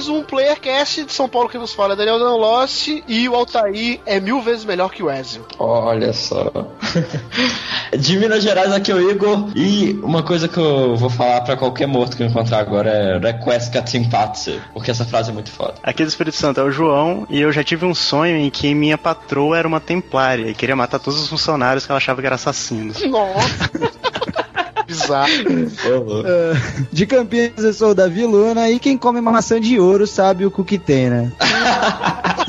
Mais um Playercast de São Paulo que nos fala, Daniel Dan Lost e o Altair é mil vezes melhor que o Ezio. Olha só. De Minas Gerais, aqui é o Igor. E uma coisa que eu vou falar pra qualquer morto que eu encontrar agora é Request Katimpatse, porque essa frase é muito foda. Aqui do Espírito Santo é o João e eu já tive um sonho em que minha patroa era uma templária e queria matar todos os funcionários que ela achava que eram assassinos. Nossa! Bizarro. Ah, de Campinas, eu sou o Davi Luna e quem come uma maçã de ouro sabe o cu que tem, né?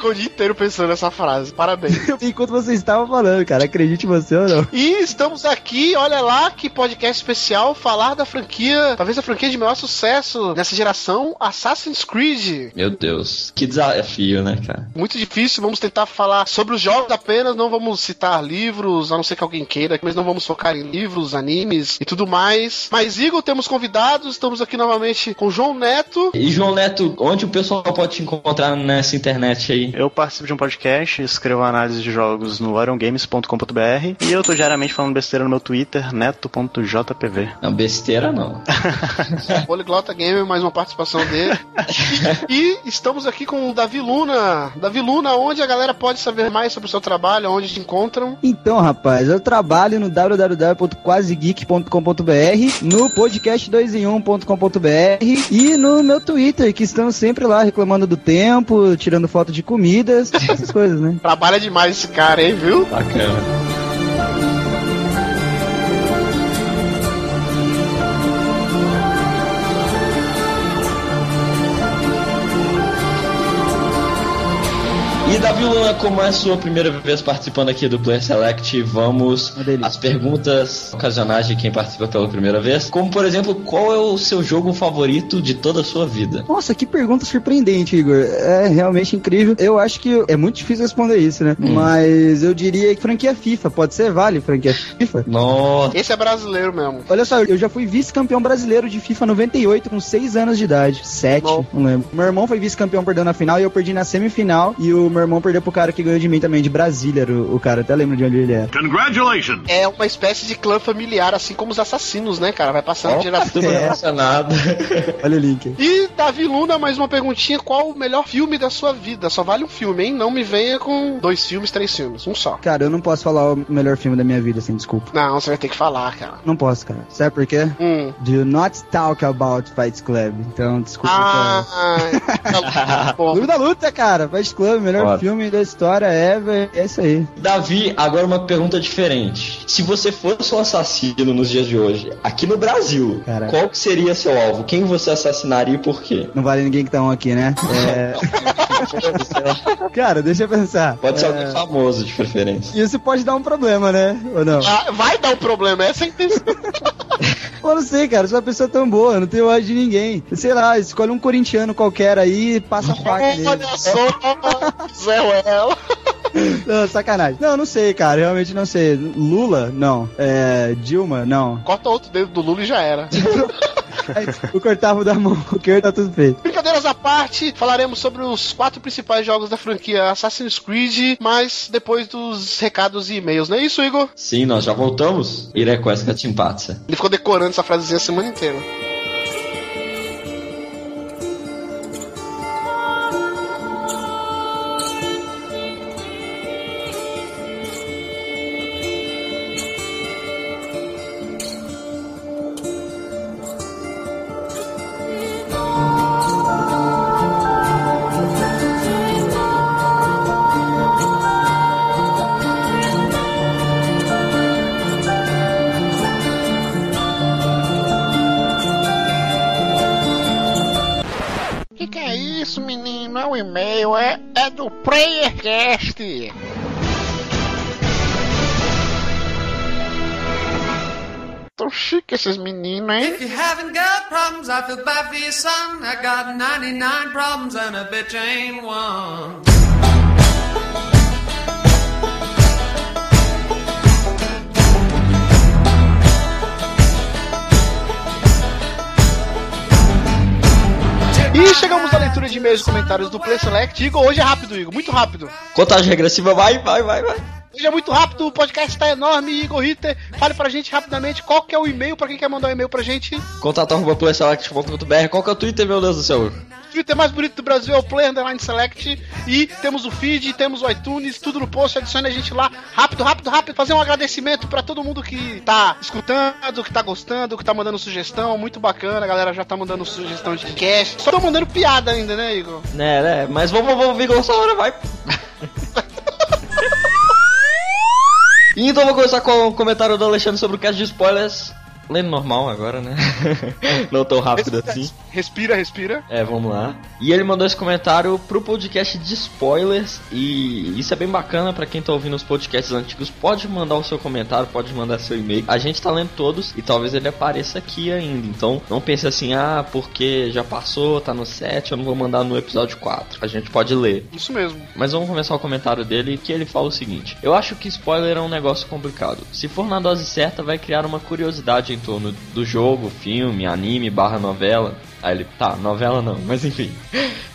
Ficou o dia inteiro pensando nessa frase. Parabéns. Enquanto você estava falando, cara, acredite você ou não. E estamos aqui, olha lá, que podcast especial, falar da franquia, talvez a franquia de maior sucesso nessa geração, Assassin's Creed. Meu Deus, que desafio, né, cara? Muito difícil, vamos tentar falar sobre os jogos apenas, não vamos citar livros, a não ser que alguém queira, mas não vamos focar em livros, animes e tudo mais. Mas, Igor, temos convidados, estamos aqui novamente com o João Neto. E João Neto, onde o pessoal pode te encontrar nessa internet aí? Eu participo de um podcast, escrevo análise de jogos no irongames.com.br e eu tô diariamente falando besteira no meu Twitter, neto.jpv. Não, besteira não. Poliglota Gamer, mais uma participação dele. e estamos aqui com o Davi Luna. Davi Luna, onde a galera pode saber mais sobre o seu trabalho, onde te encontram? Então, rapaz, eu trabalho no www.quasegeek.com.br, no podcast2em1.com.br e no meu Twitter, que estamos sempre lá reclamando do tempo, tirando foto de comidas, essas coisas, né? Trabalha demais esse cara, hein, viu? Bacana. Como é a sua primeira vez participando aqui do Player Select, vamos às perguntas ocasionais de quem participa pela primeira vez. Como, por exemplo, qual é o seu jogo favorito de toda a sua vida? Nossa, que pergunta surpreendente, Igor. É realmente incrível. Eu acho que é muito difícil responder isso, né? Mas eu diria que franquia FIFA. Pode ser? Vale franquia FIFA? Nossa, Esse é brasileiro mesmo. Olha só, eu já fui vice-campeão brasileiro de FIFA 98 com 6 anos de idade. 7, Bom. não lembro. Meu irmão foi vice-campeão, perdeu na final e eu perdi na semifinal. E o meu irmão perdeu pro cara que ganhou de mim também, de Brasília, o, o cara. Até lembro de onde ele era. Congratulations! É uma espécie de clã familiar, assim como os assassinos, né, cara? Vai passando de geração. É. relacionado. Olha o link. E Davi Luna, mais uma perguntinha: qual o melhor filme da sua vida? Só vale um filme, hein? Não me venha com dois filmes, três filmes, um só. Cara, eu não posso falar o melhor filme da minha vida, assim, desculpa. Não, você vai ter que falar, cara. Não posso, cara. Sabe por quê? Hum. Do not talk about Fight Club. Então, desculpa. Ah, cara. pô. Clube da Luta, cara. Fight Club, melhor Foda. filme da história ever. É isso aí. Davi, agora uma pergunta diferente. Se você fosse um assassino nos dias de hoje, aqui no Brasil, Caraca. qual que seria seu alvo? Quem você assassinaria e por quê? Não vale ninguém que tá um aqui, né? É... cara, deixa eu pensar. Pode ser É, alguém famoso, de preferência. Isso pode dar um problema, né? Ou não? Ah, vai dar um problema, essa é a intenção. Eu não sei, cara. Sou uma pessoa tão boa, não tenho ódio de ninguém. Sei lá, escolhe um corintiano qualquer aí e passa a faca. Olha só, Zé Ruela. Não, sacanagem. Não, não sei, cara. Realmente não sei. Lula? Não. É, Dilma? Não. Corta outro dedo do Lula e já era. o cortava da mão, o que tá tudo feito. Brincadeiras à parte, falaremos sobre os quatro principais jogos da franquia Assassin's Creed, mas depois dos recados e e-mails, não é isso, Igor? Sim, nós já voltamos. Irequesca Timpatsa. Ele ficou decorando essa frasezinha a semana inteira. Got 99 problems and a bitch ain't one. E chegamos à leitura de e-mails e comentários do Play Select. Igor, hoje é rápido, Igor, muito rápido. Contagem regressiva, vai, vai, vai, vai. É muito rápido, o podcast está enorme. Igor Ritter, fale pra gente rapidamente qual que é o e-mail pra quem quer mandar um e-mail pra gente. Contato arroba playselect.com.br. Qual que é o Twitter, meu Deus do céu? O Twitter mais bonito do Brasil é o Play Underline Select. E temos o feed, temos o iTunes, tudo no post. Adicione a gente lá. Rápido, rápido, rápido. Fazer um agradecimento pra todo mundo que tá escutando, que tá gostando, que tá mandando sugestão. Muito bacana. A galera já tá mandando sugestão de cast. Só tô mandando piada ainda, né, Igor? Né, né? Mas vamos, vamos, Vigor, essa hora, vai. Então vou começar com o comentário do Alexandre sobre o cast de spoilers. Lendo normal agora, né? Não tão rápido assim. Respira, respira. É, vamos lá. E ele mandou esse comentário pro podcast de spoilers. E isso é bem bacana pra quem tá ouvindo os podcasts antigos. Pode mandar o seu comentário, pode mandar seu e-mail. A gente tá lendo todos e talvez ele apareça aqui ainda. Então não pense assim, ah, porque já passou, tá no 7, eu não vou mandar no episódio 4. A gente pode ler. Isso mesmo. Mas vamos começar o comentário dele que ele fala o seguinte: Eu acho que spoiler é um negócio complicado. Se for na dose certa, vai criar uma curiosidade em torno do jogo, filme, anime, barra novela. Aí ele, tá, novela não, mas enfim.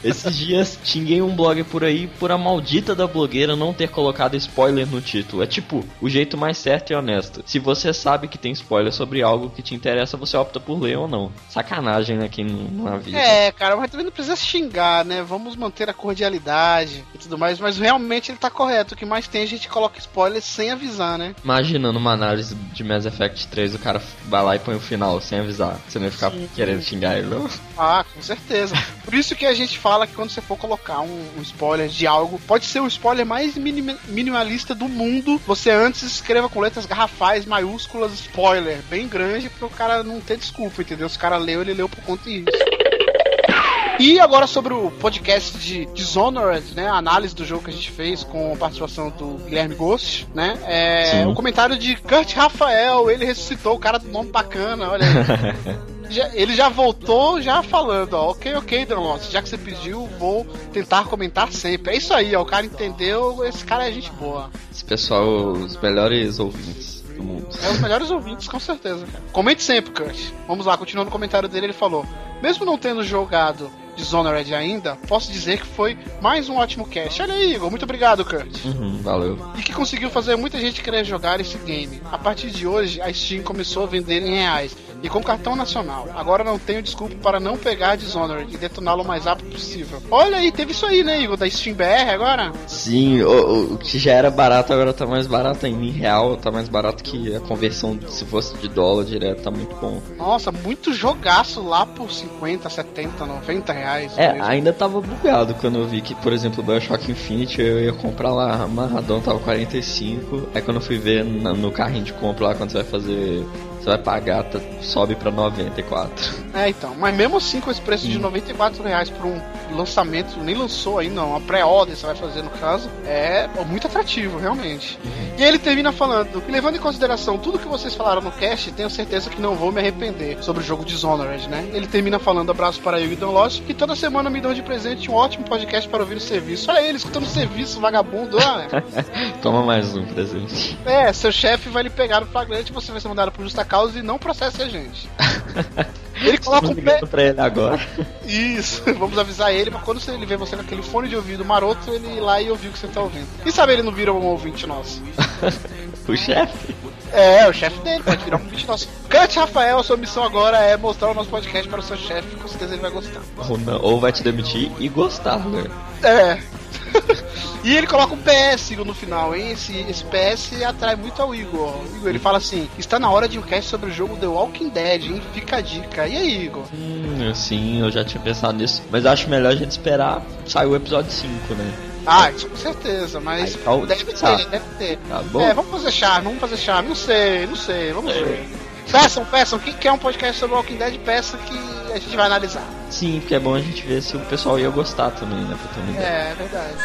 Esses dias xinguei um blog por aí por a maldita da blogueira não ter colocado spoiler no título. É tipo, o jeito mais certo e honesto. Se você sabe que tem spoiler sobre algo que te interessa, você opta por ler ou não. Sacanagem, né? Quem não, não avisa. É, cara, mas também não precisa xingar, né? Vamos manter a cordialidade e tudo mais. Mas realmente ele tá correto. O que mais tem, a gente coloca spoiler sem avisar, né? Imagina numa análise de Mass Effect 3, o cara vai lá e põe o final sem avisar. Você não ia ficar Sim. querendo xingar ele, não? Ah, com certeza. Por isso que a gente fala que quando você for colocar um, um spoiler de algo, pode ser o spoiler mais minima- minimalista do mundo. Você antes escreva com letras garrafais, maiúsculas, spoiler, bem grande, para o cara não ter desculpa, entendeu? Se o cara leu, ele leu por conta disso. E agora sobre o podcast de Dishonored, né? A análise do jogo que a gente fez com a participação do Guilherme Ghost, né? É, o comentário de Kurt Rafael, ele ressuscitou o cara do nome bacana, olha aí. Já- ele já voltou já falando, ó, ok, ok, Dronloss, já que você pediu, vou tentar comentar sempre. É isso aí, ó, o cara entendeu, esse cara é gente boa. Esse pessoal, os melhores ouvintes do mundo. É os melhores ouvintes, com certeza, cara. Comente sempre, Kurt. Vamos lá, continuando o comentário dele, ele falou: Mesmo não tendo jogado Dishonored ainda, posso dizer que foi mais um ótimo cast. Olha aí, Igor, muito obrigado, Kurt. Uhum, valeu. E que conseguiu fazer muita gente querer jogar esse game. A partir de hoje, a Steam começou a vender em reais e com cartão nacional. Agora não tenho desculpa para não pegar Dishonored e detoná-lo o mais rápido possível. Olha aí, teve isso aí, né, Igor? Da Steam BR agora? Sim, o, o- que já era barato agora tá mais barato ainda. Em real, tá mais barato que a conversão, se fosse de dólar direto, tá muito bom. Nossa, muito jogaço lá por 50, 70, 90 reais. É, mesmo. ainda tava bugado quando eu vi que, por exemplo, o Bioshock Infinite eu ia comprar lá amarradão, tava 45. Aí quando eu fui ver na- no carrinho de compra lá, quando você vai fazer. Você vai pagar, tá- sobe pra 94. É, então. Mas mesmo assim, com esse preço de 94 reais por um lançamento, nem lançou ainda, não. Uma pré-order você vai fazer no caso, é muito atrativo, realmente. E aí ele termina falando: "E levando em consideração tudo que vocês falaram no cast, tenho certeza que não vou me arrepender sobre o jogo Dishonored, né? Ele termina falando: abraço para eu e Don Lost, que toda semana me dão de presente um ótimo podcast para ouvir no serviço. Olha ele, escutando o serviço, vagabundo. Ah, Toma mais um presente. é, seu chefe vai lhe pegar no flagrante, você vai ser mandado por justa causa e não processe a gente. Ele coloca um pé. pra ele agora. Isso, vamos avisar ele pra quando ele ver você com aquele fone de ouvido maroto, ele ir lá e ouvir o que você tá ouvindo. E sabe ele não vira um ouvinte nosso? o chefe? É, o chefe dele pode virar um ouvinte nosso. Cante Rafael, sua missão agora é mostrar o nosso podcast para o seu chefe, com certeza ele vai gostar. Ou, não, ou vai te demitir e gostar, né? É. e ele coloca um PS no final, hein? Esse, esse PS atrai muito ao Igor. O Igor, ele fala assim: está na hora de um cast sobre o jogo The Walking Dead, hein? Fica a dica. E aí, Igor? Hum, sim, eu já tinha pensado nisso. Mas acho melhor a gente esperar sair o episódio 5, né? Ah, isso com certeza, mas Aí, então, deve tá. ter, deve ter. Tá bom? É, vamos fazer charme, vamos fazer charme. Não sei, não sei, vamos ver. Peçam, peçam. Quem quer um podcast sobre Walking Dead, peça que a gente vai analisar. Sim, porque é bom a gente ver se o pessoal ia gostar também, né? Pra ter uma ideia. É, é verdade.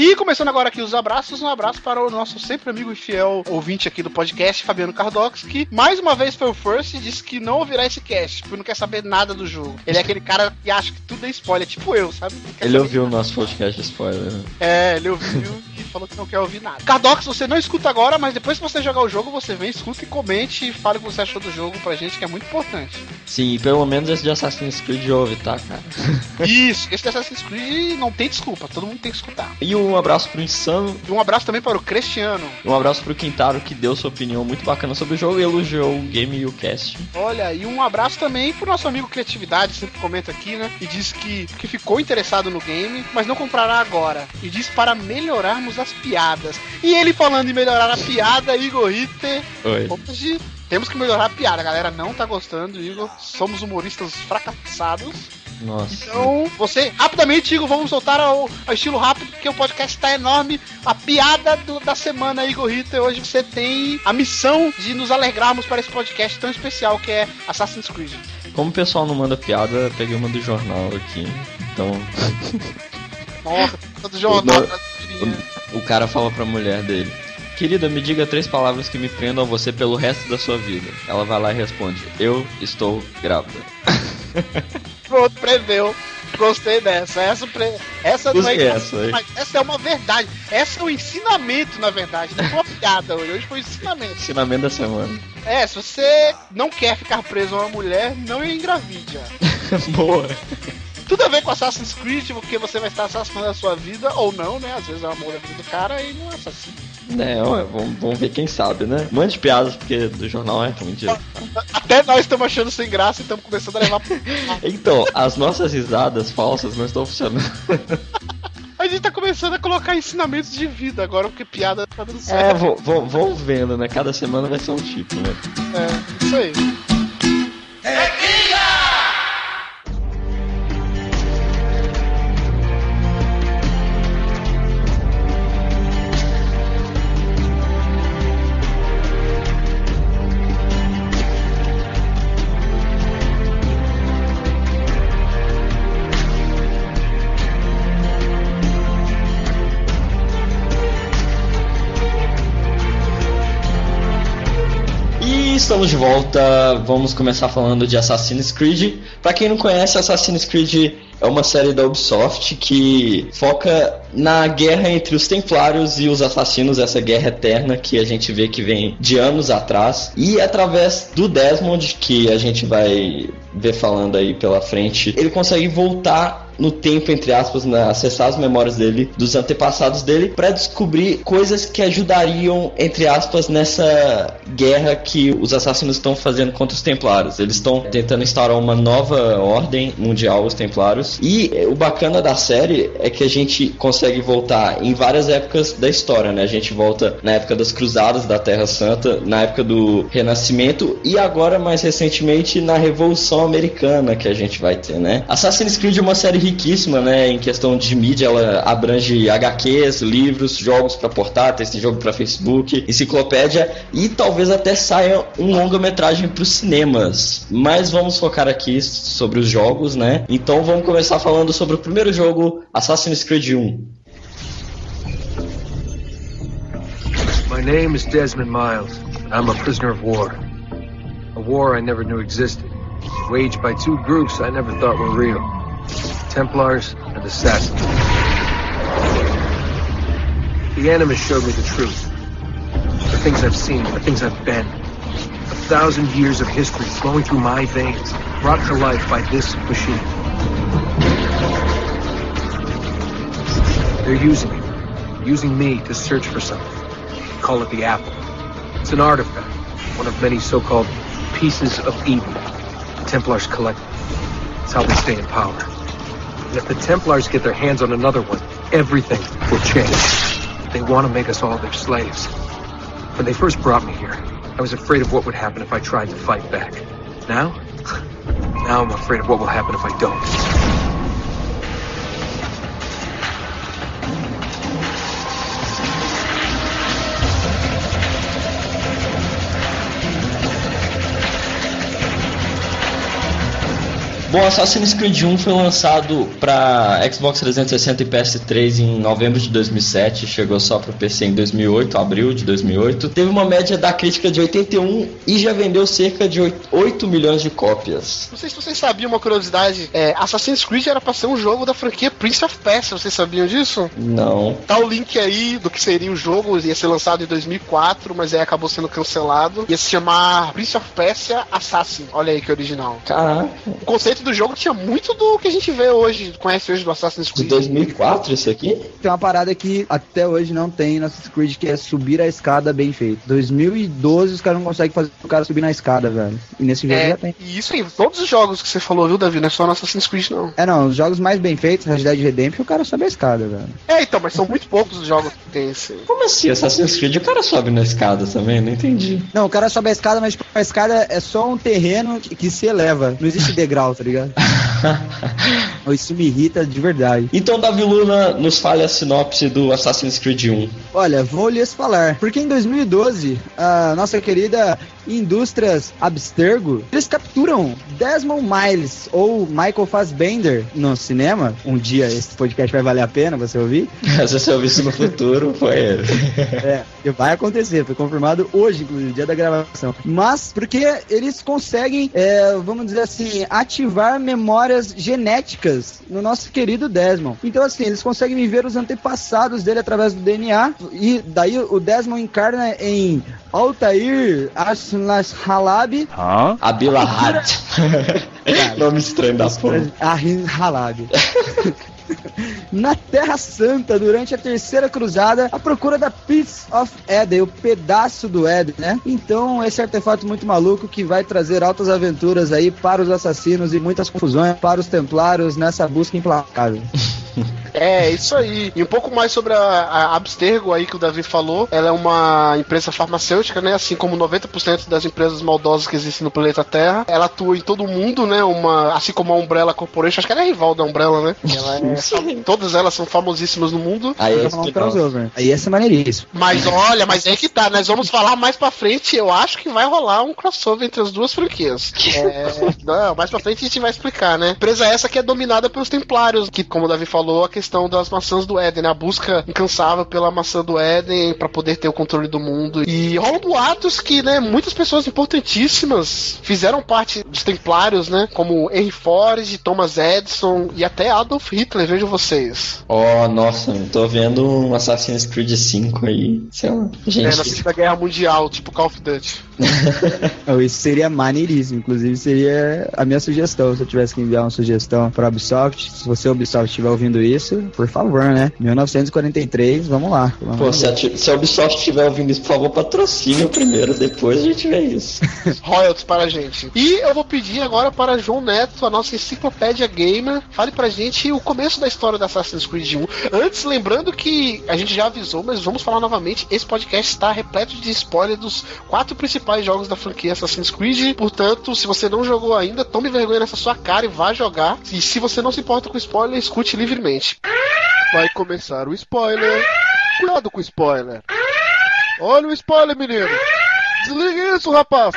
E começando agora aqui os abraços, um abraço para o nosso sempre amigo e fiel ouvinte aqui do podcast, Fabiano Cardox, que mais uma vez foi o first e disse que não ouvirá esse cast, porque não quer saber nada do jogo. Ele é aquele cara que acha que tudo é spoiler, tipo eu, sabe? Ele ouviu o nosso podcast spoiler. né? É, ele ouviu e falou que não quer ouvir nada. Cardox, você não escuta agora, mas depois que você jogar o jogo, você vem, escuta e comente e fale o que você achou do jogo pra gente, que é muito importante. Sim, pelo menos esse de Assassin's Creed ouve, tá, cara? Isso, esse de Assassin's Creed não tem desculpa, todo mundo tem que escutar. E um abraço pro Insano, E um abraço também para o Cristiano. um abraço pro Quintaro, que deu sua opinião muito bacana sobre o jogo e elogiou o game e o cast. Olha, e um abraço também pro nosso amigo Criatividade, sempre comenta aqui, né? E diz que, que ficou interessado no game, mas não comprará agora. E diz para melhorarmos as piadas. E ele falando em melhorar a piada, Igor Ritter, Oi. hoje temos que melhorar a piada. A galera não tá gostando, Igor. Somos humoristas fracassados. Nossa. Então, você, rapidamente, Igor, vamos soltar ao, ao estilo rápido, porque o podcast tá enorme. A piada do- da semana, Igor Ritter. Hoje você tem a missão de nos alegrarmos para esse podcast tão especial que é Assassin's Creed. Como o pessoal não manda piada, eu peguei uma do jornal aqui. Então, Nossa, todo jornal. O- tá tirinha. o cara fala pra mulher dele: Querida, me diga três palavras que me prendam a você pelo resto da sua vida. Ela vai lá e responde: Eu estou grávida. Pronto, prendeu. Gostei dessa. Essa, pre... essa não é essa, mas essa é uma verdade. Essa é um ensinamento, na verdade. Não foi uma piada hoje. Hoje foi um ensinamento. Ensinamento da semana. É, se você não quer ficar preso a uma mulher, não engravide. Boa. Tudo a ver com Assassin's Creed, porque você vai estar assassinando a sua vida ou não, né? Às vezes é o amor da vida do cara e não é assassino. É, vamos, vamos ver quem sabe, né? Mande piadas, porque do jornal é ruim de. Até nós estamos achando sem graça e estamos começando a levar pro. Então, as nossas risadas falsas não estão funcionando. A gente tá começando a colocar ensinamentos de vida agora, porque piada tá dando É, certo. vou, vou, vamos vendo, né? Cada semana vai ser um tipo, né? É, isso aí. E estamos de volta. Vamos começar falando de Assassin's Creed. Pra quem não conhece, Assassin's Creed é uma série da Ubisoft que foca na guerra entre os Templários e os Assassinos, essa guerra eterna que a gente vê que vem de anos atrás. E através do Desmond, que a gente vai ver falando aí pela frente, ele consegue voltar no tempo, entre aspas, né, acessar as memórias dele, dos antepassados dele, para descobrir coisas que ajudariam, entre aspas, nessa guerra que os assassinos estão fazendo contra os Templários. Eles estão tentando instaurar uma nova ordem mundial, os Templários. E eh, o bacana da série é que a gente consegue voltar em várias épocas da história, né? A gente volta na época das Cruzadas da Terra Santa, na época do Renascimento e agora mais recentemente na Revolução Americana que a gente vai ter, né? Assassin's Creed é uma série riquíssima, né? Em questão de mídia, ela abrange HQs, livros, jogos para portáteis, tem jogo para Facebook, enciclopédia e talvez até saia um longa-metragem para os cinemas. Mas vamos focar aqui sobre os jogos, né? Então vamos começar falando sobre o primeiro jogo, Assassin's Creed 1. My name is Desmond Miles. I'm a prisoner of war. A war I never knew existed, waged by two groups I never thought were real Templars and Assassins. The Animus showed me the truth. The things I've seen, the things I've been. A thousand years of history flowing through my veins, brought to life by this machine. They're using it, using me to search for something. Call it the Apple. It's an artifact, one of many so-called pieces of Eden. The Templars collect. It's how they stay in power. And if the Templars get their hands on another one, everything will change. They want to make us all their slaves. When they first brought me here, I was afraid of what would happen if I tried to fight back. Now? Now I'm afraid of what will happen if I don't. Bom, Assassin's Creed 1 foi lançado para Xbox 360 e PS3 em novembro de 2007, chegou só para PC em 2008, abril de 2008. Teve uma média da crítica de 81 e já vendeu cerca de 8 milhões de cópias. Não sei se vocês sabiam uma curiosidade, é, Assassin's Creed era pra ser um jogo da franquia Prince of Persia, vocês sabiam disso? Não. Tá o link aí do que seria o jogo, ia ser lançado em 2004, mas aí acabou sendo cancelado. Ia se chamar Prince of Persia Assassin, olha aí que original. Caraca. O conceito do jogo tinha muito do que a gente vê hoje, conhece hoje do Assassin's De Creed. 2004 isso aqui? Tem uma parada que até hoje não tem no Assassin's Creed, que é subir a escada bem feito. 2012 os caras não conseguem fazer o cara subir na escada, velho. E nesse jogo É, já tem. e isso em todos os jogos que você falou, viu, Davi? Não é só no Assassin's Creed, não. É, não, os jogos mais bem feitos, Red Dead Redemption, o cara sobe a escada, velho. É, então, mas são muito poucos os jogos que tem esse. Como assim? Assassin's Creed o cara sobe na escada também? Não entendi. Não, o cara sobe a escada, mas tipo, a escada é só um terreno que, que se eleva. Não existe degrau, tá ligado? Isso me irrita de verdade. então, Davi Luna, nos fale a sinopse do Assassin's Creed 1. Olha, vou lhes falar. Porque em 2012, a nossa querida Indústrias Abstergo, eles capturam Desmond Miles ou Michael Fassbender no cinema. Um dia esse podcast vai valer a pena você ouvir. Se você ouvir isso no futuro, foi ele. É, vai acontecer, foi confirmado hoje, inclusive, dia da gravação. Mas porque eles conseguem, é, vamos dizer assim, ativar memórias genéticas no nosso querido Desmond. Então, assim, eles conseguem viver os antepassados dele através do DNA. E daí o Desmond encarna em Altair Aslas Halab. Abila Had. Nome estranho da porra. Ahin Halab. Na Terra Santa, durante a Terceira Cruzada, à procura da Piece of Eden, o pedaço do Éden, né? Então, esse artefato muito maluco que vai trazer altas aventuras aí para os assassinos e muitas confusões para os templários nessa busca implacável. É, isso aí. E um pouco mais sobre a, a Abstergo aí que o Davi falou. Ela é uma empresa farmacêutica, né? Assim como 90% das empresas maldosas que existem no planeta Terra. Ela atua em todo mundo, né? Uma, assim como a Umbrella Corporation. Acho que ela é rival da Umbrella, né? Ela é, todas elas são famosíssimas no mundo. Aí é Vai falar um spin-off. crossover. Aí essa é maneiríssimo. Mas olha, mas é que tá. Nós vamos falar mais pra frente. Eu acho que vai rolar um crossover entre as duas franquias. É, não, mais pra frente a gente vai explicar, né? Empresa essa que é dominada pelos Templários, que, como o Davi falou, a questão das maçãs do Éden, né? A busca incansável pela maçã do Éden pra poder ter o controle do mundo. E rolam boatos que, né, muitas pessoas importantíssimas fizeram parte dos Templários, né? Como Henry Ford, Thomas Edison e até Adolf Hitler, vejam vocês. Oh, nossa, eu tô vendo um Assassin's Creed 5 aí. Sei lá. É, Gente, na Segunda Guerra Mundial, tipo Call of Duty. Oh, Isso seria maneiríssimo. Inclusive, seria a minha sugestão. Se eu tivesse que enviar uma sugestão para a Ubisoft, se você, Ubisoft, estiver ouvindo isso, por favor, né? 1943, vamos lá. Vamos Pô, se a, se a Ubisoft estiver ouvindo isso, por favor, patrocine o primeiro, depois a gente vê isso. royalties para a gente. E eu vou pedir agora para João Neto, a nossa enciclopédia gamer, fale pra gente o começo da história da Assassin's Creed 1. Antes, lembrando que a gente já avisou, mas vamos falar novamente, esse podcast está repleto de spoiler dos quatro principais jogos da franquia Assassin's Creed. Portanto, se você não jogou ainda, tome vergonha nessa sua cara e vá jogar. E se você não se importa com spoiler, escute Vai começar o spoiler. Cuidado com o spoiler. Olha o spoiler, menino. Desliga isso, rapaz.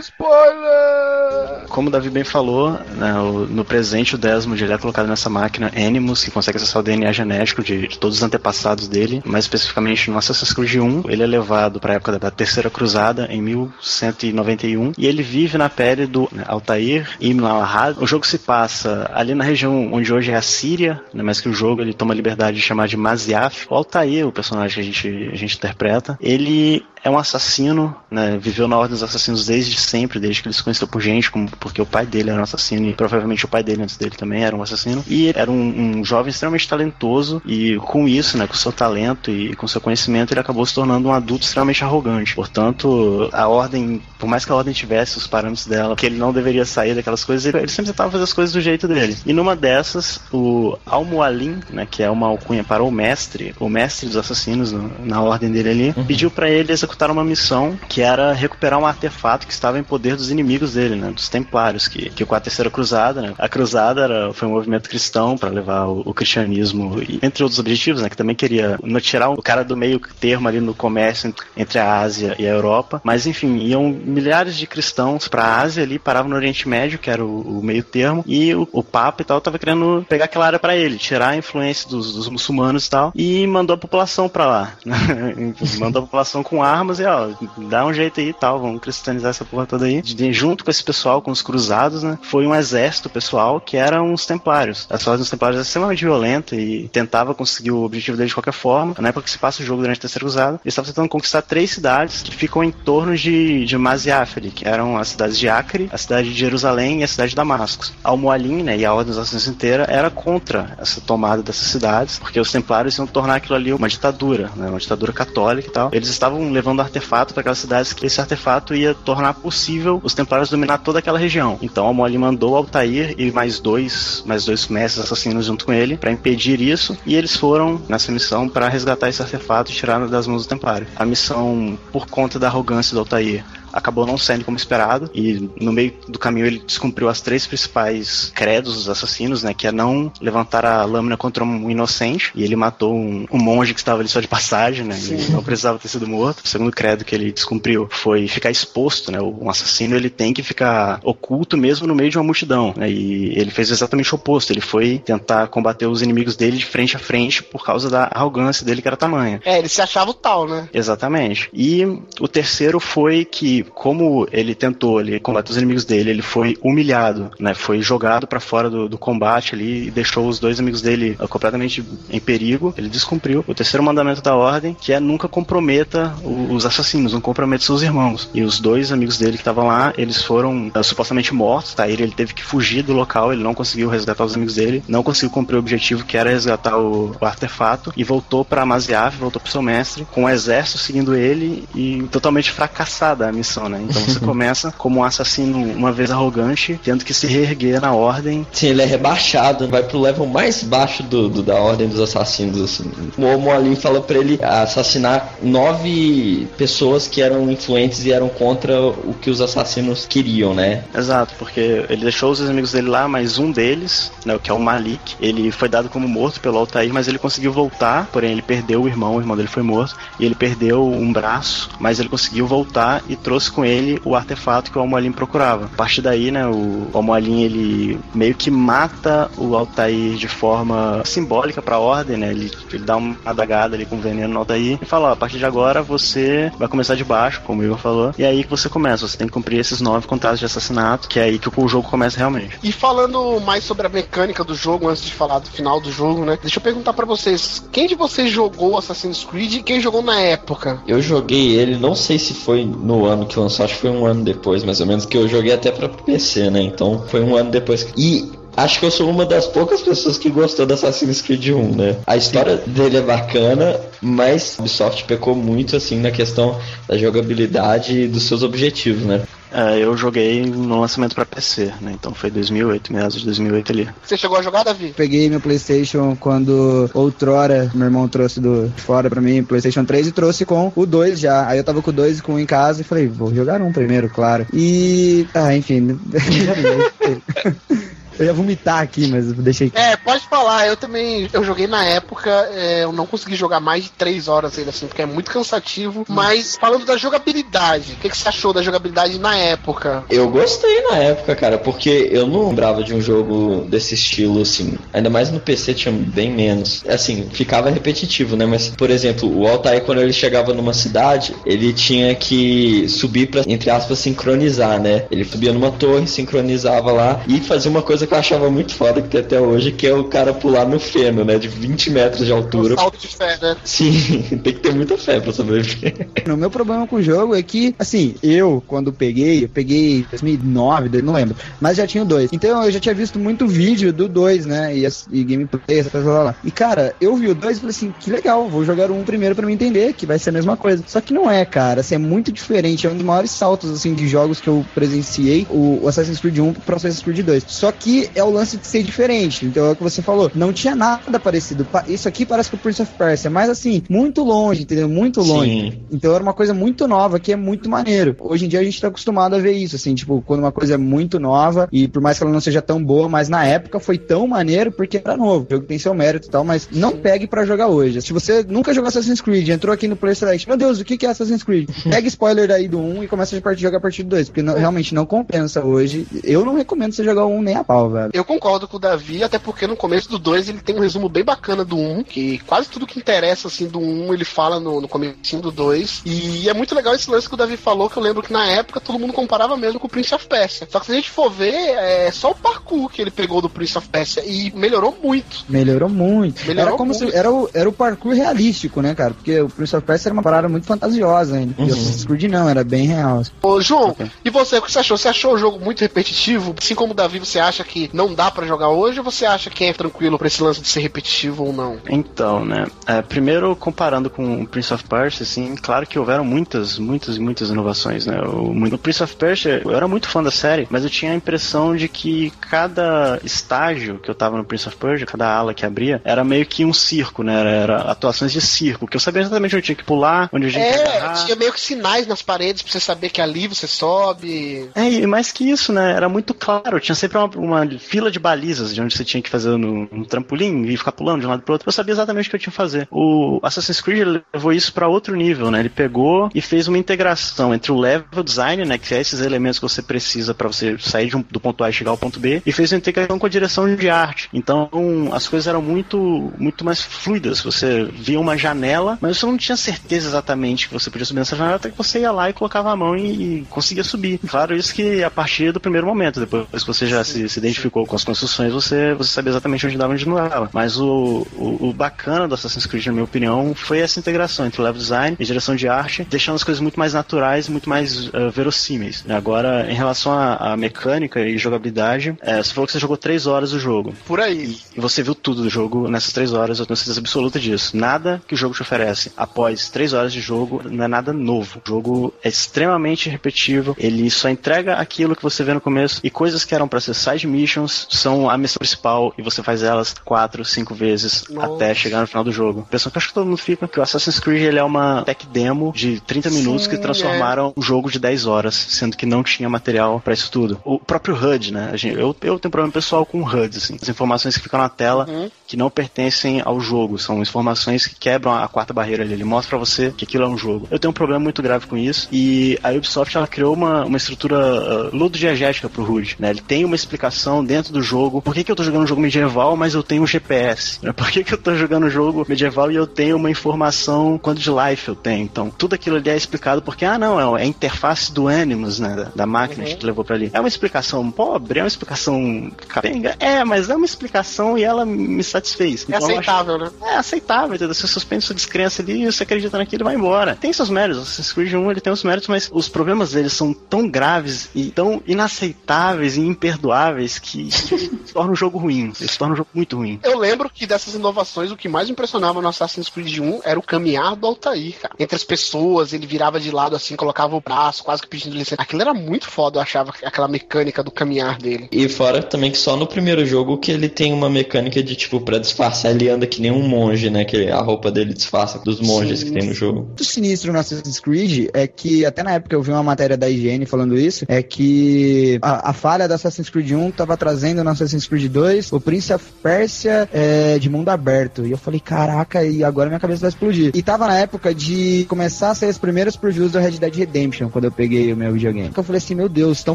Spoiler! Como o Davi bem falou, né, o- no presente o Desmond ele é colocado nessa máquina Animus, que consegue acessar o DNA genético de, de todos os antepassados dele, mais especificamente no Assassin's Creed 1, ele é levado para a época da, da Terceira Cruzada, em 1191, e ele vive na pele do né, Altair Ibn al-Had. O jogo se passa ali na região onde hoje é a Síria, né, mas que o jogo ele toma a liberdade de chamar de Maziaf. O Altair, o personagem que a gente, a gente interpreta, ele é um assassino, né? Viveu na Ordem dos Assassinos desde sempre, desde que ele se conheceu por gente, como, porque o pai dele era um assassino e provavelmente o pai dele antes dele também era um assassino. E era um, um jovem extremamente talentoso e com isso, né, com seu talento e com seu conhecimento, ele acabou se tornando um adulto extremamente arrogante. Portanto, a Ordem, por mais que a Ordem tivesse os parâmetros dela, que ele não deveria sair daquelas coisas, ele, ele sempre tentava fazer as coisas do jeito dele. E numa dessas, o Al-Mualim, né, que é uma alcunha para o mestre, o mestre dos assassinos no- na ordem dele ali, pediu para ele executar executaram uma missão que era recuperar um artefato que estava em poder dos inimigos dele, né? Dos Templários, que, que com a Terceira Cruzada, né? A Cruzada era, foi um movimento cristão para levar o, o cristianismo, e, entre outros objetivos, né? Que também queria no, tirar o cara do meio termo ali no comércio entre a Ásia e a Europa. Mas enfim, iam milhares de cristãos para a Ásia ali, paravam no Oriente Médio, que era o, o meio termo, e o, o Papa e tal tava querendo pegar aquela área para ele, tirar a influência dos, dos muçulmanos e tal, e mandou a população para lá. mandou a população com armas e ó, dá um jeito aí e tal, vamos cristianizar essa porra toda aí. De, junto com esse pessoal, com os cruzados, né? Foi um exército pessoal que eram os templários. A história dos templários é extremamente violenta e tentava conseguir o objetivo deles de qualquer forma. Na época que se passa o jogo durante a Terceira Cruzada, eles estavam tentando conquistar três cidades que ficam em torno de, de Maziaferi, que eram as cidades de Acre, a cidade de Jerusalém e a cidade de Damasco. Al-Mualim, né, e a Ordem dos Assassinos inteira era contra essa tomada dessas cidades, porque os templários iam tornar aquilo ali uma ditadura, né, uma ditadura católica e tal. Eles estavam levando artefato para aquelas cidades que esse artefato ia tornar possível os templários dominar toda aquela região. Então Al-Mualim mandou Altair e mais dois, mais dois mestres assassinos junto com ele para impedir isso, e eles foram nessa missão para resgatar esse artefato e tirar das mãos do templário. A missão, por conta da arrogância do Altair, acabou não saindo como esperado e no meio do caminho ele descumpriu as três principais credos dos assassinos, né, que é não levantar a lâmina contra um inocente e ele matou um, um monge que estava ali só de passagem, né, ele não precisava ter sido morto. O segundo credo que ele descumpriu foi ficar exposto, né, um assassino ele tem que ficar oculto mesmo no meio de uma multidão, né, e ele fez exatamente o oposto, ele foi tentar combater os inimigos dele de frente a frente por causa da arrogância dele que era tamanha. É, ele se achava o tal, né? Exatamente. E o terceiro foi que como ele tentou ele combater os inimigos dele, ele foi humilhado, né? Foi jogado para fora do, do, combate ali e deixou os dois amigos dele uh, completamente em perigo. Ele descumpriu o terceiro mandamento da ordem, que é nunca comprometa os assassinos, não comprometa seus irmãos. E os dois amigos dele que estavam lá, eles foram uh, supostamente mortos, tá? Ele, ele teve que fugir do local, ele não conseguiu resgatar os amigos dele, não conseguiu cumprir o objetivo que era resgatar o, o artefato e voltou para Maziaf, voltou pro seu mestre, com o exército seguindo ele e totalmente fracassada a missão né? Então você começa como um assassino uma vez arrogante, tendo que se reerguer na ordem. Sim, ele é rebaixado, vai pro level mais baixo do, do da ordem dos assassinos, assim. O Omo ali fala pra ele assassinar nove pessoas que eram influentes e eram contra o que os assassinos queriam, né? Exato, porque ele deixou os amigos dele lá, mas um deles, né, que é o Malik, ele foi dado como morto pelo Altair, mas ele conseguiu voltar, porém ele perdeu o irmão, o irmão dele foi morto, e ele perdeu um braço, mas ele conseguiu voltar e trouxe trouxe com ele o artefato que o Almoalim procurava. A partir daí, né, o Almoalim ele meio que mata o Altair de forma simbólica para a ordem, né? Ele, ele dá uma adagada ali com veneno no Altair e fala: ó, a partir de agora você vai começar de baixo, como o Igor falou, e é aí que você começa. Você tem que cumprir esses nove contratos de assassinato, que é aí que o jogo começa realmente. E falando mais sobre a mecânica do jogo, antes de falar do final do jogo, né? Deixa eu perguntar para vocês: quem de vocês jogou Assassin's Creed e quem jogou na época? Eu joguei ele, não sei se foi no ano que lançou, acho que foi um ano depois, mais ou menos, que eu joguei até pra PC, né? Então foi um ano depois. E acho que eu sou uma das poucas pessoas que gostou do Assassin's Creed 1, né? A história dele é bacana, mas a Ubisoft pecou muito, assim, na questão da jogabilidade e dos seus objetivos, né? É, eu joguei no lançamento para PC, né? Então foi 2008, meados de 2008 ali. Você chegou a jogar, Davi? Peguei meu PlayStation quando outrora meu irmão trouxe do fora para mim, PlayStation 3 e trouxe com o 2 já. Aí eu tava com o 2 e com um em casa e falei, vou jogar um primeiro, claro. E ah, enfim, Eu ia vomitar aqui, mas deixei. É, pode falar. Eu também. Eu joguei na época. É, eu não consegui jogar mais de 3 horas ainda assim, porque é muito cansativo. Mas falando da jogabilidade, o que, que, você achou da jogabilidade na época? Eu gostei na época, cara, porque eu não lembrava de um jogo desse estilo, assim. Ainda mais no PC tinha bem menos. Assim, ficava repetitivo, né? Mas, por exemplo, o Altair, quando ele chegava numa cidade, ele tinha que subir pra, entre aspas, sincronizar, né? Ele subia numa torre, sincronizava lá e fazia uma coisa que eu achava muito foda que tem até hoje, que é o cara pular no feno, né? De 20 metros de altura. Um salto de fé, né? Sim, tem que ter muita fé pra sobreviver. O meu problema com o jogo é que, assim, eu, quando peguei, eu peguei 2009, não lembro, mas já tinha o 2. Então eu já tinha visto muito vídeo do 2, né? E, e gameplay, essa coisa lá, lá. E cara, eu vi o 2 e falei assim, que legal, vou jogar o 1 um primeiro pra me entender, que vai ser a mesma coisa. Só que não é, cara, assim, é muito diferente. É um dos maiores saltos, assim, de jogos que eu presenciei, o Assassin's Creed 1 pro Assassin's Creed 2. Só que aqui é o lance de ser diferente. Então é o que você falou. Não tinha nada parecido. Pa- Isso aqui parece com o Prince of Persia, mas assim, muito longe, entendeu? Muito longe. Sim. Então era uma coisa muito nova que é muito maneiro. Hoje em dia a gente tá acostumado a ver isso, assim, tipo, quando uma coisa é muito nova e por mais que ela não seja tão boa, mas na época foi tão maneiro porque era novo. O jogo tem seu mérito e tal, mas não pegue pra jogar hoje. Se você nunca jogou Assassin's Creed, entrou aqui no Play Select, meu Deus, o que é Assassin's Creed? Pega spoiler daí do 1 e começa a jogar a partir do 2, porque não- realmente não compensa hoje. Eu não recomendo você jogar o 1 nem a pau, velho. Eu concordo com o Davi, até porque no começo do 2 ele tem um resumo bem bacana do 1, que quase tudo que interessa assim do 1 ele fala no, no comecinho do 2. E é muito legal esse lance que o Davi falou, que eu lembro que na época todo mundo comparava mesmo com o Prince of Persia. Só que se a gente for ver, é só o parkour que ele pegou do Prince of Persia e melhorou muito. Melhorou muito. Melhorou era como muito. se era o, era o parkour realístico, né, cara? Porque o Prince of Persia era uma parada muito fantasiosa ainda. E o Assassin's Creed não, era bem real. Ô, João, e você, o que você achou? Você achou o jogo muito repetitivo? Assim como o Davi, você acha que não dá pra jogar hoje ou você acha que é tranquilo pra esse lance de ser repetitivo ou não? Então, né? é, primeiro, comparando com o Prince of Persia, assim, claro que houveram muitas, muitas, muitas inovações, né? O, no Prince of Persia, eu era muito fã da série, mas eu tinha a impressão de que cada estágio que eu tava no Prince of Persia, cada ala que abria, era meio que um circo, né? Era, era atuações de circo, que eu sabia exatamente onde eu tinha que pular, onde eu tinha que É, agarrar. tinha meio que sinais nas paredes pra você saber que ali você sobe. É, e mais que isso, né? Era muito claro. Tinha sempre uma, uma fila de balizas de onde você tinha que fazer no, um trampolim e ficar pulando de um lado pro outro. Eu sabia exatamente o que eu tinha que fazer. O Assassin's Creed levou isso pra outro nível, né? Ele pegou e fez uma integração entre o level design, né? Que é esses elementos que você precisa pra você sair um- do ponto A e chegar ao ponto B, e fez uma integração com a direção de arte. Então as coisas eram muito, muito mais fluidas. Você via uma janela, mas você não tinha certeza exatamente que você podia subir nessa janela até que você ia lá e colocava a mão e, e conseguia subir. Claro, isso que a partir do primeiro momento, depois que você já se, se identificou com as construções, você, você sabia exatamente onde dava e onde não dava. Mas o, o, o bacana do Assassin's Creed, na minha opinião, foi essa integração entre o level design e direção de arte, deixando as coisas muito mais naturais, muito mais eh, verossímeis. Agora, em relação à, mecânica e jogabilidade, eh, você falou que você jogou três horas o jogo. Por aí. E você viu tudo do jogo nessas três horas, eu tenho certeza absoluta disso. Nada que o jogo te oferece após três horas de jogo não é nada novo. O jogo é extremamente repetitivo, ele só entrega aquilo que você vê no começo e coisas que eram pra ser side missions são a missão principal e você faz elas quatro, cinco vezes Nossa. até chegar no final do jogo. Impressão que eu acho que todo mundo fica que o Assassin's Creed ele é uma tech demo de 30 minutos que Sim, transformaram um jogo de 10 horas, sendo que não tinha material pra isso tudo. O próprio HUD, né? Gente- eu, eu tenho problema pessoal com o HUD, assim. As informações que ficam na tela Uhum. que não pertencem ao jogo, são informações que quebram a quarta barreira ali. Ele mostra pra você que aquilo é um jogo. Eu tenho um problema muito grave com isso e a Ubisoft ela criou uma, uma estrutura uh, ludodiegética pro HUD, né? Ele tem uma explicação dentro do jogo. Por que, que eu tô jogando um jogo medieval, mas eu tenho um GPS? Por que, que eu tô jogando um jogo medieval e eu tenho uma informação quanto de life eu tenho? Então, tudo aquilo ali é explicado porque, ah, não, é a interface do Animus, né? Da, da máquina que levou pra ali. É uma explicação pobre, é uma explicação capenga? É, mas é uma explicação e ela me satisfez. É Então, acho- aceitável, né? é aceitável, entendeu? Você suspende sua descrença ali e você acredita naquilo e vai embora. Tem seus méritos, o Assassin's Creed 1 ele tem os méritos, mas os problemas deles são tão graves e tão inaceitáveis e imperdoáveis que, torna o jogo ruim. Eles tornam o jogo muito ruim. Eu lembro que dessas inovações, o que mais impressionava no Assassin's Creed 1 era o caminhar do Altair, cara. Entre as pessoas, ele virava de lado assim, colocava o braço, quase que pedindo licença. Aquilo era muito foda, eu achava, aquela mecânica do caminhar dele. E fora também que só no primeiro jogo que ele tem uma mecânica de tipo, pra disfarçar, ele anda que nem um monge, né? Que a roupa dele disfarça dos monges Sim. que tem no jogo. muito sinistro no Assassin's Creed é que, até na época eu vi uma matéria da IGN falando isso, é que a, a falha do Assassin's Creed 1 tava trazendo no Assassin's Creed 2 o Prince of Persia é, de mundo aberto. E eu falei, caraca, e agora minha cabeça vai explodir. E tava na época de começar a sair as primeiras previews do Red Dead Redemption, quando eu peguei o meu videogame. Eu falei assim, meu Deus, estão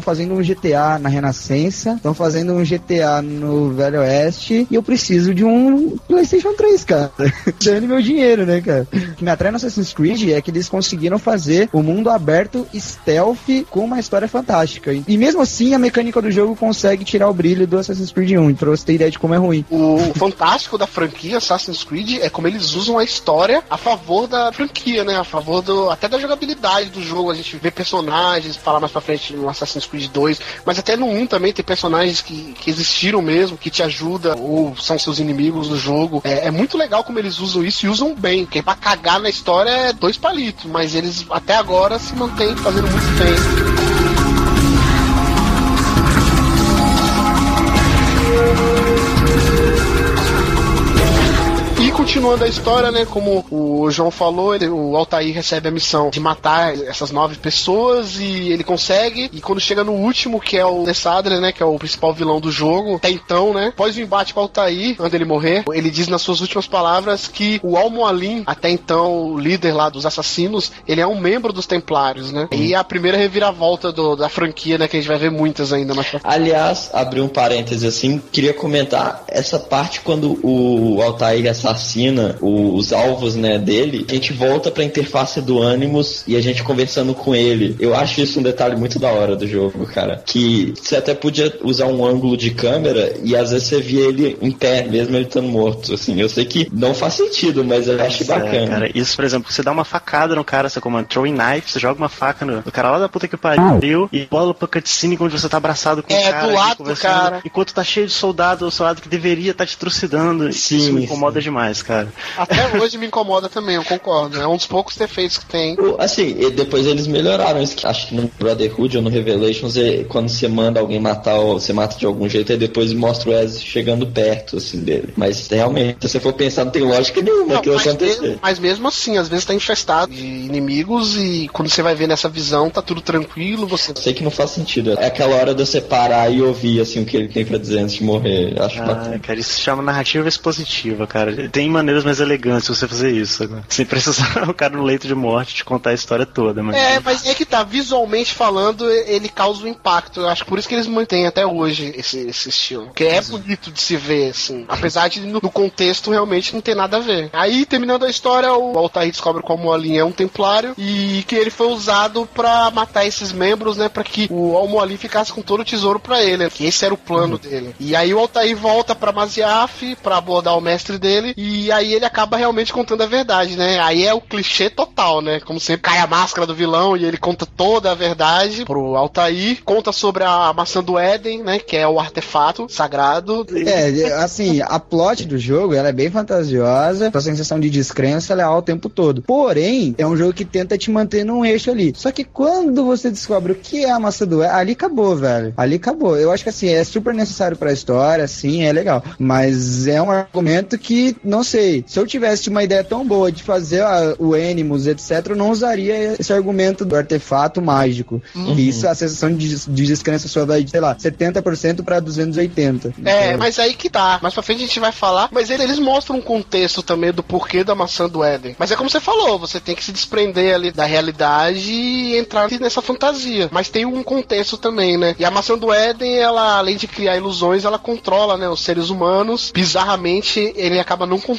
fazendo um GTA na Renascença, estão fazendo um GTA no Velho Oeste, e eu preciso de um PlayStation 3, cara. Dando meu dinheiro, né, cara? O que me atrai no Assassin's Creed é que eles conseguiram fazer o mundo aberto stealth com uma história fantástica. E mesmo assim, a mecânica do jogo consegue tirar o brilho do Assassin's Creed 1, pra você ter ideia de como é ruim. O fantástico da franquia Assassin's Creed é como eles usam a história a favor da franquia, né? A favor do até da jogabilidade do jogo. A gente vê personagens, falar mais pra frente no Assassin's Creed 2, mas até no 1 também tem personagens que, que existiram mesmo, que te ajudam ou são seus inimigos no jogo. É, é muito legal como eles usam isso e usam bem, porque pra cagar na história é dois palitos, mas eles até agora se mantêm fazendo muito bem. Continuando a história, né? Como o João falou, ele- o Altair recebe a missão de matar essas nove pessoas e ele consegue. E quando chega no último, que é o Nessadler, né? Que é o principal vilão do jogo, até então, né? Após o embate com o Altair, antes dele morrer, ele diz nas suas últimas palavras que o Al-Mualim, até então o líder lá dos assassinos, ele é um membro dos Templários, né? E é a primeira reviravolta do- da franquia, né? Que a gente vai ver muitas ainda mais pra. Aliás, abrir um parêntese assim, queria comentar essa parte quando o Altair assassina os alvos, né, dele, a gente volta pra interface do Animus e a gente conversando com ele. Eu acho isso um detalhe muito da hora do jogo, cara. Que você até podia usar um ângulo de câmera e às vezes você via ele em pé, mesmo ele estando morto. Assim, eu sei que não faz sentido, mas eu acho É, bacana. cara, isso, por exemplo, você dá uma facada no cara, você comanda throwing knife, você joga uma faca no, no cara lá da puta que pariu e bola pra cutscene quando você tá abraçado com É, o cara. do lado do conversando, cara. Enquanto tá cheio de soldado, o soldado que deveria estar te trucidando. Sim, isso me sim. incomoda demais, cara. Até hoje me incomoda também, eu concordo. É um dos poucos defeitos que tem. Assim, e depois eles melhoraram isso. que Acho que no Brotherhood ou no Revelations, quando você manda alguém matar, ou você mata de algum jeito, aí depois mostra o Ezio chegando perto, assim, dele. Mas realmente, se você for pensar, não tem lógica nenhuma Não, aquilo mas, acontecer. mesmo, mas mesmo assim, às vezes tá infestado de inimigos e quando você vai ver nessa visão, tá tudo tranquilo, você. Eu sei que não faz sentido. É aquela hora de você parar e ouvir, assim, o que ele tem pra dizer antes de morrer. Eu Acho Ah, bacana. cara, isso se chama narrativa expositiva, cara. Tem maneiras mais elegantes você fazer isso. Né? Sem precisar o cara no leito de morte te contar a história toda, mas. É, mas é que tá, visualmente falando, ele causa um impacto. Eu acho que por isso que eles mantêm até hoje esse, esse estilo. Porque é bonito de se ver, assim. Apesar de no, contexto realmente não ter nada a ver. Aí, terminando a história, o Altair descobre como o Alin é um templário e que ele foi usado pra matar esses membros, né? Pra que o Almoalim ficasse com todo o tesouro pra ele. Que esse era o plano dele. E aí o Altair volta pra Maziaf pra abordar o mestre dele. E aí ele acaba realmente contando a verdade, né? Aí é o clichê total, né? Como sempre, cai a máscara do vilão e ele conta toda a verdade pro Altair. Conta sobre a maçã do Éden, né? Que é o artefato sagrado. É, assim, a plot do jogo ela é bem fantasiosa, a sensação de descrença ela é alta o tempo todo. Porém, é um jogo que tenta te manter num eixo ali. Só que quando você descobre o que é a maçã do Éden, ali acabou, velho. Ali acabou. Eu acho que assim, é super necessário pra história, sim, é legal. Mas é um argumento que, não sei, se eu tivesse uma ideia tão boa de fazer a- o Animus, etc., eu não usaria esse argumento do artefato mágico. E isso, a sensação de, de descrença sua vai de, sei lá, 70% pra 280. É, Então, mas aí que tá. Mais pra frente a gente vai falar. Mas eles, eles mostram um contexto também do porquê da maçã do Éden. Mas é como você falou, você tem que se desprender ali da realidade e entrar nessa fantasia. Mas tem um contexto também, né? E a maçã do Éden, ela, além de criar ilusões, ela controla, né, os seres humanos. Bizarramente, ele acaba não controlando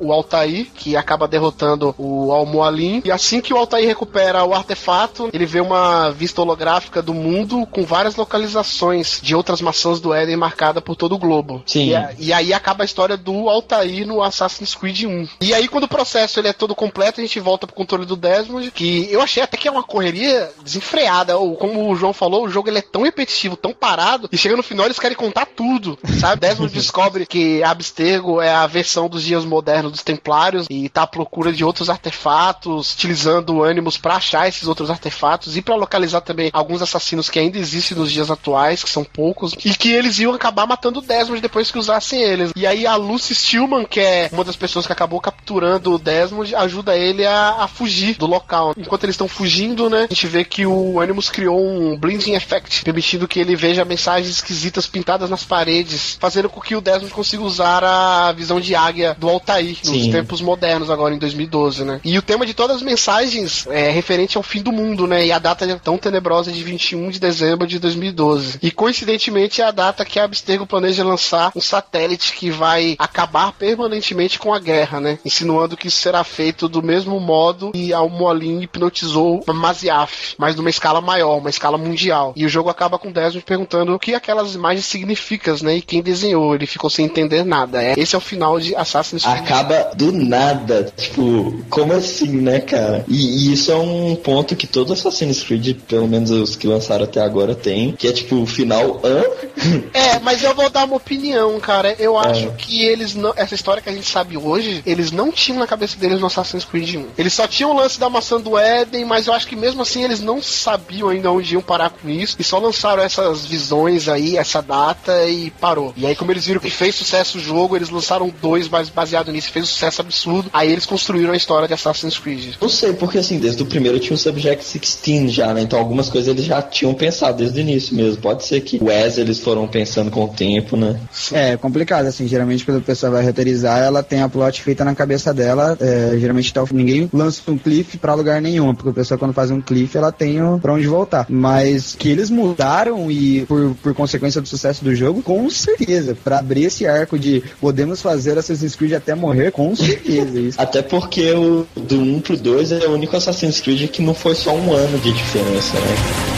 o Altair, que acaba derrotando o Al-Mualim. E assim que o Altair recupera o artefato, ele vê uma vista holográfica do mundo com várias localizações de outras maçãs do Éden marcada por todo o globo. Sim. E, e aí acaba a história do Altair no Assassin's Creed 1. E aí quando o processo ele é todo completo, a gente volta pro controle do Desmond, que eu achei até que é uma correria desenfreada. Ou como o João falou, o jogo ele é tão repetitivo, tão parado, e chega no final eles querem contar tudo, sabe? Desmond descobre que Abstergo é a versão dos dias modernos dos Templários e tá à procura de outros artefatos, utilizando ânimos pra achar esses outros artefatos e pra localizar também alguns assassinos que ainda existem nos dias atuais, que são poucos, e que eles iam acabar matando o Desmond depois que usassem eles. E aí a Lucy Stillman, que é uma das pessoas que acabou capturando o Desmond, ajuda ele a, a fugir do local. Enquanto eles estão fugindo, né, a gente vê que o Animus criou um blinding effect, permitindo que ele veja mensagens esquisitas pintadas nas paredes, fazendo com que o Desmond consiga usar a visão de águia do Altair nos Sim. tempos modernos, agora em 2012, né? E o tema de todas as mensagens é referente ao fim do mundo, né? E a data tão tenebrosa de 21 de dezembro de 2012. E coincidentemente é a data que a Abstergo planeja lançar um satélite que vai acabar permanentemente com a guerra, né? Insinuando que isso será feito do mesmo modo que a Moalin hipnotizou Maziaf, mas numa escala maior, uma escala mundial. E o jogo acaba com o Desmond perguntando o que aquelas imagens significam, né? E quem desenhou. Ele ficou sem entender nada. É, esse é o final de Assassin's Creed. Acaba do nada. Tipo, como assim, né, cara? E, e isso é um ponto que todo Assassin's Creed, pelo menos os que lançaram até agora, tem. Que é tipo, o final, hã? É, mas eu vou dar uma opinião, cara. Eu acho que eles não. Essa história que a gente sabe hoje, eles não tinham na cabeça deles no Assassin's Creed 1. Eles só tinham o lance da maçã do Éden, mas eu acho que mesmo assim eles não sabiam ainda onde iam parar com isso. E só lançaram essas visões aí, essa data e parou. E aí, como eles viram que fez sucesso o jogo, eles lançaram dois mais baseado nisso, fez um sucesso absurdo. Aí eles construíram a história de Assassin's Creed. Não sei, porque assim, desde o primeiro tinha o Subject 16 já, né? Então algumas coisas eles já tinham pensado desde o início mesmo. Pode ser que o Wes eles foram pensando com o tempo, né? É complicado, assim, geralmente quando a pessoa vai roteirizar, ela tem a plot feita na cabeça dela. é, geralmente tá, ninguém lança um cliff pra lugar nenhum, porque a pessoa quando faz um cliff, ela tem o- pra onde voltar. Mas que eles mudaram e por, por consequência do sucesso do jogo, com certeza. Pra abrir esse arco de podemos fazer Assassin's Creed até morrer, com certeza. Isso. Até porque o do 1 pro 2 é o único Assassin's Creed que não foi só um ano de diferença, né?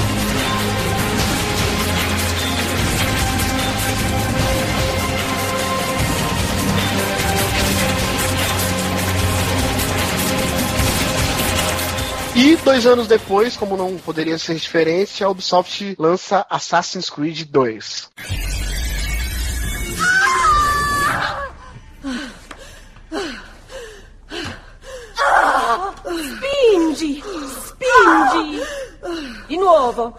E dois anos depois, como não poderia ser diferente, a Ubisoft lança Assassin's Creed 2. Spingi! Spingi! Di nuovo!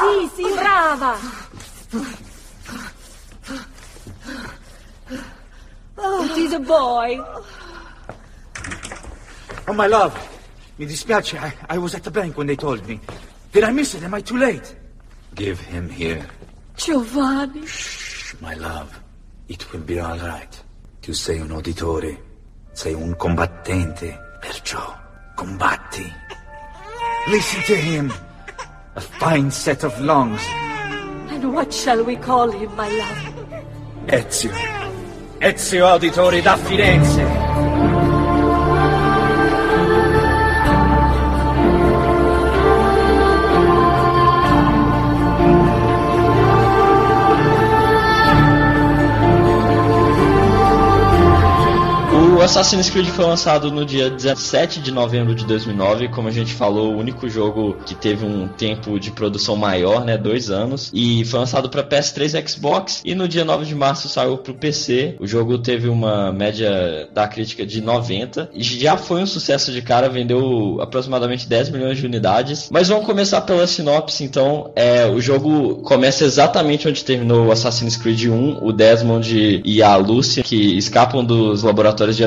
Sì, sì, brava! It is a boy. Oh, my love. Mi dispiace. I, I was at the bank when they told me. Did I miss it? Am I too late? Give him here. Giovanni. Shh, my love. It will be all right. Tu sei un uditore. Sei un combattente. Perciò, combatti. Listen to him. A fine set of lungs. And what shall we call him, my love? Ezio. Ezio Auditori da Firenze. Assassin's Creed foi lançado no dia 17 de novembro de 2009, como a gente falou, o único jogo que teve um tempo de produção maior, né, dois anos, e foi lançado para PS3 e Xbox, e no dia 9 de março saiu para o PC. O jogo teve uma média da crítica de 90, e já foi um sucesso de cara, vendeu aproximadamente 10 milhões de unidades. Mas vamos começar pela sinopse, então. É, o jogo começa exatamente onde terminou Assassin's Creed 1, o Desmond e a Lucy, que escapam dos laboratórios de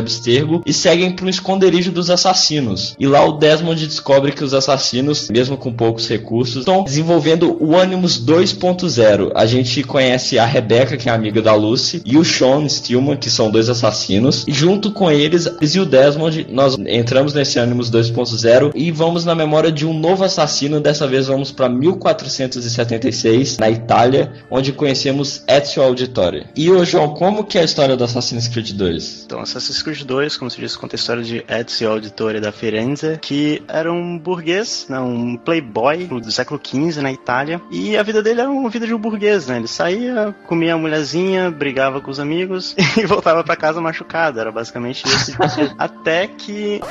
E seguem para um esconderijo dos assassinos. E lá o Desmond descobre que os assassinos, mesmo com poucos recursos, estão desenvolvendo o Animus 2.0. A gente conhece a Rebecca, que é amiga da Lucy, e o Sean Stillman, que são dois assassinos. E junto com eles, eles e o Desmond, nós entramos nesse Animus 2.0 e vamos na memória de um novo assassino. Dessa vez vamos para 1476, na Itália, onde conhecemos Ezio Auditore. E ô João, como que é a história do Assassin's Creed 2? Então, Assassin's Creed 2, como se diz, conta a história de Ezio Auditore da Firenze, que era um burguês, né, um playboy do século XV na Itália, e a vida dele era uma vida de um burguês, né? Ele saía, comia a mulherzinha, brigava com os amigos e voltava pra casa machucado. Era basicamente isso. Até que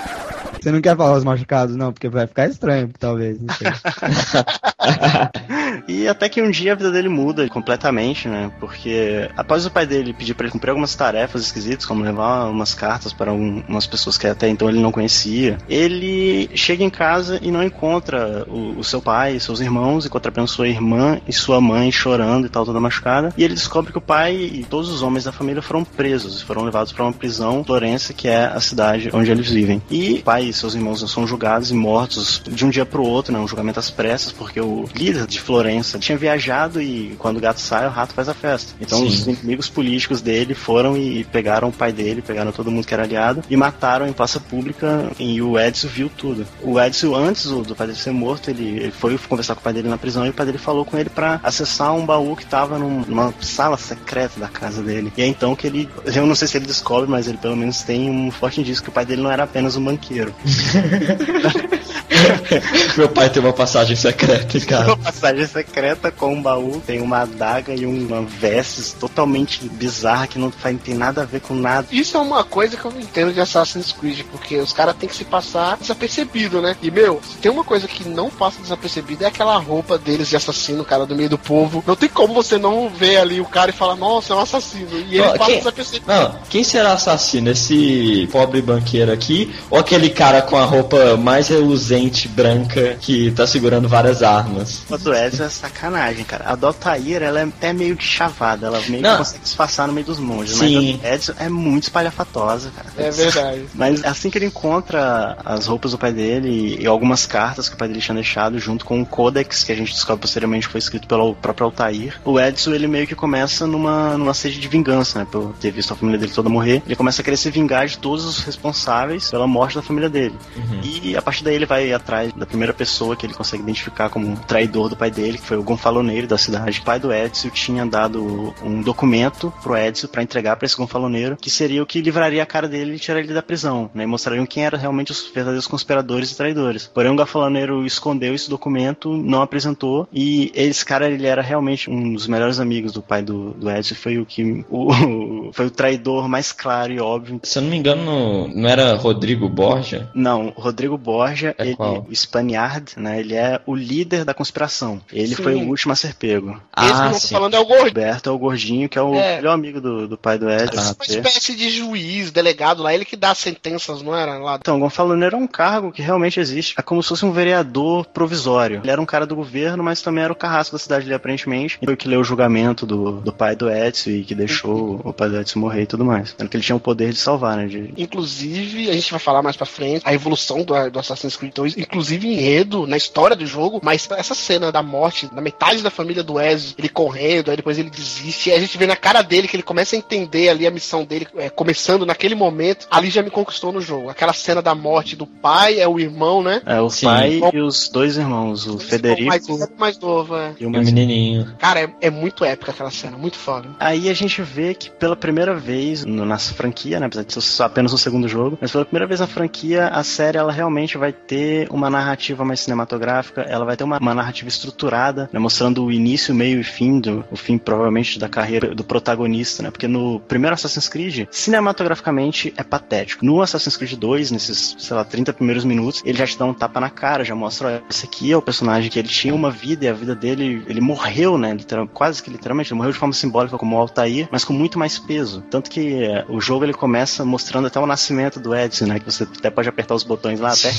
Você não quer falar os machucados, não, porque vai ficar estranho, talvez. Não sei. E até que um dia a vida dele muda completamente, né? Porque após o pai dele pedir pra ele cumprir algumas tarefas esquisitas, como levar umas cartas para um- umas pessoas que até então ele não conhecia, ele chega em casa e não encontra o, o seu pai e seus irmãos, encontra apenas sua irmã e sua mãe chorando e tal, toda machucada. E ele descobre que o pai e todos os homens da família foram presos, foram levados para uma prisão, Florença, que é a cidade onde eles vivem. E o pai e seus irmãos são julgados e mortos de um dia pro outro, né? Um julgamento às pressas, porque o líder de Florença tinha viajado e quando o gato sai, o rato faz a festa. Então Sim. os inimigos políticos dele foram e pegaram o pai dele, pegaram todo mundo que era aliado e mataram em praça pública e o Edson viu tudo. O Edson, antes do, pai dele ser morto, ele, ele foi conversar com o pai dele na prisão e o pai dele falou com ele pra acessar um baú que tava num- numa sala secreta da casa dele. E é então que ele, eu não sei se ele descobre, mas ele pelo menos tem um forte indício que o pai dele não era apenas um banqueiro. Meu pai tem uma passagem secreta em casa. Uma passagem secreta com um baú, tem uma adaga e uma vestes totalmente bizarra que não faz- tem nada a ver com nada. Isso é uma coisa que eu não entendo de Assassin's Creed, porque os caras têm que se passar desapercebido, né? E, meu, se tem uma coisa que não passa desapercebida é aquela roupa deles de assassino, cara, do meio do povo. Não tem como você não ver ali o cara e falar, nossa, é um assassino. E ele Ó, passa quem- desapercebido. Não, quem será assassino? Esse pobre banqueiro aqui? Ou aquele cara com a roupa mais reluzente, branca, que tá segurando várias armas? A do Ezio é sacanagem, cara. A do Altair, ela é até meio de chavada, ela meio Não. que consegue disfarçar no meio dos monges. Sim. Mas a do Ezio é muito espalhafatosa, cara. É verdade. Mas assim que ele encontra as roupas do pai dele e algumas cartas que o pai dele tinha deixado, junto com o Codex, que a gente descobre posteriormente que foi escrito pelo próprio Altair, o Edson ele meio que começa numa, numa sede de vingança, né? Por ter visto a família dele toda morrer. Ele começa a querer se vingar de todos os responsáveis pela morte da família dele. E a partir daí ele vai atrás da primeira pessoa que ele consegue identificar como traidor do pai dele, que foi o gonfaloneiro da cidade. O pai do Edson tinha dado um documento pro Edson para entregar para esse gonfaloneiro, que seria o que livraria a cara dele e tiraria ele da prisão, né? E mostrariam quem eram realmente os verdadeiros conspiradores e traidores. Porém, o gonfaloneiro escondeu esse documento, não apresentou, e esse cara ele era realmente um dos melhores amigos do pai do, do Edson, foi o que o, foi o traidor mais claro e óbvio. Se eu não me engano, não era Rodrigo Borja? Não, Rodrigo Borja, É ele, qual? o Spaniard, né? Ele é o líder da conspiração. Ele Sim. foi o último a ser pego. Esse que Ah, eu tô sim. falando é o Gordinho. Roberto é o gordinho, que é o É. melhor amigo do, do pai do Edson. Uma espécie de juiz, delegado lá, ele que dá as sentenças, não era? Lá. Então, o gonfaloneiro é um cargo que realmente existe. É como se fosse um vereador provisório. Ele era um cara do governo, mas também era o carrasco da cidade ali, aparentemente. E foi o que leu o julgamento do, do pai do Edson e que deixou o pai do Edson morrer e tudo mais. Sendo que ele tinha o poder de salvar, né? De... Inclusive, a gente vai falar mais pra frente, a evolução do, do Assassin's Creed 2, inclusive enredo na história do jogo, mas essa cena da morte da metade da família do Ezio, ele correndo, aí depois ele desiste, e a gente vê na cara dele que ele começa a entender ali a missão dele, é, começando naquele momento, ali já me conquistou no jogo. Aquela cena da morte do pai, é o irmão, né? É, o Sim. pai e os dois irmãos, o Federico Mais, mais novo, é. e o O mais menininho. Cara, é, é muito épica aquela cena, muito foda. Aí a gente vê que pela primeira vez no, na franquia, né, apesar de ser só apenas um segundo jogo, mas pela primeira vez na franquia, a série ela realmente vai ter uma narrativa mais cinematográfica, ela vai ter uma, uma narrativa estruturada, né, mostrando o início, meio e fim do o fim provavelmente da carreira do protagonista, né? Porque no primeiro Assassin's Creed, cinematograficamente é patético. No Assassin's Creed 2, nesses, sei lá, 30 primeiros minutos, ele já te dá um tapa na cara, já mostra, olha, esse aqui é o personagem que ele tinha uma vida e a vida dele, ele morreu, né? Literal, quase que literalmente, ele morreu de forma simbólica como o Altair, mas com muito mais peso. Tanto que é, o jogo ele começa mostrando até o nascimento do Edson, né? Que você até pode apertar os botões lá até.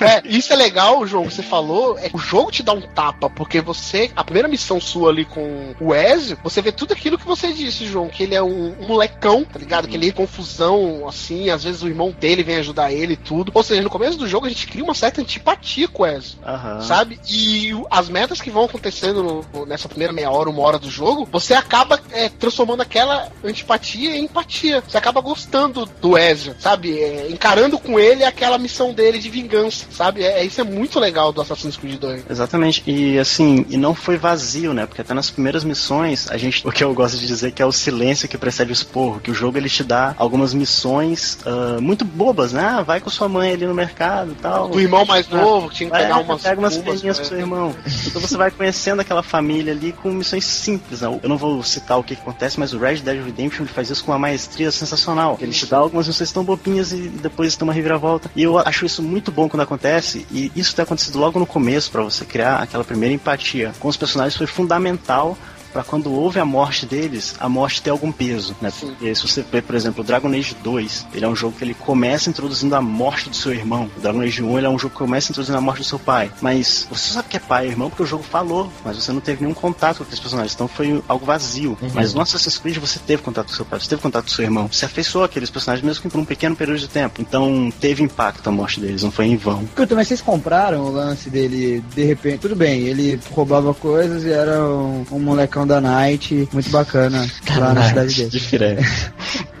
É, isso é legal, João, que você falou. É, o jogo te dá um tapa, porque você, a primeira missão sua ali com o Ezio, você vê tudo aquilo que você disse, João, que ele é um, um molecão, tá ligado? Que ele é confusão, assim, às vezes o irmão dele vem ajudar ele e tudo. Ou seja, no começo do jogo a gente cria uma certa antipatia com o Ezio. Aham. Sabe? E as metas que vão acontecendo no- nessa primeira meia hora, uma hora do jogo, você acaba é, transformando aquela antipatia em empatia. Você acaba gostando do Ezio, sabe? É, encarando com ele aquela missão dele de vingança, sabe? É, isso é muito legal do Assassin's Creed 2. Exatamente. E assim, e não foi vazio, né? Porque até nas primeiras missões, a gente, o que eu gosto de dizer que é o silêncio que precede o esporro, que o jogo ele te dá algumas missões ah, muito bobas, né? Ah, vai com sua mãe ali no mercado e tal. Do irmão mais novo, que tinha que pegar umas. pega umas filhinhas né? pro seu irmão. Então você vai conhecendo aquela família ali com missões simples. Né? Eu não vou citar o que, acontece, mas o Red Dead Redemption faz isso com uma maestria sensacional. Ele te dá algumas missões tão bobinhas e depois tem uma reviravolta. E eu acho isso muito bom quando acontece. E isso ter acontecido logo no começo para você criar aquela primeira empatia com os personagens foi fundamental Pra quando houve a morte deles, a morte ter algum peso, né? Porque se você vê, por exemplo, o Dragon Age 2, ele é um jogo que ele começa introduzindo a morte do seu irmão. O Dragon Age 1, ele é um jogo que começa introduzindo a morte do seu pai. Mas você sabe que é pai e irmão porque o jogo falou, mas você não teve nenhum contato com aqueles personagens, então foi algo vazio. Uhum. Mas no Assassin's Creed você teve contato com seu pai, você teve contato com seu irmão, você afeiçoou aqueles personagens mesmo que por um pequeno período de tempo. Então teve impacto a morte deles, não foi em vão. Escuta, mas vocês compraram o lance dele, de repente, tudo bem, ele roubava coisas e era um, um molecão da Night, muito bacana, lá na cidade dele. Diferente.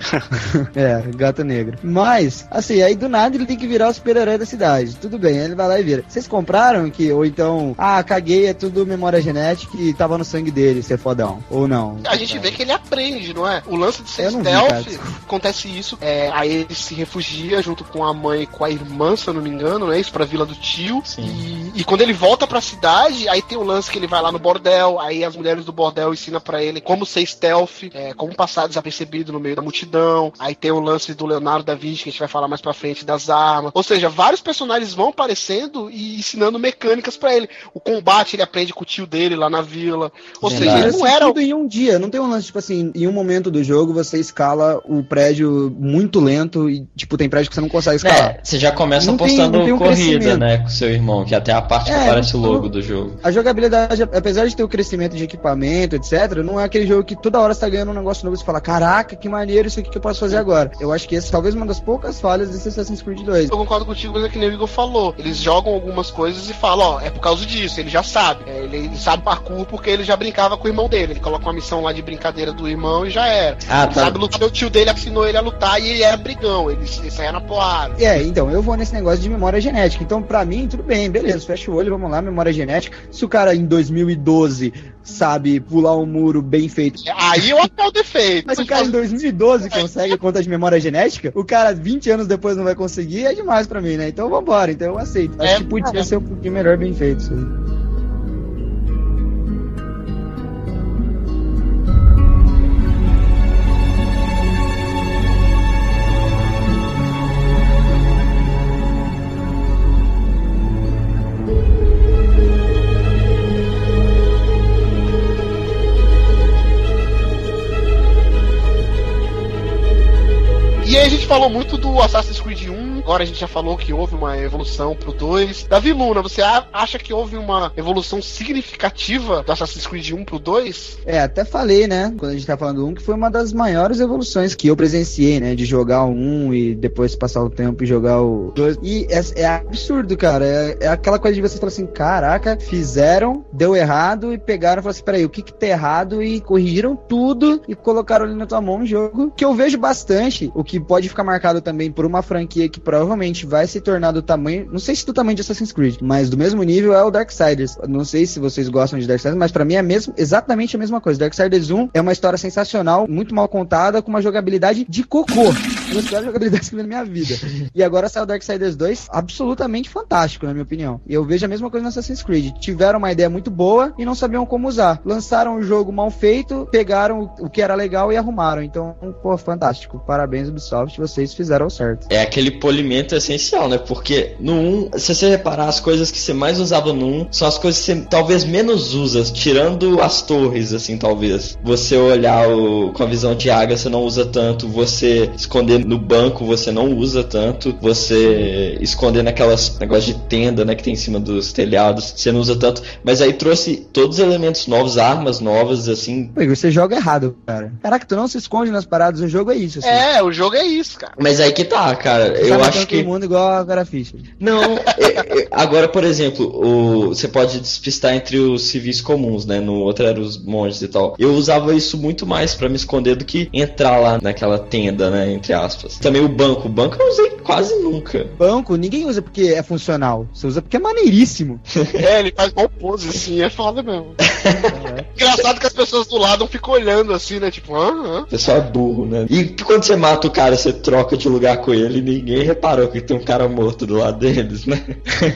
É, gato negro. Mas, assim, aí do nada ele tem que virar o super-herói da cidade. Tudo bem, aí ele vai lá e vira. Vocês compraram que, ou então, ah, caguei, é tudo memória genética e tava no sangue dele ser fodão. Ou não. A gente vê que ele aprende, não é? O lance de ser não vi, stealth, cara. acontece isso. É, aí ele se refugia junto com a mãe e com a irmã, se eu não me engano, né? Isso pra vila do tio. E, e quando ele volta pra cidade, aí tem o lance que ele vai lá no bordel, aí as mulheres do bordel ensinam pra ele como ser stealth, é, como passar desapercebido no meio da multidão. Aí tem o lance do Leonardo da Vinci, que a gente vai falar mais pra frente, das armas. Ou seja, vários personagens vão aparecendo e ensinando mecânicas pra ele. O combate ele aprende com o tio dele lá na vila. Ou seja, ele não era. tudo em um dia. Não tem um lance, tipo assim, em um momento do jogo você escala o prédio muito lento e, tipo, tem prédio que você não consegue escalar. É, você já começa Não tem- postando não tem um corrida, crescimento. né, com seu irmão, que até a parte que É, aparece o logo do jogo. A jogabilidade, apesar de ter o crescimento de equipamento, etc., não é aquele jogo que toda hora você tá ganhando um negócio novo e você fala, caraca, que maneiro isso aqui que eu posso fazer agora. Eu acho que essa é talvez uma das poucas falhas desse Assassin's Creed 2. Eu concordo contigo, mas é que nem o Igor falou. Eles jogam algumas coisas e falam, ó, é por causa disso, ele já sabe. É, ele, ele sabe parkour porque ele já brincava com o irmão dele. Ele coloca uma missão lá de brincadeira do irmão e já era. Ah, tá. sabe lutar, o tio dele ensinou ele a lutar e ele era brigão, ele, ele saía na porrada. É, então, eu vou nesse negócio de memória genética. Então, pra mim, tudo bem, beleza, fecha o olho, vamos lá, memória genética. Se o cara em 2012 sabe pular um muro bem feito. Aí eu acho que é o defeito. Mas se o cara em 2012 consegue conta de memória genética, o cara 20 anos depois não vai conseguir, é demais pra mim, né? Então vambora, então eu aceito. Acho É, que podia ser um pouquinho melhor bem feito isso aí. Falou muito do Assassin's Creed 1, agora a gente já falou que houve uma evolução pro 2. Davi Luna, você acha que houve uma evolução significativa do Assassin's Creed 1 pro 2? É, até falei, né, quando a gente tá falando do 1, que foi uma das maiores evoluções que eu presenciei, né, de jogar o 1 e depois passar o tempo e jogar o 2. E é, é absurdo, cara, é, é aquela coisa de você falar assim, caraca, fizeram, deu errado e pegaram e falaram assim, peraí, o que que tá errado e corrigiram tudo e colocaram ali na tua mão um jogo que eu vejo bastante, o que pode ficar marcado também por uma franquia que provavelmente vai se tornar do tamanho, não sei se do tamanho de Assassin's Creed, mas do mesmo nível é o Darksiders. Não sei se vocês gostam de Darksiders, mas pra mim é mesmo, exatamente a mesma coisa. Darksiders 1 é uma história sensacional, muito mal contada, com uma jogabilidade de cocô. Uma das jogabilidades que eu vi na minha vida. E agora saiu o Darksiders 2, absolutamente fantástico, na minha opinião. E eu vejo a mesma coisa no Assassin's Creed. Tiveram uma ideia muito boa e não sabiam como usar. Lançaram um jogo mal feito, pegaram o que era legal e arrumaram. Então, pô, fantástico. Parabéns, Ubisoft, vocês fizeram certo. É aquele polimento essencial, né? Porque no 1, se você reparar, as coisas que você mais usava no 1 são as coisas que você talvez menos usa, tirando as torres, assim, talvez. Você olhar o, com a visão de águia, você não usa tanto. Você esconder no banco, você não usa tanto. Você esconder naquelas negócios de tenda, né, que tem em cima dos telhados, você não usa tanto. Mas aí trouxe todos os elementos novos, armas novas, assim. Pô, você joga errado, cara. Caraca, tu não se esconde nas paradas, o jogo é isso, assim. É, o jogo é isso, cara. Mas aí que tá, cara. Você Eu tá acho matando que. todo mundo igual a Vera Fischer. Não, é- é- agora, por exemplo, o, você pode despistar entre os civis comuns, né? No outro era os monges e tal. Eu usava isso muito mais pra me esconder do que entrar lá naquela tenda, né? Entre aspas. Também o banco. O banco eu usei quase nunca. Banco, ninguém usa porque é funcional. Você usa porque é maneiríssimo. É, ele faz mal pose, assim, é foda mesmo. Engraçado que as pessoas do lado ficam olhando assim, né? Tipo, ah, O pessoal é burro, né? E quando você mata o cara, você troca de lugar com ele e ninguém reparou que tem um cara morto do lado deles, né?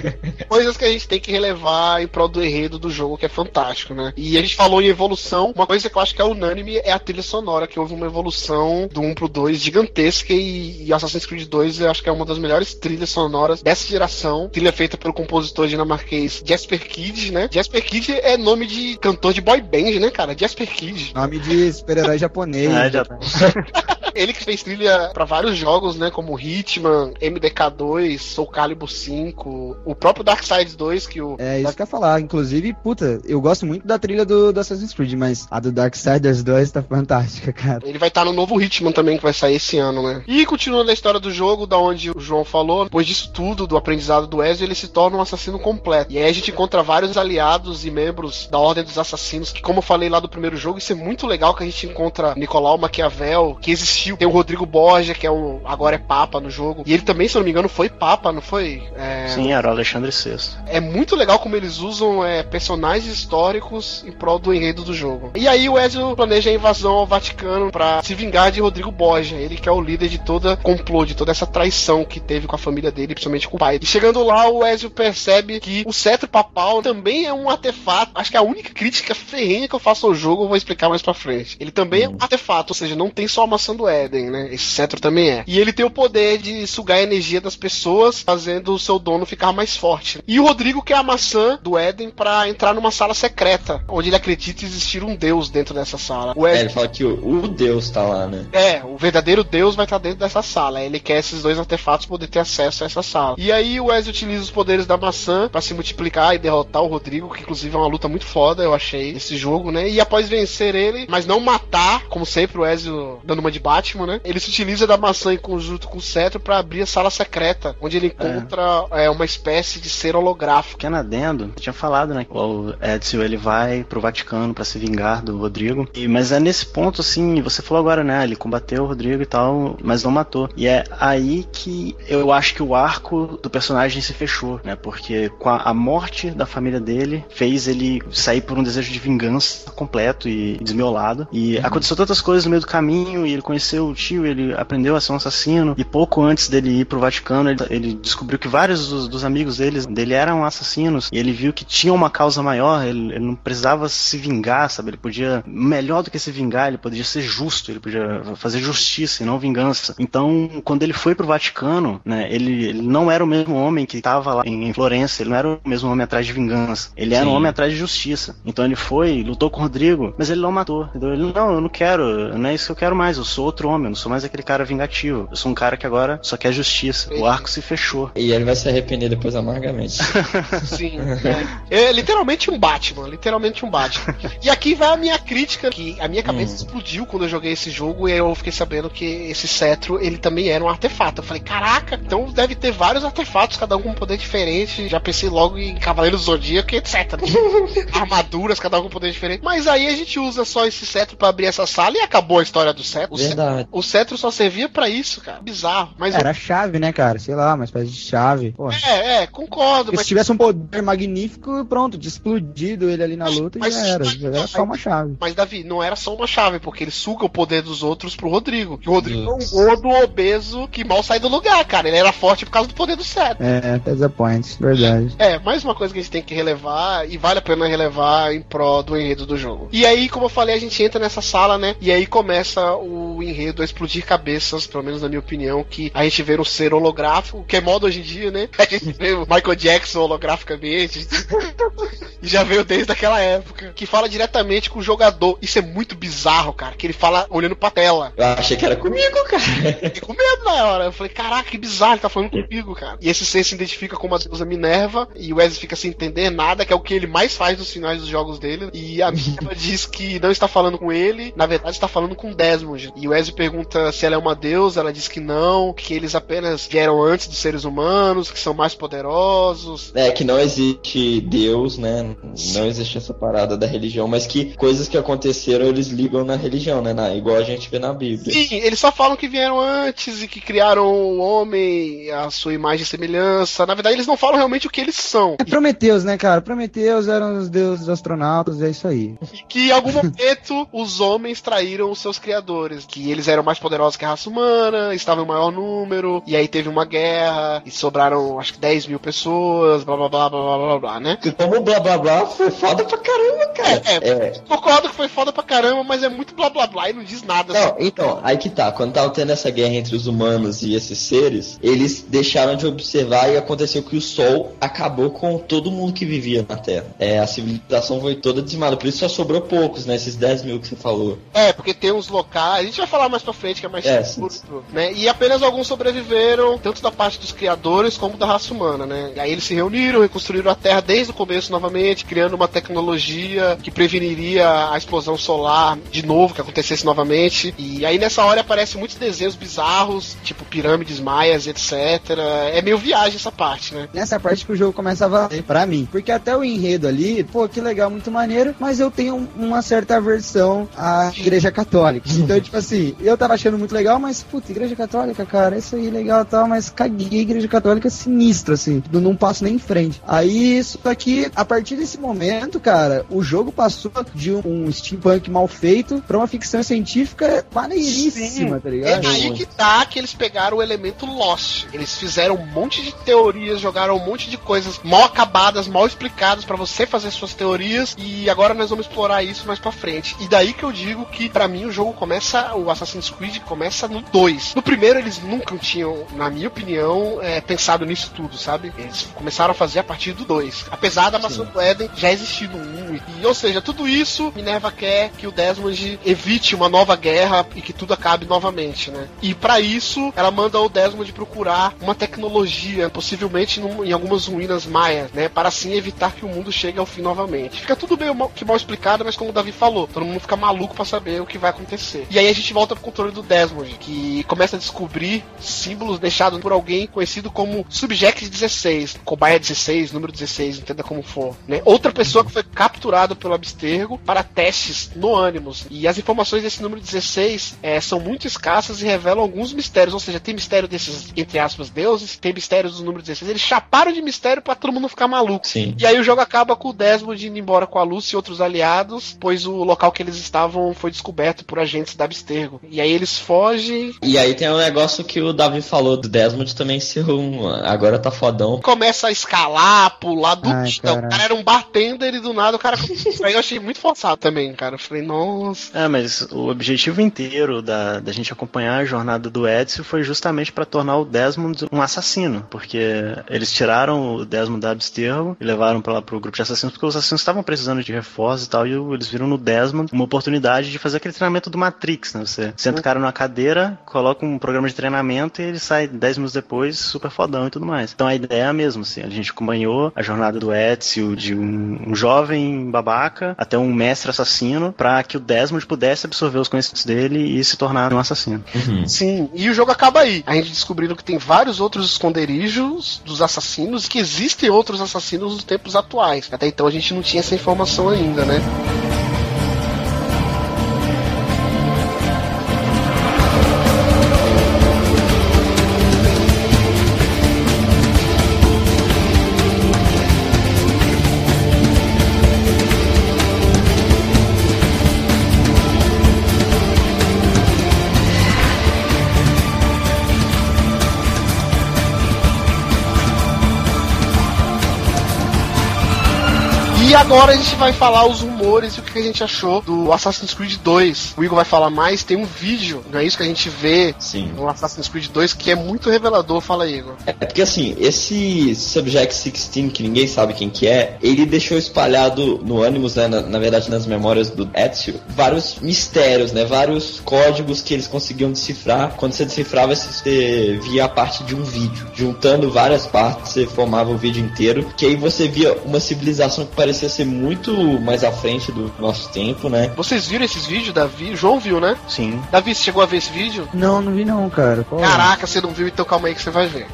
coisas que a gente tem que relevar em prol do enredo do jogo, que é fantástico, né? E a gente falou em evolução, uma coisa que eu acho que é unânime é a trilha sonora, que houve uma evolução do 1 pro 2 gigantesca e, e Assassin's Creed 2 eu acho que é uma das melhores trilhas sonoras dessa geração. Trilha feita pelo compositor dinamarquês Jasper Kidd, né? Jasper Kidd é nome de cantor de boy band, né, cara? Jasper Kidd. Nome de super-herói japonês. É, já- Ele que fez trilha pra vários jogos, né? Como Hitman, MDK2, Soul Calibur 5, o próprio Darkseid 2, que o. É isso que eu ia falar. Inclusive, puta, eu gosto muito da trilha do, do Assassin's Creed, mas a do Darksiders 2 tá fantástica, cara. Ele vai estar no novo Hitman também, que vai sair esse ano, né? E continuando a história do jogo, da onde o João falou, depois disso tudo, do aprendizado do Ezio, ele se torna um assassino completo. E aí a gente encontra vários aliados e membros da Ordem dos Assassinos, que como eu falei lá do primeiro jogo, isso é muito legal que a gente encontra Nicolau Maquiavel, que existiu sutil. Tem o Rodrigo Borja, que é um, agora é Papa no jogo. E ele também, se eu não me engano, foi Papa, não foi? É, Sim, era o Alexandre VI. é muito legal como eles usam é, personagens históricos em prol do enredo do jogo. E aí o Ezio planeja a invasão ao Vaticano pra se vingar de Rodrigo Borgia, ele que é o líder de toda complô, de toda essa traição que teve com a família dele, principalmente com o pai. E chegando lá, o Ezio percebe que o cetro papal também é um artefato. Acho que a única crítica ferrenha que eu faço ao jogo eu vou explicar mais pra frente. Ele também é um artefato, ou seja, não tem só a maçã do Éden, né? Esse cetro também é. E ele tem o poder de sugar a energia das pessoas, fazendo o seu dono ficar mais forte. E o Rodrigo quer a maçã do Éden pra entrar numa sala secreta, onde ele acredita existir um deus dentro dessa sala. O É, Ezio ele fala que o, o Deus tá lá, né? é, o verdadeiro Deus vai estar dentro dessa sala. Ele quer esses dois artefatos poder ter acesso a essa sala. E aí o Ezio utiliza os poderes da maçã pra se multiplicar e derrotar o Rodrigo, que inclusive é uma luta muito foda, eu achei, esse jogo, né? E após vencer ele, mas não matar, como sempre o Ezio dando uma de Batman, né? Ele se utiliza da maçã em conjunto com o cetro pra abrir a sala secreta, onde ele encontra é, uma espécie de ser holográfico. Pequeno adendo, eu tinha falado, né? O Ezio ele vai pro Vaticano pra se vingar do Rodrigo. E, mas é nesse ponto, assim, você falou agora, né? Ele combateu o Rodrigo e tal, mas não matou. E é aí que eu acho que o arco do personagem se fechou, né? Porque com a, a morte da família dele fez ele sair por um desejo de vingança completo e desmiolado. E aconteceu tantas coisas no meio do caminho, e ele conheceu o tio, ele aprendeu a ser um assassino. E pouco antes dele ir pro Vaticano, ele, ele descobriu que vários dos, dos amigos deles, dele eram assassinos. E ele viu que tinha uma causa maior, ele, ele não precisava se vingar, sabe? Ele podia, melhor do que se vingar, ele podia ser justo, ele podia fazer justiça e não vingança. Então, quando ele foi pro Vaticano, né, ele, ele não era o mesmo homem que estava lá em, em Florença, ele não era o mesmo homem atrás de vingança. Ele era um homem atrás de justiça. Então ele foi, lutou com o Rodrigo, mas ele não matou. Ele, não, eu não quero, não é isso que eu quero mais, eu sou outro homem, eu não sou mais aquele cara vingativo. Eu sou um cara que agora só quer justiça. O arco se fechou. E ele vai se arrepender depois amargamente. Sim. É, é literalmente um Batman, literalmente um Batman. E aqui vai a minha crítica, que a minha cabeça Hum. explodiu quando eu joguei esse jogo e aí eu fiquei sabendo que esse cetro, ele também era um artefato. Eu falei, caraca, então deve ter vários artefatos, cada um com um poder diferente. Já pensei logo em Cavaleiros do Zodíaco e etc. Armaduras, cada um com um poder diferente. Mas aí a gente usa só esse cetro pra abrir essa sala e acabou a história do cetro. O cetro- Verdade. O cetro só servia pra isso, cara. Bizarro. Mas Era a chave, né, cara? Sei lá, uma espécie de chave. É, é, concordo, Porque mas se tivesse um poder magnífico, pronto, de explodido ele ali na luta mas- já era. mas- Já era só uma chave. Mas, Davi, não era só uma chave, porque ele suga o poder dos outros pro Rodrigo. Que o Rodrigo é um gordo obeso que mal sai do lugar, cara. Ele era forte por causa do poder do cetro. É, Tesa Points, verdade. É, mais uma coisa que a gente tem que relevar, e vale a pena relevar em pró do enredo do jogo. E aí, como eu falei, a gente entra nessa sala, né? E aí começa o enredo a explodir cabeças, pelo menos na minha opinião, que a gente vê um ser holográfico, que é moda hoje em dia, né? A gente vê o Michael Jackson holograficamente. e já veio desde aquela época. Que fala diretamente com o jogador. Isso é muito bizarro, cara. Que ele fala olhando pra tela. Eu achei que era comigo, cara. Fiquei com medo na hora. Eu falei, caraca, que bizarro, ele tá falando comigo, cara. E esse ser se identifica como a deusa Minerva, e o Wesley fica sem entender nada, que é o que ele mais faz nos finais dos jogos dele. E a Minerva diz que não está falando com ele, na verdade está falando com Desmond. E o Wesley pergunta se ela é uma deusa, ela diz que não, que eles apenas vieram antes dos seres humanos, que são mais poderosos. É, que não existe Deus, né? Não existe essa parada da religião, mas que coisas que aconteceram eles ligam na religião, né? Na, igual a gente vê na Bíblia. Sim, eles só falam que vieram antes e que criaram o homem, a sua imagem e semelhança. Na verdade, eles não falam realmente o que eles são. É Prometeus, né, cara? Prometeus eram os deuses astronautas, é isso aí. que em algum momento os homens traíram os seus criadores, que eles eram mais poderosos que a raça humana, estavam em maior número, e aí teve uma guerra, e sobraram acho que 10 mil pessoas, blá blá blá blá blá blá blá, né? Como blá blá blá foi foda pra caramba, cara. É, É. concordo que foi foda pra caramba, mas é muito blá blá blá e não diz nada. Não, então, aí que tá. Quando tava tendo essa guerra entre os humanos e esses seres, eles deixaram de observar e aconteceu que o Sol acabou com todo mundo que vivia na Terra. É, a civilização foi toda dizimada. Por isso só sobrou poucos, né? Esses 10 mil que você falou. É, porque tem uns locais, a gente vai falar mais pra frente que é mais É, curto, né? E apenas alguns sobreviveram, tanto da parte dos criadores como da raça humana, né? E aí eles se reuniram, reconstruíram a Terra desde o começo novamente, criando uma tecnologia que preveniria a explosão solar de novo, que acontecesse novamente. E aí nessa hora aparecem muitos desenhos bizarros, tipo pirâmides maias, etc. É meio viagem essa parte, né? Nessa parte que o jogo começa a valer pra mim. Porque até o enredo ali, pô, que legal, muito maneiro, mas eu tenho uma certa aversão à igreja católica. Então, tipo assim, assim, eu tava achando muito legal, mas, puta, igreja católica, cara, isso aí é legal e tal, mas caguei, igreja católica é sinistro, assim, não, não passo nem em frente. Aí, isso aqui, a partir desse momento, cara, o jogo passou de um, steampunk mal feito pra uma ficção científica maneiríssima, tá É ligado? aí que tá que eles pegaram o elemento Lost. Eles fizeram um monte de teorias, jogaram um monte de coisas mal acabadas, mal explicadas pra você fazer suas teorias e agora nós vamos explorar isso mais pra frente. E daí que eu digo que pra mim o jogo começa, o Assassin's Creed começa no 2. No primeiro eles nunca tinham, na minha opinião, é, pensado nisso tudo, sabe? Eles começaram a fazer a partir do 2. Apesar da maçã do Éden já existir no 1. E, ou seja, tudo isso Minerva quer que o Desmond evite uma nova guerra e que tudo acabe novamente, né? E pra isso ela manda o Desmond procurar uma tecnologia, possivelmente num- em algumas ruínas maias, né? Para assim evitar que o mundo chegue ao fim novamente. Fica tudo meio mal, que mal explicado, mas como o Davi falou, todo mundo fica maluco pra saber o que vai acontecer. E aí a gente volta pro controle do Desmond, que começa a descobrir símbolos deixados por alguém conhecido como Subject 16, Cobaia 16, número 16, entenda como for, né? Outra pessoa que foi capturada pelo Abstergo para testes no Animus. E as informações desse número 16 eh, são muito escassas e revelam alguns mistérios, ou seja, tem mistério desses, entre aspas, deuses, tem mistérios do número 16. Eles chaparam de mistério pra todo mundo ficar maluco. Sim. E aí o jogo acaba com o Desmond indo embora com a Lucy e outros aliados, pois o local que eles estavam foi descoberto por agentes da Abstergo. E aí eles fogem, E aí tem um negócio que o Davi falou do Desmond também ser um. Agora tá fodão. Começa a escalar, pular do Ai, então, O cara. cara era um bartender e do nada o cara. aí eu achei muito forçado também, cara. Eu falei, nossa. É, mas o objetivo inteiro da, da gente acompanhar a jornada do Ezio foi justamente pra tornar o Desmond um assassino, porque eles tiraram o Desmond da Abstergo e levaram pra lá pro grupo de assassinos, porque os assassinos estavam precisando de reforços e tal, e eles viram no Desmond uma oportunidade de fazer aquele treinamento do Matrix, né? Você senta o cara numa cadeira, coloca um programa de treinamento e ele sai 10 minutos depois super fodão e tudo mais. Então a ideia é a mesma, assim, a gente acompanhou a jornada do Ezio de um, um jovem babaca até um mestre assassino pra que o Desmond pudesse absorver os conhecimentos dele e se tornar um assassino. Sim, e o jogo acaba aí. A gente descobrindo que tem vários outros esconderijos dos assassinos, que existem outros assassinos nos tempos atuais. Até então a gente não tinha essa informação ainda, né? Agora a gente vai falar os rumores e o que a gente achou do Assassin's Creed 2. O Igor vai falar mais, tem um vídeo, não é isso que a gente vê Sim. no Assassin's Creed 2 que é muito revelador. Fala aí, Igor. É porque assim, esse Subject 16, que ninguém sabe quem que é, ele deixou espalhado no Animus, né, na, na verdade nas memórias do Ezio, vários mistérios, né, vários códigos que eles conseguiam decifrar. Quando você decifrava, você via a parte de um vídeo. Juntando várias partes, você formava o vídeo inteiro, que aí você via uma civilização que parecia ser muito mais à frente do nosso tempo, né. Vocês viram esses vídeos, Davi? O João viu, né? Sim. Davi, você chegou a ver esse vídeo? Não, não vi não, cara. Qual é? Caraca, você não viu, então calma aí que você vai ver.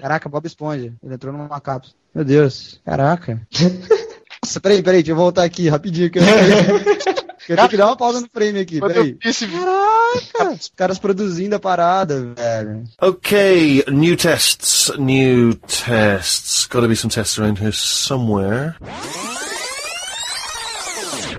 Caraca, Bob Esponja. Ele entrou numa cápsula. Meu Deus. Caraca. Nossa, peraí, peraí, deixa eu voltar aqui rapidinho. Que eu, eu tenho que dar uma pausa no frame aqui, peraí. esse. Caraca, os caras produzindo a parada, velho. Okay, new tests, new tests. Gotta be some tests around here somewhere.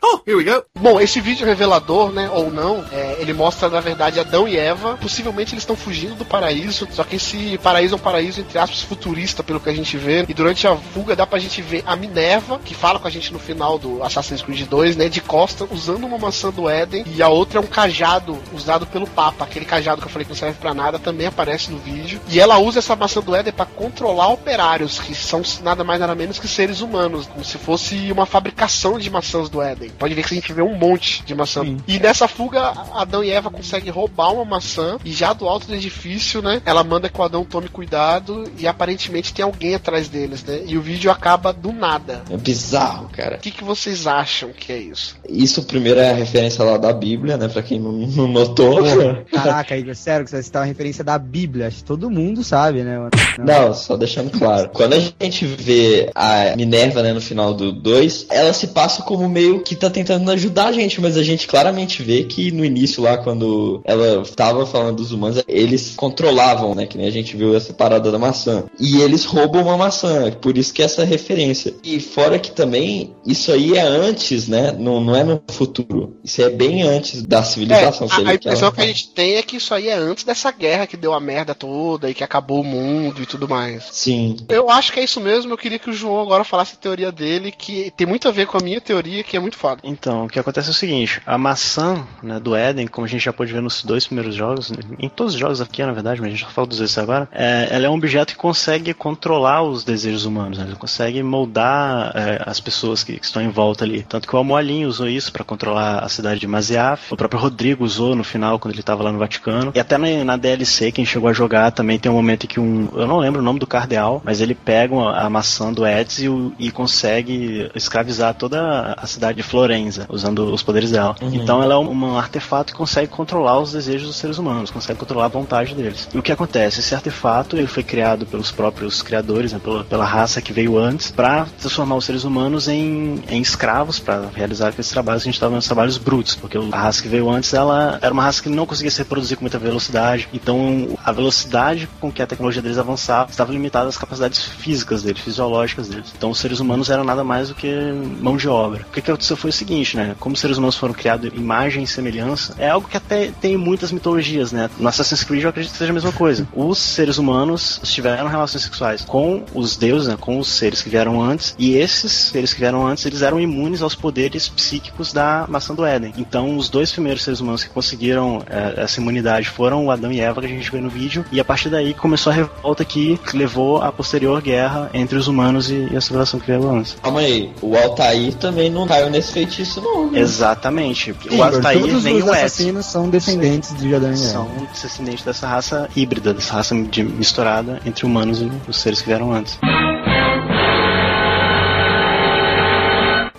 Oh, here we go. Bom, esse vídeo revelador, né, ou não, é, ele mostra, na verdade, Adão e Eva. Possivelmente eles estão fugindo do paraíso, só que esse paraíso é um paraíso, entre aspas, futurista, pelo que a gente vê. E durante a fuga dá pra gente ver a Minerva, que fala com a gente no final do Assassin's Creed 2, né, de costa, usando uma maçã do Éden. E a outra é um cajado usado pelo Papa. Aquele cajado que eu falei que não serve pra nada também aparece no vídeo. E ela usa essa maçã do Éden pra controlar operários, que são nada mais nada menos que seres humanos, como se fosse uma fabricação de maçãs do Éden. Pode ver que a gente vê um monte de maçã. E nessa fuga, Adão e Eva conseguem roubar uma maçã e já do alto do edifício, né? Ela manda que o Adão tome cuidado e aparentemente tem alguém atrás deles, né? E o vídeo acaba do nada. É bizarro, cara. O que, que vocês acham que é isso? Isso primeiro é a referência lá da Bíblia, né, pra quem não, não notou. Caraca, Igor, sério que você citar uma referência da Bíblia. Acho que todo mundo sabe, né? mano? Não, só deixando claro. Quando a gente vê a Minerva, né, no final do 2, ela se passa como meio que tá tentando ajudar a gente, mas a gente claramente vê que no início lá, quando ela tava falando dos humanos, eles controlavam, né? Que nem a gente viu essa parada da maçã. E eles roubam uma maçã, por isso que essa referência. E fora que também, isso aí é antes, né? Não, não é no futuro. Isso é bem antes da civilização. É, a, a impressão ela- que a gente tem é que isso aí é antes dessa guerra que deu a merda toda e que acabou o mundo e tudo mais. Sim. Eu acho que é isso mesmo. Eu queria que o João agora falasse a teoria dele, que tem muito a ver com a minha teoria, que é muito Então, o que acontece é o seguinte: a maçã né, do Éden, como a gente já pôde ver nos dois primeiros jogos, em todos os jogos aqui, na verdade, mas a gente só fala dos dois agora, é, ela é um objeto que consegue controlar os desejos humanos, né? Ele consegue moldar é, as pessoas que, que estão em volta ali. Tanto que o Amoalim usou isso para controlar a cidade de Maziaf, o próprio Rodrigo usou no final, quando ele estava lá no Vaticano, e até na, na DLC, quem chegou a jogar também tem um momento em que um. Eu não lembro o nome do cardeal, mas ele pega uma- a maçã do Eds e, consegue escravizar toda a cidade de Florenza, usando os poderes dela. Uhum. Então ela é um, um artefato que consegue controlar os desejos dos seres humanos, consegue controlar a vontade deles. E o que acontece? Esse artefato ele foi criado pelos próprios criadores, né, pela, pela raça que veio antes, para transformar os seres humanos em, em escravos, para realizar aqueles trabalhos que a gente estava nos trabalhos brutos, porque a raça que veio antes ela era uma raça que não conseguia se reproduzir com muita velocidade. Então a velocidade com que a tecnologia deles avançava estava limitada às capacidades físicas deles, fisiológicas deles. Então os seres humanos eram nada mais do que mão de obra. O que, que aconteceu foi o seguinte, né? Como os seres humanos foram criados em imagem e semelhança, é algo que até tem em muitas mitologias, né? No Assassin's Creed eu acredito que seja a mesma coisa. Os seres humanos tiveram relações sexuais com os deuses, né? com os seres que vieram antes, e esses seres que vieram antes, eles eram imunes aos poderes psíquicos da maçã do Éden. Então os dois primeiros seres humanos que conseguiram eh, essa imunidade foram o Adão e Eva, que a gente vê no vídeo, e a partir daí começou a revolta que levou à posterior guerra entre os humanos e, e a civilização que veio antes. Calma aí, o Altair também não caiu nesse feitiço, não. né? Exatamente. Igor, o Altair todos nem os o assassinos são descendentes de Adão e Eva. são descendentes dessa raça híbrida, dessa raça de- misturada entre humanos e os seres que vieram antes.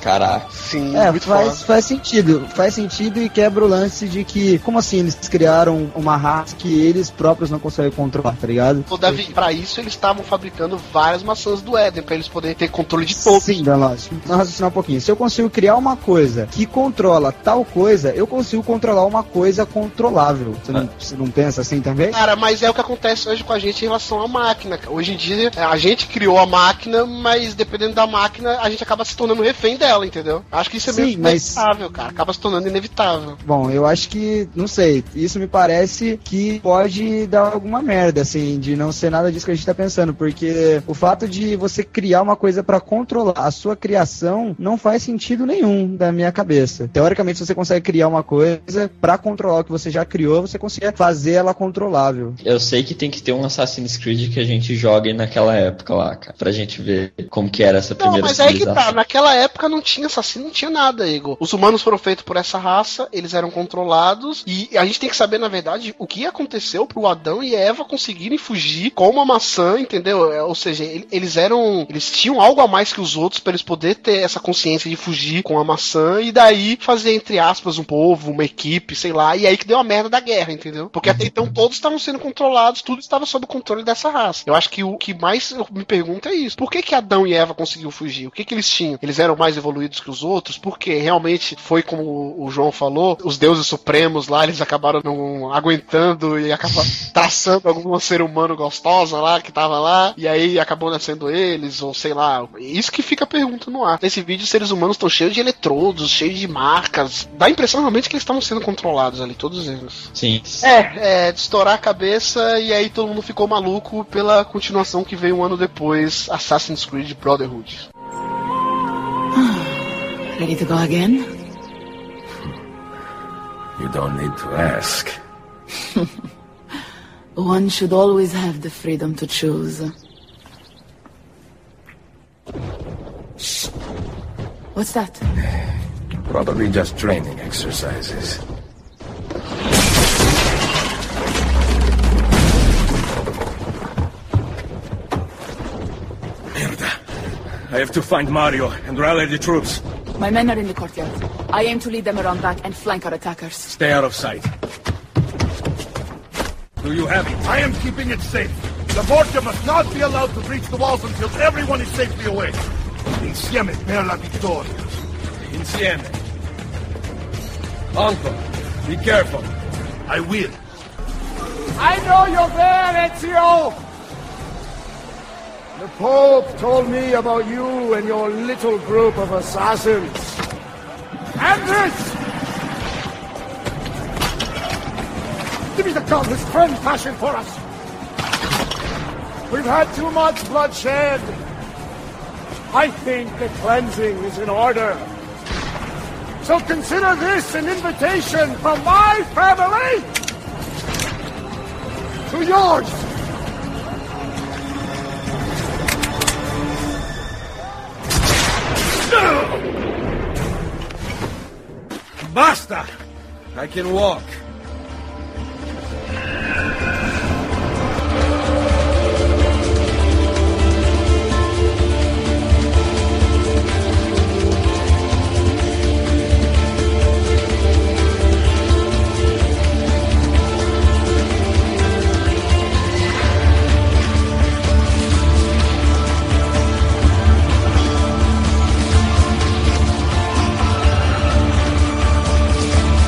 Caraca. Sim, É, muito faz, foda. faz sentido. Faz sentido e quebra o lance de que, como assim, eles criaram uma raça que eles próprios não conseguem controlar, tá ligado? Ô, Davi, pra isso eles estavam fabricando várias maçãs do Éden, pra eles poderem ter controle de todos. Sim, Danlós. Vamos raciocinar um pouquinho. Se eu consigo criar uma coisa que controla tal coisa, eu consigo controlar uma coisa controlável. Você não, você não pensa assim também? Cara, mas é o que acontece hoje com a gente em relação à máquina. Hoje em dia, a gente criou a máquina, mas dependendo da máquina, a gente acaba se tornando refém dela, entendeu? Acho que isso é Sim, meio mas- inevitável, cara. Acaba se tornando inevitável. Bom, eu acho que, não sei, isso me parece que pode dar alguma merda, assim, de não ser nada disso que a gente tá pensando, porque o fato de você criar uma coisa pra controlar a sua criação não faz sentido nenhum da minha cabeça. Teoricamente, se você consegue criar uma coisa pra controlar o que você já criou, você consegue fazer ela controlável. Eu sei que tem que ter um Assassin's Creed que a gente jogue naquela época lá, cara. Pra gente ver como que era essa Não, primeira mas é aí que tá. civilização. Naquela época não tinha assassino, não tinha nada, Igor. Os humanos foram feitos por essa raça, eles eram controlados, e a gente tem que saber, na verdade, o que aconteceu pro Adão e Eva conseguirem fugir com uma maçã, entendeu? É, Ou seja, ele- eles eram. Eles tinham algo a mais que os outros pra eles poderem ter essa consciência de fugir com a maçã e daí fazer, entre aspas, um povo, uma equipe, sei lá, e aí que deu a merda da guerra, entendeu? Porque até então todos estavam sendo controlados, tudo estava sob o controle dessa raça. Eu acho que o que mais eu me pergunto é isso. Por que, que Adão e Eva conseguiu fugir? O que, que eles tinham? Eles eram mais evoluídos que os outros? Porque realmente foi como o João falou, os deuses supremos lá, eles acabaram não aguentando e acabaram traçando algum ser humano gostosa lá que tava lá, e aí acabou nascendo eles, ou sei lá. Isso que fica a pergunta no ar. Nesse vídeo, os seres humanos estão cheios de eletrodos, cheios de marcas. Dá a impressão realmente que eles estavam sendo controlados ali, todos eles. Sim. É, é, de estourar a cabeça e aí todo mundo ficou maluco pela continuação que veio um ano depois, Assassin's Creed Brotherhood. Ready to go again? Hmm. You don't need to ask. One should always have the freedom to choose. Shh. What's that? Probably just training exercises. Merda. I have to find Mario and rally the troops. My men are in the courtyard. I aim to lead them around back and flank our attackers. Stay out of sight. Do you have it? I am keeping it safe. The Borgia must not be allowed to breach the walls until everyone is safely away. Insieme per la vittoria. Insieme. Uncle, be careful. I will. I know you're there, Ezio! The Pope told me about you and your little group of assassins. Andres! Give me the gun, his friend passion for us. We've had too much bloodshed. I think the cleansing is in order. So consider this an invitation from my family to yours. Basta! I can walk.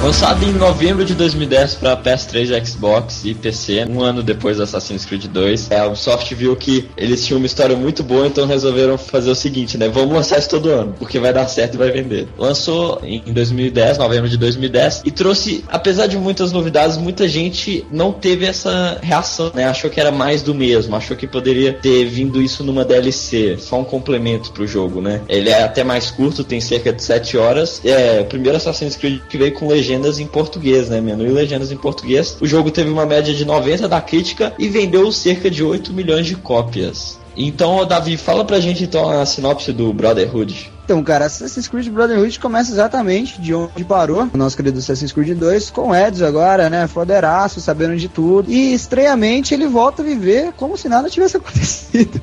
Lançado em novembro de 2010 para PS3, Xbox e PC, um ano depois do Assassin's Creed 2, é, a Ubisoft viu que eles tinham uma história muito boa, então resolveram fazer o seguinte, né? Vamos lançar isso todo ano, porque vai dar certo e vai vender. Lançou em 2010, novembro de 2010, e trouxe, apesar de muitas novidades, muita gente não teve essa reação, né? Achou que era mais do mesmo, achou que poderia ter vindo isso numa DLC, só um complemento pro jogo, né? Ele é até mais curto, tem cerca de 7 horas. É o primeiro Assassin's Creed que veio com legendas em português, né? Menu e legendas em português. O jogo teve uma média de 90 da crítica e vendeu cerca de 8 milhões de cópias. Então, Davi, fala pra gente então a sinopse do Brotherhood. Então, cara, Assassin's Creed Brotherhood começa exatamente de onde parou o nosso querido Assassin's Creed 2, com Ezio agora, né, foderaço, sabendo de tudo. E, estranhamente, ele volta a viver como se nada tivesse acontecido.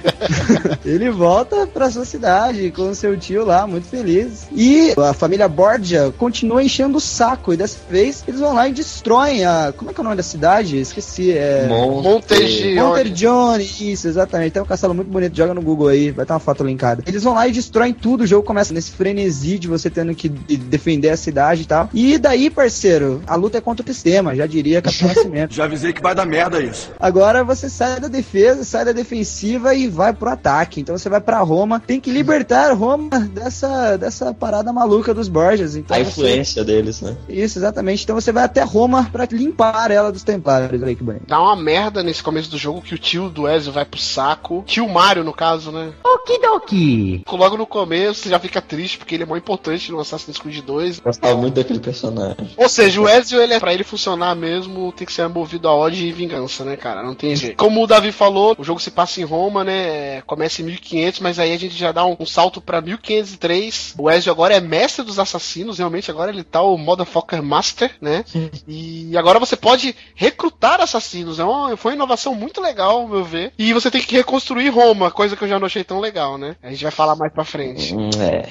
ele volta pra sua cidade com seu tio lá, muito feliz. E a família Borgia continua enchendo o saco. E dessa vez eles vão lá e destroem a. Como é que é o nome da cidade? Esqueci. É. Montegione. Montergione, isso, exatamente. Tem um castelo muito bonito, joga no Google aí, vai ter uma foto linkada. Eles vão lá e destroem tudo, o jogo começa nesse frenesi de você tendo que de- defender a cidade e tal. E daí, parceiro, a luta é contra o sistema, já diria Capitão Nascimento. Já avisei que vai dar merda isso. Agora você sai da defesa, sai da defensiva e vai pro ataque. Então você vai pra Roma, tem que libertar Roma dessa, dessa parada maluca dos Borgias. Então A você- influência deles, né? Isso, exatamente. Então você vai até Roma pra limpar ela dos Templários. Olha que bonito. Dá uma merda nesse começo do jogo que o tio do Ezio vai pro saco. Tio Mario, no caso, né? Okidoki. Logo no começo, você já fica triste porque ele é muito importante no Assassin's Creed 2. Gostava muito daquele personagem. Ou seja, o Ezio, ele é, pra ele funcionar mesmo, tem que ser movido a ódio e vingança, né, cara? Não tem jeito. Como o Davi falou, o jogo se passa em Roma, né? Começa em 1500, mas aí a gente já dá um, um salto pra 1503. O Ezio agora é mestre dos assassinos, realmente agora ele tá o Motherfucker Master, né? E agora você pode recrutar assassinos. É uma, foi uma inovação muito legal, ao meu ver. E você tem que reconstruir Roma, coisa que eu já não achei tão legal, né? A gente vai falar mais pra frente. Hum, É.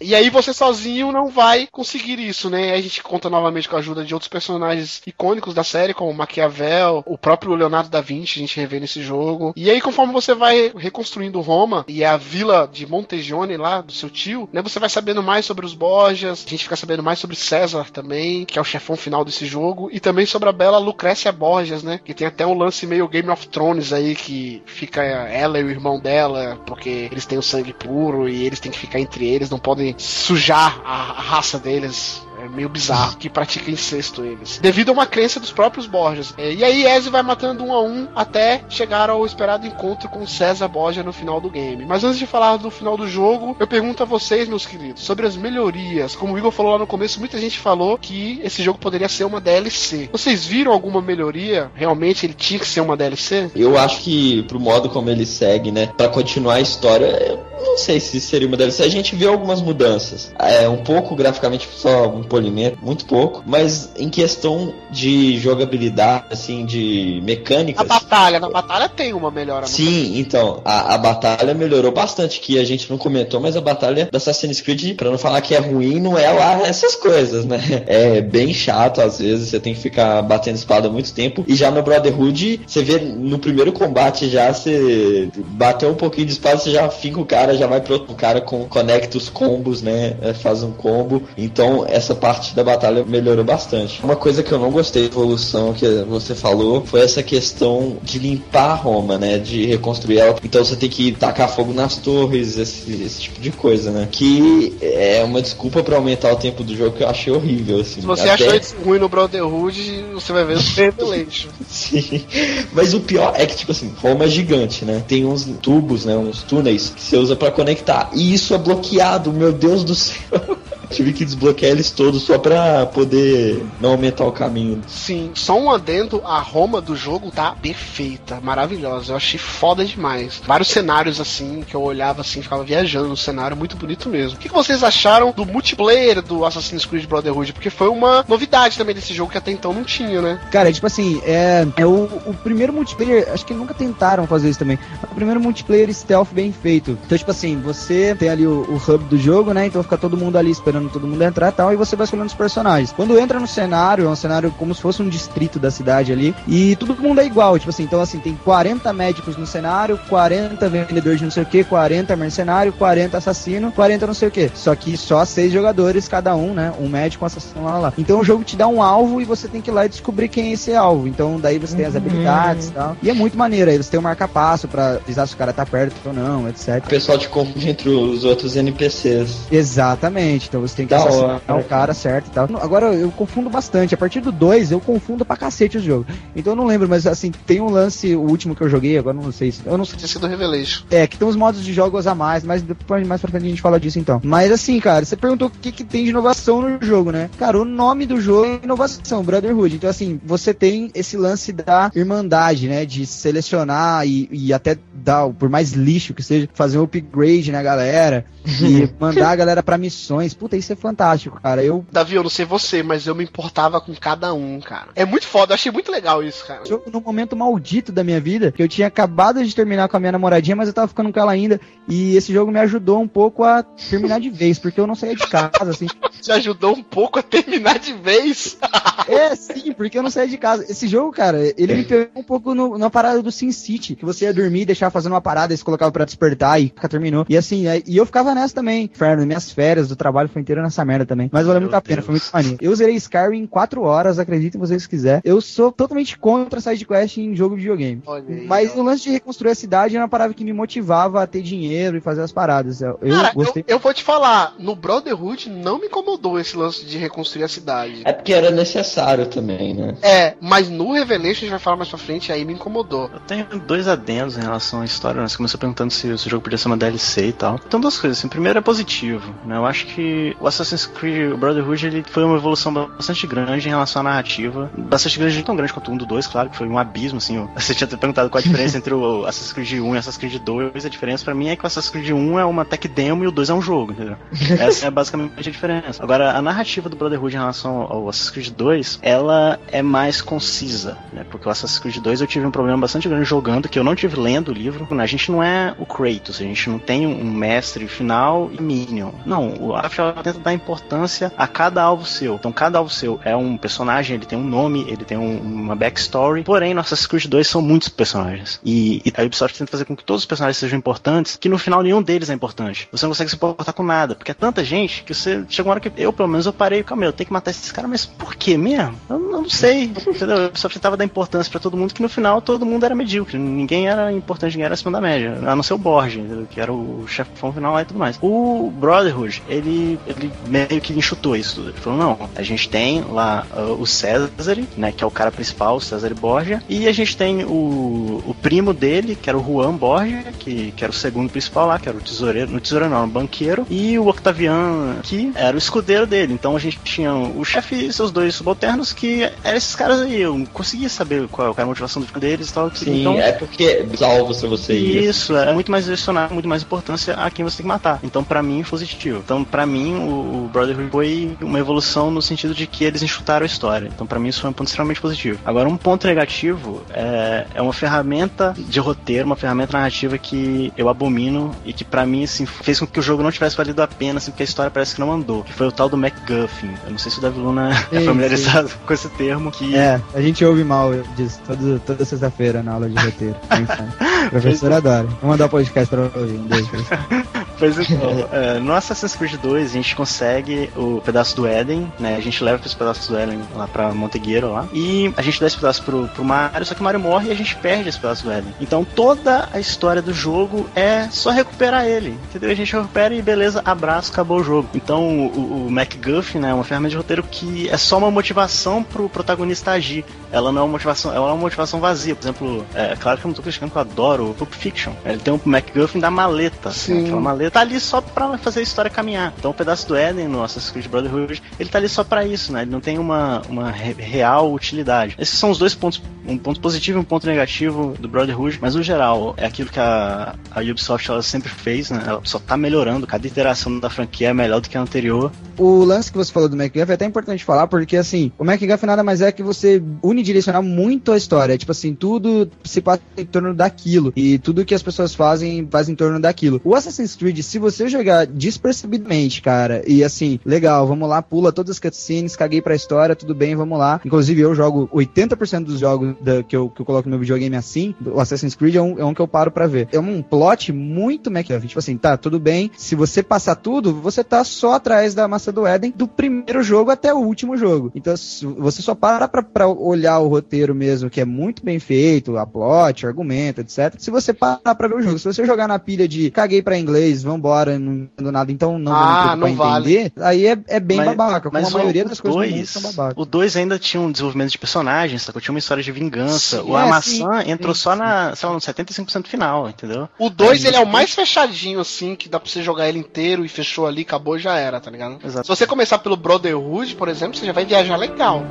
E aí você sozinho não vai conseguir isso, né? Aí a gente conta novamente com a ajuda de outros personagens icônicos da série, como Maquiavel, o próprio Leonardo da Vinci, a gente revê nesse jogo. E aí conforme você vai reconstruindo Roma e a vila de Montegione lá do seu tio, né? Você vai sabendo mais sobre os Borgias, a gente fica sabendo mais sobre César também, que é o chefão final desse jogo, e também sobre a bela Lucrécia Borgias, né? Que tem até um lance meio Game of Thrones aí que fica ela e o irmão dela, porque eles têm o sangue puro e eles têm que ficar entre eles, não podem sujar a, a raça deles. É meio bizarro que pratica incesto eles. Devido a uma crença dos próprios Borgias. É, e aí Ezio vai matando um a um até chegar ao esperado encontro com César Borgia no final do game. Mas antes de falar do final do jogo, eu pergunto a vocês, meus queridos, sobre as melhorias. Como o Igor falou lá no começo, muita gente falou que esse jogo poderia ser uma DLC. Vocês viram alguma melhoria? Realmente ele tinha que ser uma DLC? Eu acho que pro modo como ele segue, né, Pra continuar a história, eu não sei se seria uma DLC. A gente vê algumas mudanças. É um pouco graficamente só polimento, muito pouco, mas em questão de jogabilidade, assim, de mecânicas. A batalha, na batalha tem uma melhora. Sim, então, a, a batalha melhorou bastante, que a gente não comentou, mas a batalha da Assassin's Creed, pra não falar que é ruim, não é lá essas coisas, né? É bem chato às vezes, você tem que ficar batendo espada muito tempo. E já no Brotherhood, você vê no primeiro combate já, você bateu um pouquinho de espada, você já finca o cara, já vai pro outro cara, com, conecta os combos, né? É, faz um combo. Então, essa parte da batalha melhorou bastante. Uma coisa que eu não gostei da evolução que você falou foi essa questão de limpar Roma, né? De reconstruir ela. Então você tem que tacar fogo nas torres, esse, esse tipo de coisa, né? Que é uma desculpa para aumentar o tempo do jogo que eu achei horrível, assim. Se você Até... achou isso ruim no Brotherhood, você vai ver o Revelation. Sim. Mas o pior é que, tipo assim, Roma é gigante, né? Tem uns tubos, né? Uns túneis que você usa para conectar. E isso é bloqueado, meu Deus do céu. Tive que desbloquear eles todos só pra poder não aumentar o caminho. Sim, só um adendo, a Roma do jogo tá perfeita, maravilhosa. Eu achei foda demais. Vários cenários assim, que eu olhava assim, ficava viajando no cenário, muito bonito mesmo. O que, que vocês acharam do multiplayer do Assassin's Creed Brotherhood? Porque foi uma novidade também desse jogo que até então não tinha, né? Cara, tipo assim, é, é o, o primeiro multiplayer, acho que nunca tentaram fazer isso também. O primeiro multiplayer stealth bem feito. Então, tipo assim, você tem ali o, o hub do jogo, né? Então fica todo mundo ali esperando todo mundo entrar e tal, e você vai escolhendo os personagens. Quando entra no cenário, é um cenário como se fosse um distrito da cidade ali, e todo mundo é igual, tipo assim, então assim, tem 40 médicos no cenário, 40 vendedores de não sei o que, 40 mercenário, 40 assassino, 40 não sei o que. Só que só seis jogadores cada um, né? Um médico, um assassino lá, lá. Então o jogo te dá um alvo e você tem que ir lá e descobrir quem é esse alvo. Então daí você tem as habilidades e tal. E é muito maneiro, aí você tem um marca-passo pra avisar se o cara tá perto ou não, etc. O pessoal te confunde entre os outros NPCs. Exatamente, então você tem que Da assassinar hora. o cara certo e tal. Agora eu confundo bastante. A partir do 2 eu confundo pra cacete o jogo. Então eu não lembro, mas assim, tem um lance, o último que eu joguei, agora não sei se. Eu não sei. Tinha sido Revelation. É, que tem uns modos de jogos a mais, mas depois mais pra frente a gente fala disso então. Mas assim, cara, você perguntou o que, que tem de inovação no jogo, né? Cara, o nome do jogo é inovação, Brotherhood. Então, assim, você tem esse lance da irmandade, né? De selecionar e, e até dar, por mais lixo que seja, fazer um upgrade na galera e mandar a galera pra missões. Puta, isso é fantástico, cara. Eu Davi, eu não sei você, mas eu me importava com cada um, cara. É muito foda, eu achei muito legal isso, cara. jogo num momento maldito da minha vida, que eu tinha acabado de terminar com a minha namoradinha, mas eu tava ficando com ela ainda, e esse jogo me ajudou um pouco a terminar de vez, porque eu não saía de casa, assim. Te ajudou um pouco a terminar de vez. É, sim, porque eu não saía de casa. Esse jogo, cara, ele me pegou um pouco no, na parada do Sin City, que você ia dormir, deixar fazendo uma parada, e você colocava pra despertar e terminou. E assim, é- e eu ficava nessa também. Inferno, minhas férias do trabalho foi inteiro nessa merda também. Mas valeu muito a pena, foi muito maneiro. Eu zerei Skyrim em 4 horas, acreditem vocês se quiser. Eu sou totalmente contra side quest em jogo de videogame. Olha aí, Mas o lance de reconstruir a cidade era uma parada que me motivava a ter dinheiro e fazer as paradas. Eu, eu Cara, eu, gostei. eu vou te falar, no Brotherhood não me incomodou esse lance de reconstruir a cidade. É porque era necessário também, né? É, mas no Revelation, a gente vai falar mais pra frente, aí me incomodou. Eu tenho dois adendos em relação à história, né? Você começou perguntando se, se o jogo podia ser uma DLC e tal. Então, duas coisas. Assim, primeiro é positivo, né? Eu acho que o Assassin's Creed Brotherhood ele foi uma evolução bastante grande em relação à narrativa. Bastante grande, tão grande quanto um do dois, claro, que foi um abismo, assim. Você tinha perguntado qual a diferença entre o Assassin's Creed 1 e o Assassin's Creed 2. A diferença pra mim é que o Assassin's Creed 1 é uma tech demo e o 2 é um jogo, entendeu? Essa é basicamente a diferença. Agora, a narrativa do Brotherhood em relação ao Assassin's Creed 2, ela é mais concisa, né? Porque o Assassin's Creed 2 eu tive um problema bastante grande jogando, que eu não tive lendo o livro. A gente não é o Kratos, a gente não tem um mestre final e Minion. Não, o Afiel tenta dar importância a cada alvo seu. Então, cada alvo seu é um personagem, ele tem um nome, ele tem um- uma backstory. Porém, no Assassin's Creed 2 são muitos personagens. E, e a Ubisoft tenta fazer com que todos os personagens sejam importantes, que no final nenhum deles é importante. Você não consegue se importar com nada, porque é tanta gente que você chega uma hora que eu, pelo menos, eu parei, calma, eu tenho que matar esses caras, mas por que mesmo? Eu, eu não sei. Entendeu? A Ubisoft tentava dar importância pra todo mundo, que no final todo mundo era medíocre. Ninguém era importante, ninguém era acima da média. A não ser o Borges, que era o chefão final lá e tudo mais. O Brotherhood, ele, ele meio que enxutou isso tudo. Ele falou, não, a gente tem lá uh, o César, né, que é o cara principal, o César Borgia, e a gente tem o, o primo dele, que era o Juan Borgia, que, que era o segundo principal lá, que era o tesoureiro, no tesoureiro não, o banqueiro, e o Octavian, que era o escudeiro dele. Então a gente tinha o chefe e seus dois subalternos, que eram esses caras aí. Eu não conseguia saber qual era a motivação deles e tal. Sim, então, é porque salvo se você ir. isso, é muito mais direcionado, muito mais importância a quem você tem que matar. Então, pra mim, é positivo. Então, pra mim, o, Brotherhood foi uma evolução no sentido de que eles enxutaram a história. Então, pra mim, isso foi um ponto extremamente positivo. Agora, um ponto negativo é, é uma ferramenta de roteiro, uma ferramenta narrativa que eu abomino e que, pra mim, assim, fez com que o jogo não tivesse valido a pena, assim, porque a história parece que não andou. Que foi o tal do MacGuffin. Eu não sei se o Davi Luna é Sim, familiarizado com esse termo. Que É, a gente ouve mal disso todo, toda sexta-feira na aula de roteiro. Professor adora. Vou mandar o podcast pra ouvir. Um beijo. Pois então, é, no Assassin's Creed 2 a gente consegue o pedaço do Éden, né? A gente leva esse pedaço do Éden lá pra Montegueiro lá. E a gente dá esse pedaço pro, pro Mario, só que o Mario morre e a gente perde esse pedaço do Éden. Então toda a história do jogo é só recuperar ele. Entendeu? A gente recupera e beleza, abraço, acabou o jogo. Então o, o MacGuffin, né, é uma ferramenta de roteiro que é só uma motivação pro protagonista agir. Ela não é uma motivação, ela é uma motivação vazia. Por exemplo, é claro que eu não tô criticando que eu adoro o Pulp Fiction. Ele tem um MacGuffin da maleta. Sim. Né, aquela maleta tá ali só pra fazer a história caminhar. Então o pedaço do Eden no Assassin's Creed Brotherhood, ele tá ali só pra isso, né? Ele não tem uma, uma re- real utilidade. Esses são os dois pontos, um ponto positivo e um ponto negativo do Brotherhood, mas no geral, é aquilo que a, a Ubisoft ela sempre fez, né? Ela só tá melhorando, cada iteração da franquia é melhor do que a anterior. O lance que você falou do MacGuffin é até importante falar, porque assim, o MacGuffin nada mais é que você unidirecionar muito a história. Tipo assim, tudo se passa em torno daquilo. E tudo que as pessoas fazem faz em torno daquilo. O Assassin's Creed, se você jogar despercebidamente, cara, e assim, legal, vamos lá, pula todas as cutscenes, caguei pra história, tudo bem, vamos lá. Inclusive, eu jogo 80% dos jogos da- que, eu, que eu coloco no meu videogame assim, o Assassin's Creed é um, é um que eu paro pra ver. É um plot muito MacGuffin. Tipo assim, tá, tudo bem. Se você passar tudo, você tá só atrás da maçã do Éden do primeiro jogo até o último jogo. Então, você só para pra, pra olhar o roteiro mesmo, que é muito bem feito, a plot, argumento, etc. Se você parar pra ver o jogo. Se você jogar na pilha de caguei pra inglês, vambora, não entendo nada, então não Ah, vou me não preocupar em vale. entender, aí é, é bem Mas- babaca. Como a o- maioria das coisas dois- são babacas. O 2 ainda tinha um desenvolvimento de personagens, sacou? Tinha uma história de vingança. Sim, o A é, maçã sim, entrou sim, só na, sei lá, no 75% final, entendeu? O 2 Aí, ele é o tipo, mais fechadinho, assim, que dá pra você jogar ele inteiro e fechou ali, acabou já era, tá ligado? Exato. Se você começar pelo Brotherhood, por exemplo, você já vai viajar legal.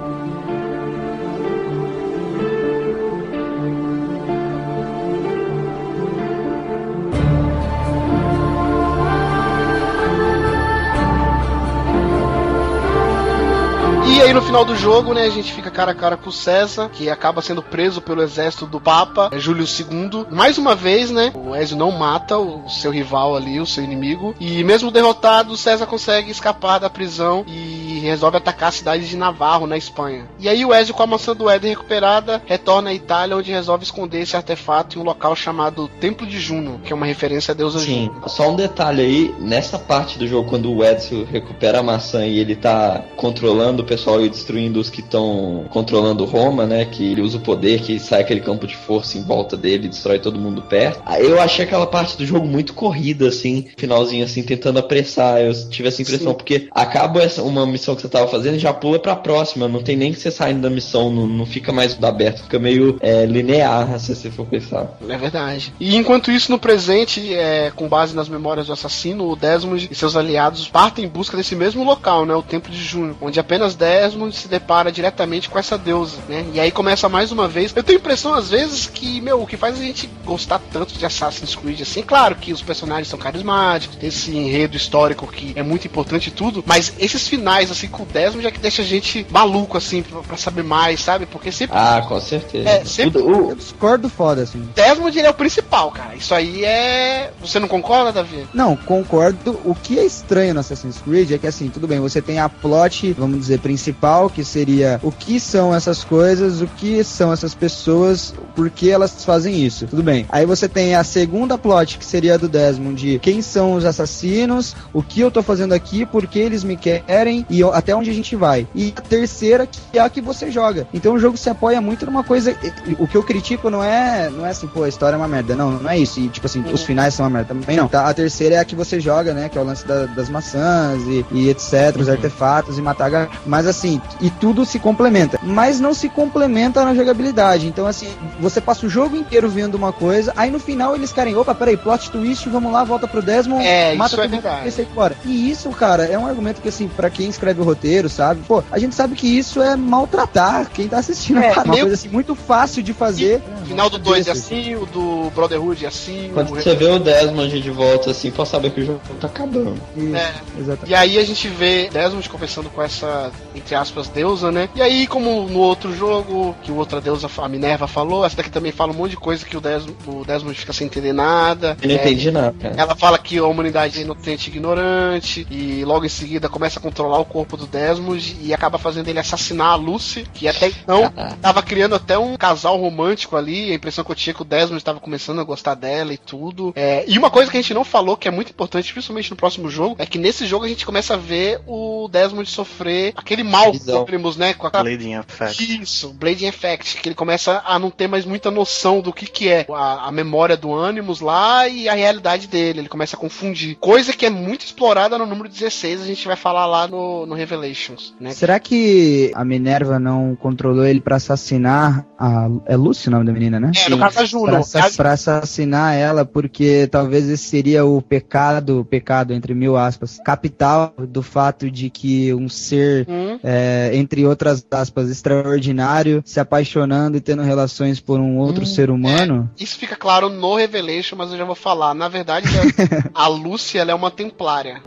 Final do jogo, né, a gente fica cara a cara com o César, que acaba sendo preso pelo exército do Papa, é, Júlio II. Mais uma vez, né, o Ezio não mata o seu rival ali, o seu inimigo. E mesmo derrotado, César consegue escapar da prisão e resolve atacar a cidade de Navarro, na Espanha. E aí o Ezio, com a maçã do Éden recuperada, retorna à Itália, onde resolve esconder esse artefato em um local chamado Templo de Juno, que é uma referência à deusa Sim, Juno. só um detalhe aí, nessa parte do jogo, quando o Edson recupera a maçã e ele tá controlando o pessoal e destruindo os que estão controlando Roma, né? Que ele usa o poder, que sai aquele campo de força em volta dele e destrói todo mundo perto. Aí Eu achei aquela parte do jogo muito corrida, assim, finalzinho assim, tentando apressar. Eu tive essa impressão, Sim. porque acaba essa, uma missão que você tava fazendo e já pula pra próxima. Não tem nem que você saindo da missão, não, não fica mais aberto, fica meio é, linear, se você for pensar. É verdade. E enquanto isso, no presente, é, com base nas memórias do assassino, o Desmond e seus aliados partem em busca desse mesmo local, né? O Templo de Juno, onde apenas Desmond se depara diretamente com essa deusa, né? E aí começa mais uma vez. Eu tenho a impressão, às vezes, que, meu, o que faz a gente gostar tanto de Assassin's Creed, assim, claro que os personagens são carismáticos, tem esse enredo histórico que é muito importante e tudo, mas esses finais, assim, com o Desmond é que deixa a gente maluco, assim, pra, pra saber mais, sabe? Porque sempre. Ah, com certeza. É, sempre- O- o- Eu discordo foda, assim. Desmond ele é o principal, cara. Isso aí é. Você não concorda, Davi? Não, concordo. O que é estranho no Assassin's Creed é que, assim, tudo bem, você tem a plot, vamos dizer, principal, que seria o que são essas coisas, o que são essas pessoas, por que elas fazem isso. Tudo bem. Aí você tem a segunda plot, que seria a do Desmond, de quem são os assassinos, o que eu tô fazendo aqui, por que eles me querem e até onde a gente vai. E a terceira, que é a que você joga. Então o jogo se apoia muito numa coisa. O que eu critico não é, não é assim, pô, a história é uma merda. Não, não é isso. E, tipo assim, os finais são uma merda também não. Tá, a terceira é a que você joga, né? Que é o lance da- das maçãs e, e etc, os artefatos e matar. Mas assim, e tudo se complementa. Mas não se complementa na jogabilidade. Então, assim, você passa o jogo inteiro vendo uma coisa, aí no final eles querem, opa, peraí, plot twist, vamos lá, volta pro Desmond, É, mata isso é mundo e sai fora. E isso, cara, é um argumento que, assim, pra quem escreve do roteiro, sabe? Pô, a gente sabe que isso é maltratar quem tá assistindo É. Uma meio- coisa assim muito fácil de fazer. O final do 2 é assim, o do Brotherhood é assim. Quando o você vê o Desmond de volta assim, pode saber que o jogo tá acabando. É. Exatamente. E aí a gente vê Desmond conversando com essa, entre aspas, deusa, né? E aí, como no outro jogo, que o outra deusa, a Minerva, falou, essa daqui também fala um monte de coisa que o Desmond, o Desmond fica sem entender nada. Eu não É, entendi nada, cara. Ela fala que a humanidade é inocente e ignorante, e logo em seguida começa a controlar o corpo do Desmond e acaba fazendo ele assassinar a Lucy, que até então tava criando até um casal romântico ali. A impressão que eu tinha é que o Desmond estava começando a gostar dela e tudo. É, e uma coisa que a gente não falou, que é muito importante, principalmente no próximo jogo, é que nesse jogo a gente começa a ver o Desmond sofrer aquele mal com Visão. o Optimus, né? Com a Blading Effect. isso, Blading Effect, que ele começa a não ter mais muita noção do que que é a, a memória do Animus lá e a realidade dele, ele começa a confundir. Coisa que é muito explorada no número 16, a gente vai falar lá no, no Revelations, né? Será que a Minerva não controlou ele pra assassinar a. É Lucy o nome da menina, né? É, no caso da Juno. Pra, pra assassinar ela, porque talvez esse seria o pecado, pecado entre mil aspas, capital do fato de que um ser, Hum. é, entre outras aspas, extraordinário, se apaixonando e tendo relações por um outro ser humano. Isso fica claro no Revelation, mas eu já vou falar. Na verdade, a, a Lucy, ela é uma templária.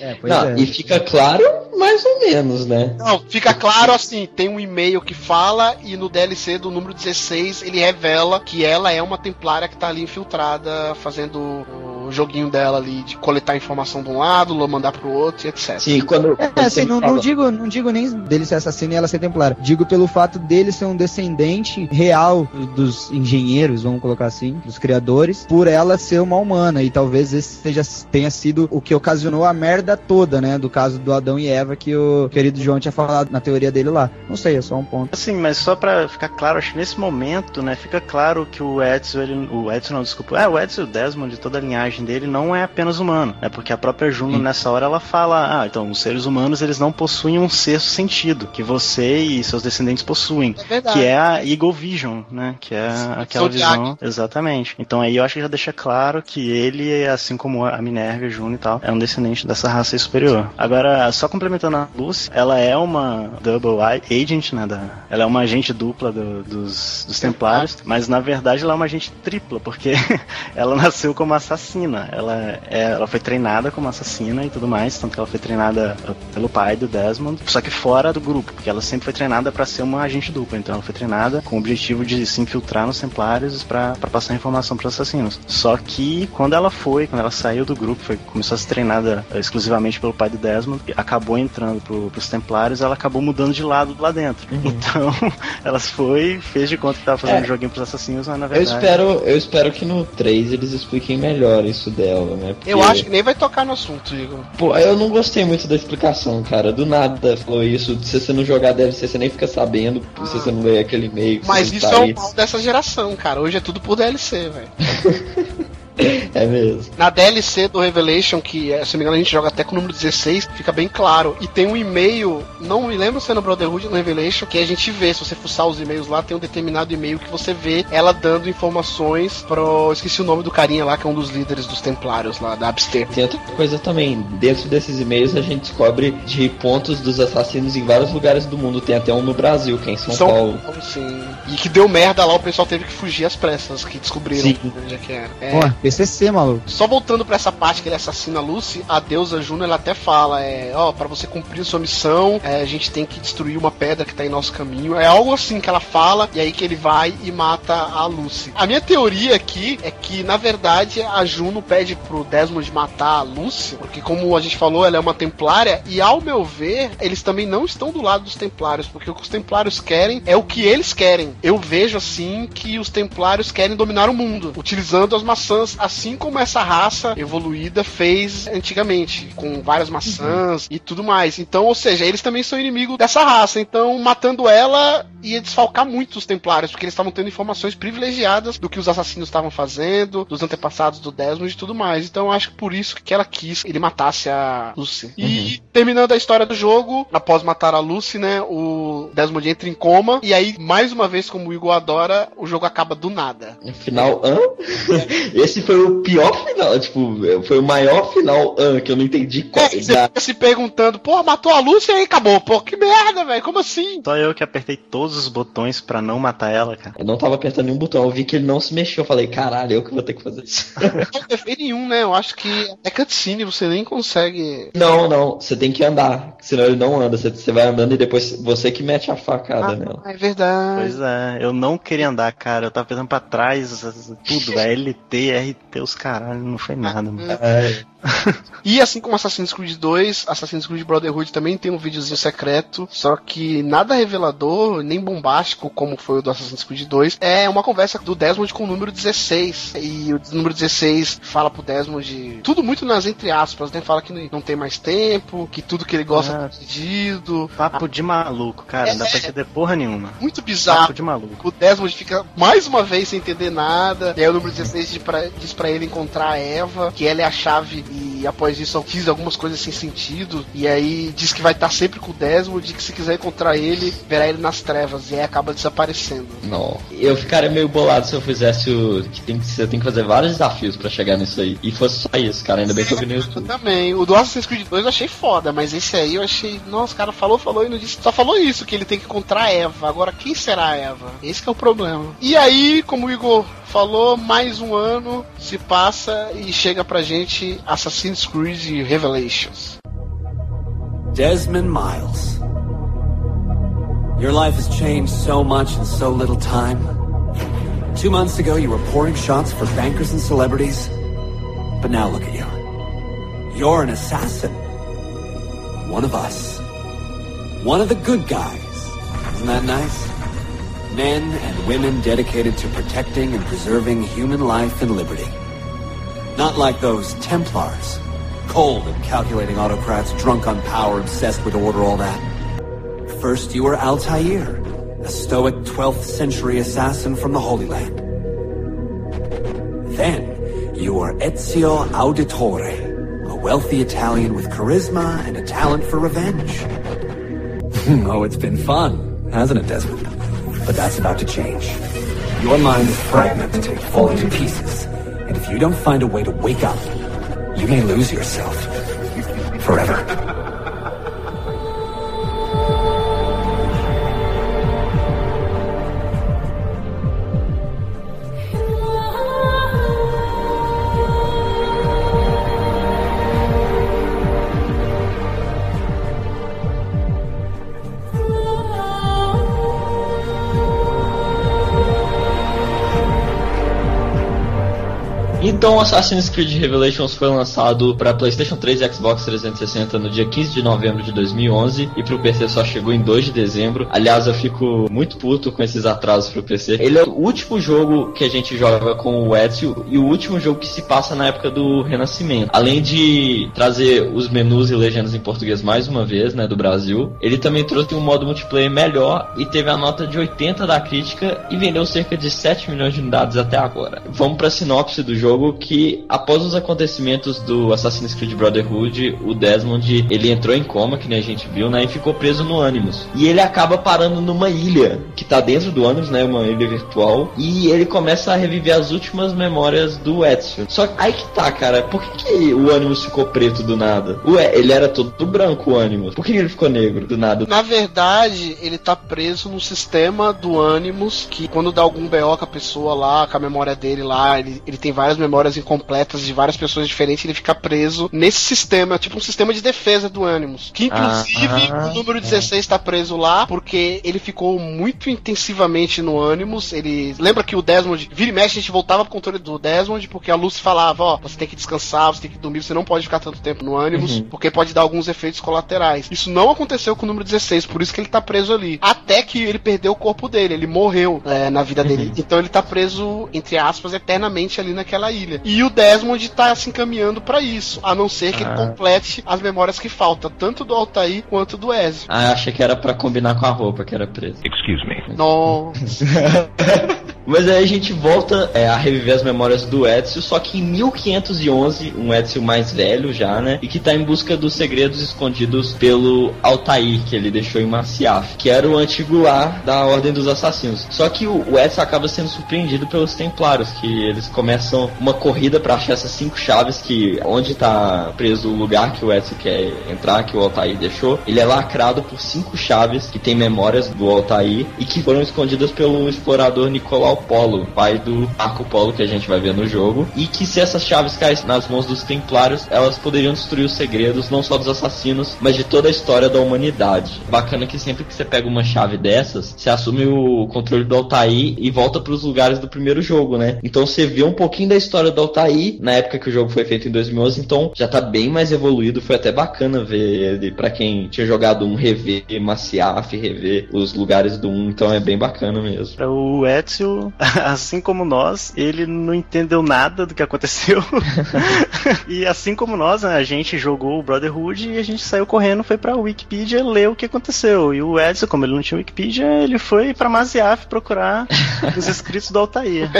É, pois Não, é. e fica claro, mais ou menos, né? Não, fica claro assim, tem um e-mail que fala e no DLC do número 16 ele revela que ela é uma templária que tá ali infiltrada fazendo o joguinho dela ali de coletar informação de um lado, mandar pro outro e etc. Sim, quando. É, assim, não, não digo, não digo nem dele ser assassino e ela ser templária. Digo pelo fato dele ser um descendente real dos engenheiros, vamos colocar assim, dos criadores, por ela ser uma humana. E talvez esse seja, tenha sido o que ocasionou a merda toda, né? Do caso do Adão e Eva que o querido João tinha falado na teoria dele lá. Não sei, é só um ponto. Assim, mas só pra ficar claro, acho que nesse momento, né, fica claro que o Edson, ele, o Edson não, desculpa, é, o Edson e o Desmond, toda a linhagem dele não é apenas humano, é porque a própria Juno nessa hora ela fala, ah, então os seres humanos eles não possuem um sexto sentido que você e seus descendentes possuem, É que é a Eagle Vision, né, que é aquela visão, exatamente. Então aí eu acho que já deixa claro que ele, assim como a Minerva, Juno e tal, é um descendente dessa raça superior. Agora, só complementando a Lucy, ela é uma double agent, né, da, ela é uma agente dupla do- dos, dos Templários, mas na verdade ela é uma agente tripla, porque ela nasceu como assassina. Ela, é, ela foi treinada como assassina e tudo mais, tanto que ela foi treinada pelo pai do Desmond, só que fora do grupo, porque ela sempre foi treinada para ser uma agente dupla. Então ela foi treinada com o objetivo de se infiltrar nos Templários para passar informação para os assassinos. Só que quando ela foi, quando ela saiu do grupo, foi, começou a ser treinada eh, exclusivamente pelo pai do Desmond, acabou entrando pro, pros Templários, ela acabou mudando de lado lá dentro. Então ela foi, fez de conta que tava fazendo É. um joguinho pros assassinos, mas na Eu verdade. espero, eu espero que no 3 eles expliquem melhor isso dela, né? Porque, Eu acho que nem vai tocar no assunto, Igor. Pô, eu não gostei muito da explicação, cara. Do nada falou isso. Se você não jogar DLC, você nem fica sabendo. Se você não ler aquele e-mail. Mas isso tá é o mal dessa geração, cara. Hoje é tudo por DLC, velho. É mesmo. Na DLC do Revelation, que é, se não me engano a gente joga até com o número 16, fica bem claro. E tem um e-mail, não me lembro se é no Brotherhood ou no Revelation, que a gente vê, se você fuçar os e-mails lá, tem um determinado e-mail que você vê ela dando informações pro. Esqueci o nome do carinha lá, que é um dos líderes dos Templários lá, da Abster. Tem outra coisa também. Dentro desses e-mails a gente descobre de pontos dos assassinos em vários lugares do mundo. Tem até um no Brasil, que é em São, São Paulo. Paulo, sim. E que deu merda lá, o pessoal teve que fugir às pressas, que descobriram Sim. onde é que era. É, Ó, PCC, maluco. Só voltando pra essa parte que ele assassina a Lucy, a deusa Juno ela até fala, é, ó, para você cumprir sua missão, é, a gente tem que destruir uma pedra que tá em nosso caminho. É algo assim que ela fala, e aí que ele vai e mata a Lucy. A minha teoria aqui é que, na verdade, a Juno pede pro Desmond matar a Lucy, porque como a gente falou, ela é uma templária, e ao meu ver, eles também não estão do lado dos templários, porque o que os templários querem é o que eles querem. Eu vejo assim que os templários querem dominar o mundo, utilizando as maçãs, assim como essa raça evoluída fez antigamente, com várias maçãs e tudo mais. Então, ou seja, eles também são inimigos dessa raça. Então, matando ela, ia desfalcar muito os Templários, porque eles estavam tendo informações privilegiadas do que os assassinos estavam fazendo, dos antepassados do Desmond e tudo mais. Então acho que por isso que ela quis que ele matasse a Lucy. E terminando a história do jogo, após matar a Lucy, né, o Desmond entra em coma, e aí, mais uma vez, como o Igor adora, o jogo acaba do nada. No final, hã? Esse foi o pior final, tipo, foi o maior final, hã, que eu não entendi qual. É, você fica se perguntando, pô, matou a Lucy e aí acabou. Pô, que merda, velho, como assim? Só eu que apertei todos os botões pra não matar ela, cara. Eu não tava apertando nenhum botão, eu vi que ele não se mexeu. Eu falei, caralho, eu que vou ter que fazer isso. Não tem nenhum, né? Eu acho que é cutscene, você nem consegue. Não, não, você tem que andar, senão ele não anda. Você, você vai andando e depois você que mete a facada nela. Ah, é verdade. Pois é, eu não queria andar, cara. Eu tava pensando pra trás, tudo, velho. LT, RT, os caralho, não foi nada, mano. É. E assim como Assassin's Creed 2, Assassin's Creed Brotherhood também tem um videozinho secreto, só que nada revelador, nem bombástico como foi o do Assassin's Creed 2. É uma conversa do Desmond com o número 16. E o número 16 fala pro Desmond tudo muito nas entre aspas, né? Fala que não tem mais tempo, que tudo que ele gosta Ah. tá perdido. Papo de maluco, cara. Não dá pra entender porra nenhuma. Muito bizarro. Papo de maluco. O Desmond fica mais uma vez sem entender nada. E aí o número 16 diz pra, diz pra ele encontrar a Eva, que ela é a chave. E após isso diz algumas coisas sem sentido. E aí diz que vai estar sempre com o Desmond. E que se quiser encontrar ele, verá ele nas trevas. E aí acaba desaparecendo. Não. Eu ficaria meio bolado se eu fizesse o. Que tem que, você tem que fazer vários desafios pra chegar nisso aí. E fosse só isso, cara. Ainda bem que eu vi no YouTube. Também. O do Assassin's Creed 2 eu achei foda, mas esse aí eu achei. Nossa, o cara falou, falou e não disse. Só falou isso, que ele tem que encontrar a Eva. Agora, quem será a Eva? Esse que é o problema. E aí, como o Igor falou, mais um ano se passa e chega pra gente Assassin's Creed Revelations. Desmond Miles. Your life has changed so much in so little time. Two months ago, you were pouring shots for bankers and celebrities. But now look at you. You're an assassin. One of us. One of the good guys. Isn't that nice? Men and women dedicated to protecting and preserving human life and liberty. Not like those Templars. Cold and calculating autocrats, drunk on power, obsessed with order, all that. First, you were Altair, a stoic 12th century assassin from the Holy Land. Then, you were Ezio Auditore, a wealthy Italian with charisma and a talent for revenge. oh, it's been fun, hasn't it, Desmond? But that's about to change. Your mind is fragmented, falling to pieces. If you don't find a way to wake up, you may lose yourself. Forever. Então, Assassin's Creed Revelations foi lançado para PlayStation 3 e Xbox 360 no dia 15 de novembro de 2011 e pro PC só chegou em 2 de dezembro. Aliás, eu fico muito puto com esses atrasos pro PC. Ele é o último jogo que a gente joga com o Ezio e o último jogo que se passa na época do Renascimento. Além de trazer os menus e legendas em português mais uma vez, né, do Brasil, ele também trouxe um modo multiplayer melhor e teve a nota de 80 da crítica e vendeu cerca de 7 milhões de unidades até agora. Vamos pra sinopse do jogo que após os acontecimentos do Assassin's Creed Brotherhood, o Desmond ele entrou em coma, que nem a gente viu, né, e ficou preso no Animus. E ele acaba parando numa ilha que tá dentro do Animus, né, uma ilha virtual, e ele começa a reviver as últimas memórias do Ezio. Só que aí que tá, cara, por que, que o Animus ficou preto do nada? Ué, ele era todo branco o Animus. Por que ele ficou negro do nada? Na verdade, ele tá preso no sistema do Animus, que quando dá algum BO com a pessoa lá, com a memória dele lá, ele, ele tem várias memórias incompletas de várias pessoas diferentes, ele fica preso nesse sistema, tipo um sistema de defesa do Animus. Que inclusive Ah, o número 16 tá preso lá, porque ele ficou muito intensivamente no Animus. Ele. Lembra que o Desmond, vira e mexe, a gente voltava pro controle do Desmond, porque a Lucy falava, ó, você tem que descansar, você tem que dormir, você não pode ficar tanto tempo no Animus, Uhum. porque pode dar alguns efeitos colaterais. Isso não aconteceu com o número 16, por isso que ele tá preso ali. Até que ele perdeu o corpo dele, ele morreu é, na vida dele. Então ele tá preso, entre aspas, eternamente ali naquela ilha. E o Desmond tá se encaminhando pra isso, a não ser que Ah. ele complete as memórias que faltam, tanto do Altair quanto do Ezio. Ah, achei que era pra combinar com a roupa que era presa. Excuse me. Nossa. Mas aí a gente volta é, a reviver as memórias do Ezio, só que em 1511, um Ezio mais velho já, né? E que tá em busca dos segredos escondidos pelo Altair, que ele deixou em Maciaf, que era o antigo lar da Ordem dos Assassinos. Só que o, o Ezio acaba sendo surpreendido pelos Templários, que eles começam uma corrida pra achar essas cinco chaves que onde tá preso o lugar que o Ezio quer entrar, que o Altair deixou. Ele é lacrado por cinco chaves que tem memórias do Altair e que foram escondidas pelo explorador Nicolau Polo, pai do Marco Polo que a gente vai ver no jogo, e que se essas chaves caíssem nas mãos dos Templários, elas poderiam destruir os segredos não só dos assassinos, mas de toda a história da humanidade. Bacana que sempre que você pega uma chave dessas, você assume o controle do Altair e volta para os lugares do primeiro jogo, né? Então você vê um pouquinho da história do Altair na época que o jogo foi feito em 2011, então já tá bem mais evoluído, foi até bacana ver ele para quem tinha jogado um rever Maciaf, rever os lugares do 1, então é bem bacana mesmo. Pra O Ezio, assim como nós, ele não entendeu nada do que aconteceu. e assim como nós, né, a gente jogou o Brotherhood e a gente saiu correndo, foi pra Wikipedia ler o que aconteceu. E o Ezio, como ele não tinha Wikipedia, ele foi pra Maziaf procurar os escritos do Altair.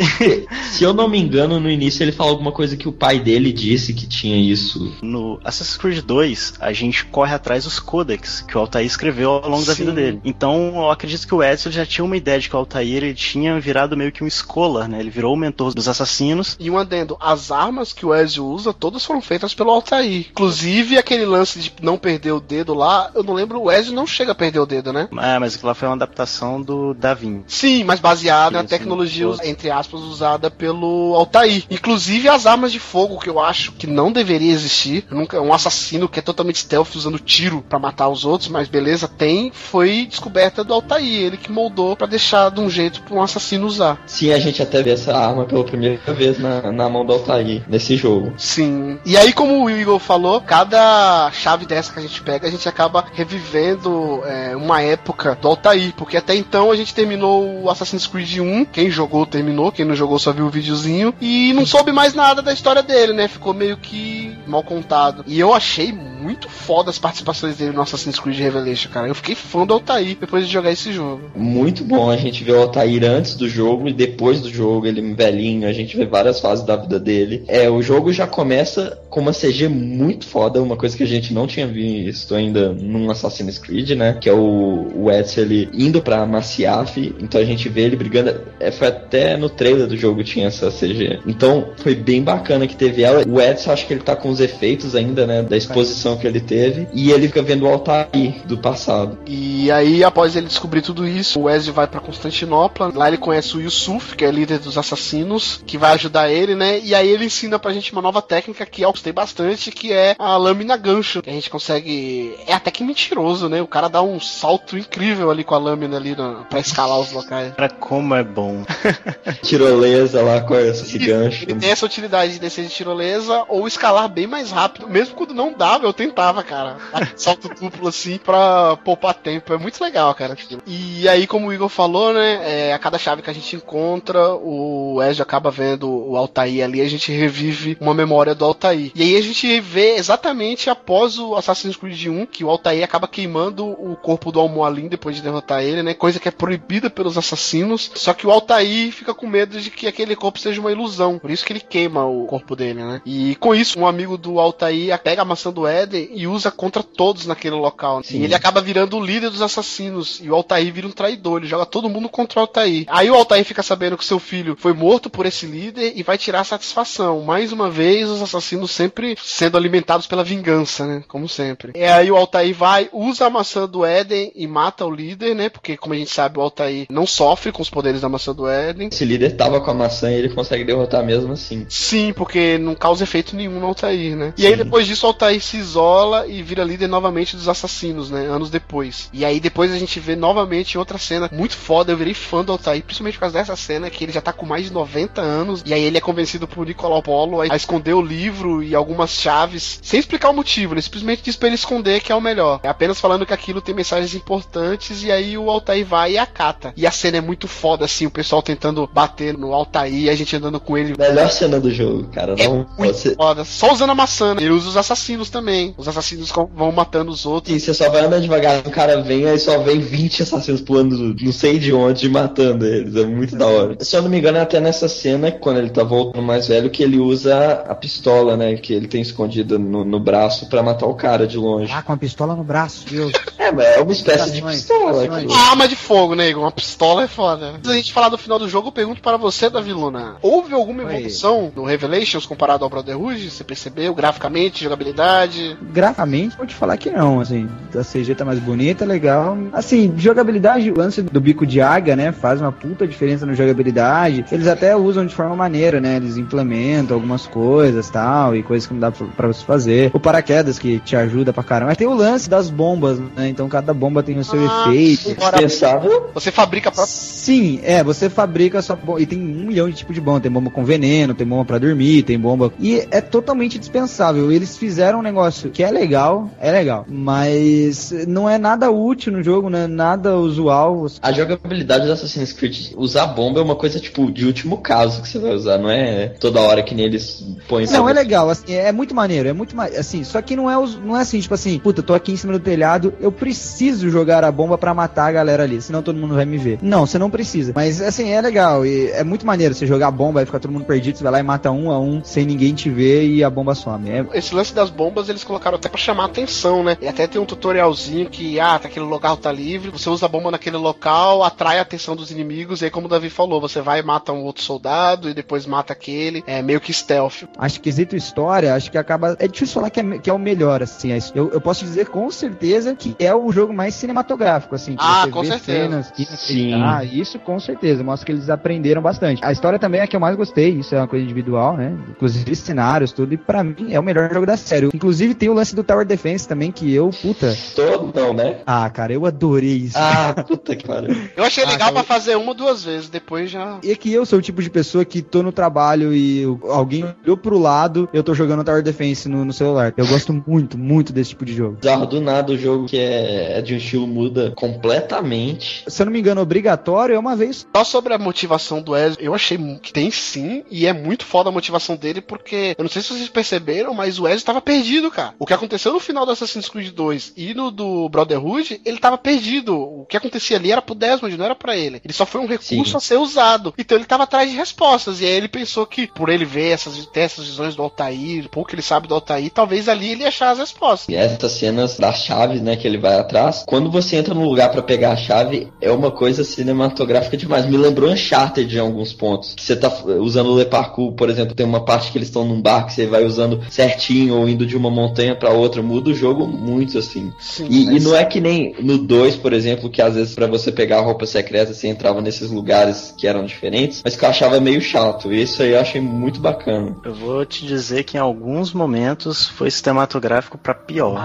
Se eu não me engano, no início ele falou alguma coisa que o pai dele disse que tinha isso. No Assassin's Creed 2, a gente corre atrás dos codex que o Altair escreveu ao longo da Sim. vida dele. Então, eu acredito que o Ezio já tinha uma ideia de que o Altair ele tinha virado meio que um scholar, né? Ele virou o mentor dos assassinos. E um adendo, as armas que o Ezio usa, todas foram feitas pelo Altair. Inclusive aquele lance de não perder o dedo lá, eu não lembro, o Ezio não chega a perder o dedo, né? Ah, mas aquilo lá foi uma adaptação do Davin. Sim, mas baseado na tecnologia, entre aspas, usada pelo Altair. Inclusive as armas de fogo, que eu acho que não deveria existir. Nunca um assassino que é totalmente stealth usando tiro pra matar os outros, mas beleza, tem, foi descoberta do Altair. Ele que moldou pra deixar de um jeito pra um assassino usar. Sim, a gente até vê essa arma pela primeira vez na, na mão do Altair nesse jogo. Sim. E aí, como o Igor falou, cada chave dessa que a gente pega, a gente acaba revivendo é, uma época do Altair. Porque até então a gente terminou o Assassin's Creed 1. Quem jogou, terminou. Quem não jogou, só viu o videozinho. E não soube mais nada da história dele, né? Ficou meio que mal contado. E eu achei muito foda as participações dele no Assassin's Creed Revelation, cara. Eu fiquei fã do Altair depois de jogar esse jogo. Muito bom a gente vê o Altair antes do jogo e depois do jogo, ele velhinho, a gente vê várias fases da vida dele. É, o jogo já começa com uma CG muito foda, uma coisa que a gente não tinha visto ainda num Assassin's Creed, né? Que é o, o Ezio ele indo pra Maciaf, então a gente vê ele brigando. É, foi até no trailer do jogo tinha essa CG. Então foi bem bacana que teve ela. O Ezio acho que ele tá com os efeitos ainda, né? Da exposição que ele teve. E ele fica vendo o Altair do passado. E aí, após ele descobrir tudo isso, o Ezio vai pra Constantinopla. Lá ele conhece o Yusuf, que é líder dos assassinos, que vai ajudar ele, né? E aí ele ensina pra gente uma nova técnica que eu gostei bastante, que é a lâmina gancho. Que a gente consegue. É até que mentiroso, né? O cara dá um salto incrível ali com a lâmina ali na... pra escalar os locais. Cara, como é bom. Tirolesa lá com esse gancho. Ele tem essa utilidade de descer de tirolesa ou escalar bem mais rápido. Mesmo quando não dava, eu tentava, cara. Salto duplo assim pra poupar tempo. É muito legal, cara. E aí, como o Igor falou, né? é, a cada chave que a gente encontra, o Ezio acaba vendo o Altair ali. A gente revive uma memória do Altair. E aí a gente vê exatamente após o Assassin's Creed 1 que o Altair acaba queimando o corpo do Almoalin depois de derrotar ele, né? Coisa que é proibida pelos assassinos. Só que o Altair fica com medo de que aquele corpo seja uma ilusão. Por isso que ele queima o corpo dele, né? E com isso, um amigo do Altair pega a maçã do Éden e usa contra todos naquele local. Sim. E ele acaba virando o líder dos assassinos. E o Altair vira um traidor. Ele joga todo mundo contra o Altair. Aí o Altair fica sabendo que seu filho foi morto por esse líder e vai tirar satisfação. Mais uma vez, os assassinos sempre sendo alimentados pela vingança, né? Como sempre. E aí o Altair vai, usa a maçã do Éden e mata o líder, né? Porque, como a gente sabe, o Altair não sofre com os poderes da maçã do Éden. Esse líder tava com a maçã e ele consegue derrotar mesmo assim. Sim, porque não causa efeito nenhum no Altair, né? E aí depois disso o Altair se isola e vira líder novamente dos assassinos, né? Anos depois. E aí depois a gente vê novamente outra cena muito foda. Eu virei fã do Altair, principalmente por causa dessa cena, que ele já tá com mais de 90 anos, e aí ele é convencido por Nicolau Polo a esconder o livro e algumas chaves, sem explicar o motivo, ele simplesmente diz pra ele esconder que é o melhor. É apenas falando que aquilo tem mensagens importantes, e aí o Altair vai e acata. E a cena é muito foda, assim, o pessoal tentando bater no Altair, a gente andando com ele. Melhor cena do jogo, cara. Não, Muito você... foda. Só usando a maçã. né? Ele usa os assassinos também. Os assassinos vão matando os outros. Sim, você só vai andando devagar, o cara vem, aí só vem 20 assassinos pulando não sei de onde e matando eles. É muito da hora. Se eu não me engano, é até nessa cena, quando ele tá voltando mais velho, que ele usa a pistola, né? Que ele tem escondida no, no braço pra matar o cara de longe. Ah, com a pistola no braço, Deus. É, mas é uma espécie de pistola. aquilo. Uma arma de fogo, nego. Uma pistola é foda. Antes da gente falar do final do jogo, eu pergunto para você, Davi Luna. Houve alguma Oi. evolução no Revelations comparado ao Brotherhood? Você percebeu? Graficamente, jogabilidade? Graficamente, vou te falar que não, assim, a CG tá mais bonita, legal. Assim, jogabilidade, o lance do bico de águia, né, faz uma puta diferença na jogabilidade. Eles até usam de forma maneira, né, eles implementam algumas coisas, tal, e coisas que não dá pra, pra você fazer. O paraquedas que te ajuda pra caramba. Mas tem o lance das bombas, né, então cada bomba tem o seu Ah, efeito. Dispensável. Você fabrica a própria. Sim, é, você fabrica a sua bomba. E tem um milhão de tipos de bomba. Tem bomba com veneno, tem bomba pra dormir, tem bomba. E é totalmente dispensável. Eles fizeram um negócio que é legal, é legal. Mas não é nada útil no jogo, não é nada usual. A jogabilidade do Assassin's Creed, usar bomba é uma coisa, tipo, de último caso que você vai usar, não é toda hora que nem eles põem Não, é legal, assim, é muito maneiro, é muito assim, só que não é, não é assim, tipo assim, puta, tô aqui em cima do telhado, eu preciso jogar a bomba pra matar a galera ali, senão todo mundo vai me ver. Não, você não precisa. Mas assim, é legal e é muito maneiro você jogar bomba ficar todo mundo perdido, você vai lá e mata um a um sem ninguém te ver e a bomba some. É, Esse lance das bombas eles colocaram até pra chamar atenção, né? E até tem um tutorialzinho que, ah, tá aquele local tá livre, você usa a bomba naquele local, atrai a atenção dos inimigos, e aí, como o Davi falou, você vai e mata um outro soldado e depois mata aquele. É meio que stealth. Acho que quesito história, acho que acaba. É difícil falar que é, me- que é o melhor, assim. é- Eu, eu posso dizer com certeza que é o jogo mais cinematográfico, assim. que Ah, você com vê certeza. cenas que- Ah, isso com certeza. Mostra que eles aprenderam bastante. A história também é que eu mais gostei, isso é uma coisa individual, né? Inclusive cenários, tudo. E pra mim é o melhor jogo da série. Inclusive tem o lance do Tower Defense também, que eu, puta. Todo não, né? Ah, cara, eu adorei isso. Ah, puta que pariu. Eu achei Ah, legal cara, pra fazer uma duas vezes, depois já. E é que eu sou o tipo de pessoa que tô no trabalho e alguém olhou pro lado, eu tô jogando Tower Defense no, no celular. Eu gosto muito, muito desse tipo de jogo. Bizarro, do nada o jogo que é, é de um estilo muda completamente. Se eu não me engano, obrigatório é uma vez. Só sobre a motivação do Ezio, eu achei que tem sim, e é muito foda a motivação dele, porque eu não sei se vocês perceberam, mas o Ezio tava perdido, cara. O que aconteceu no final do Assassin's Creed 2 e no do Brotherhood, ele tava perdido. O que acontecia ali era pro Desmond, não era pra ele. Ele só foi um recurso Sim. a ser usado. Então ele tava atrás de respostas, e aí ele pensou que, por ele ver essas, ter essas visões do Altair, pouco que ele sabe do Altair, talvez ali ele achar as respostas. E essas cenas das chaves, né, que ele vai atrás, quando você entra num lugar pra pegar a chave, é uma coisa cinematográfica demais. Me lembrou Uncharted em alguns pontos. Que você tá usando o Le Parkour, por exemplo, tem uma parte que eles estão num bar que você vai usando certinho ou indo de uma montanha pra outra, muda o jogo muito assim. e, e não é que nem no 2, por exemplo, que às vezes pra você pegar a roupa secreta você entrava nesses lugares que eram diferentes, mas que eu achava meio chato. E isso aí eu achei muito bacana. Eu vou te dizer que em alguns momentos foi cinematográfico pra pior.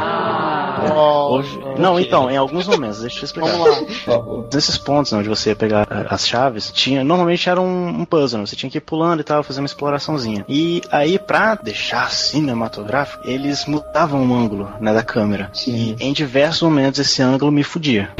Hoje- Não, então, em alguns momentos, deixa eu explicar. Vamos lá. Nesses pontos onde você ia pegar as chaves, tinha normalmente era um, um puzzle, né? você tinha que ir pulando e tal, fazer uma exploraçãozinha. E aí, pra deixar cinematográfico, eles mudavam o ângulo né, da câmera. Sim. E em diversos momentos esse ângulo me fudia.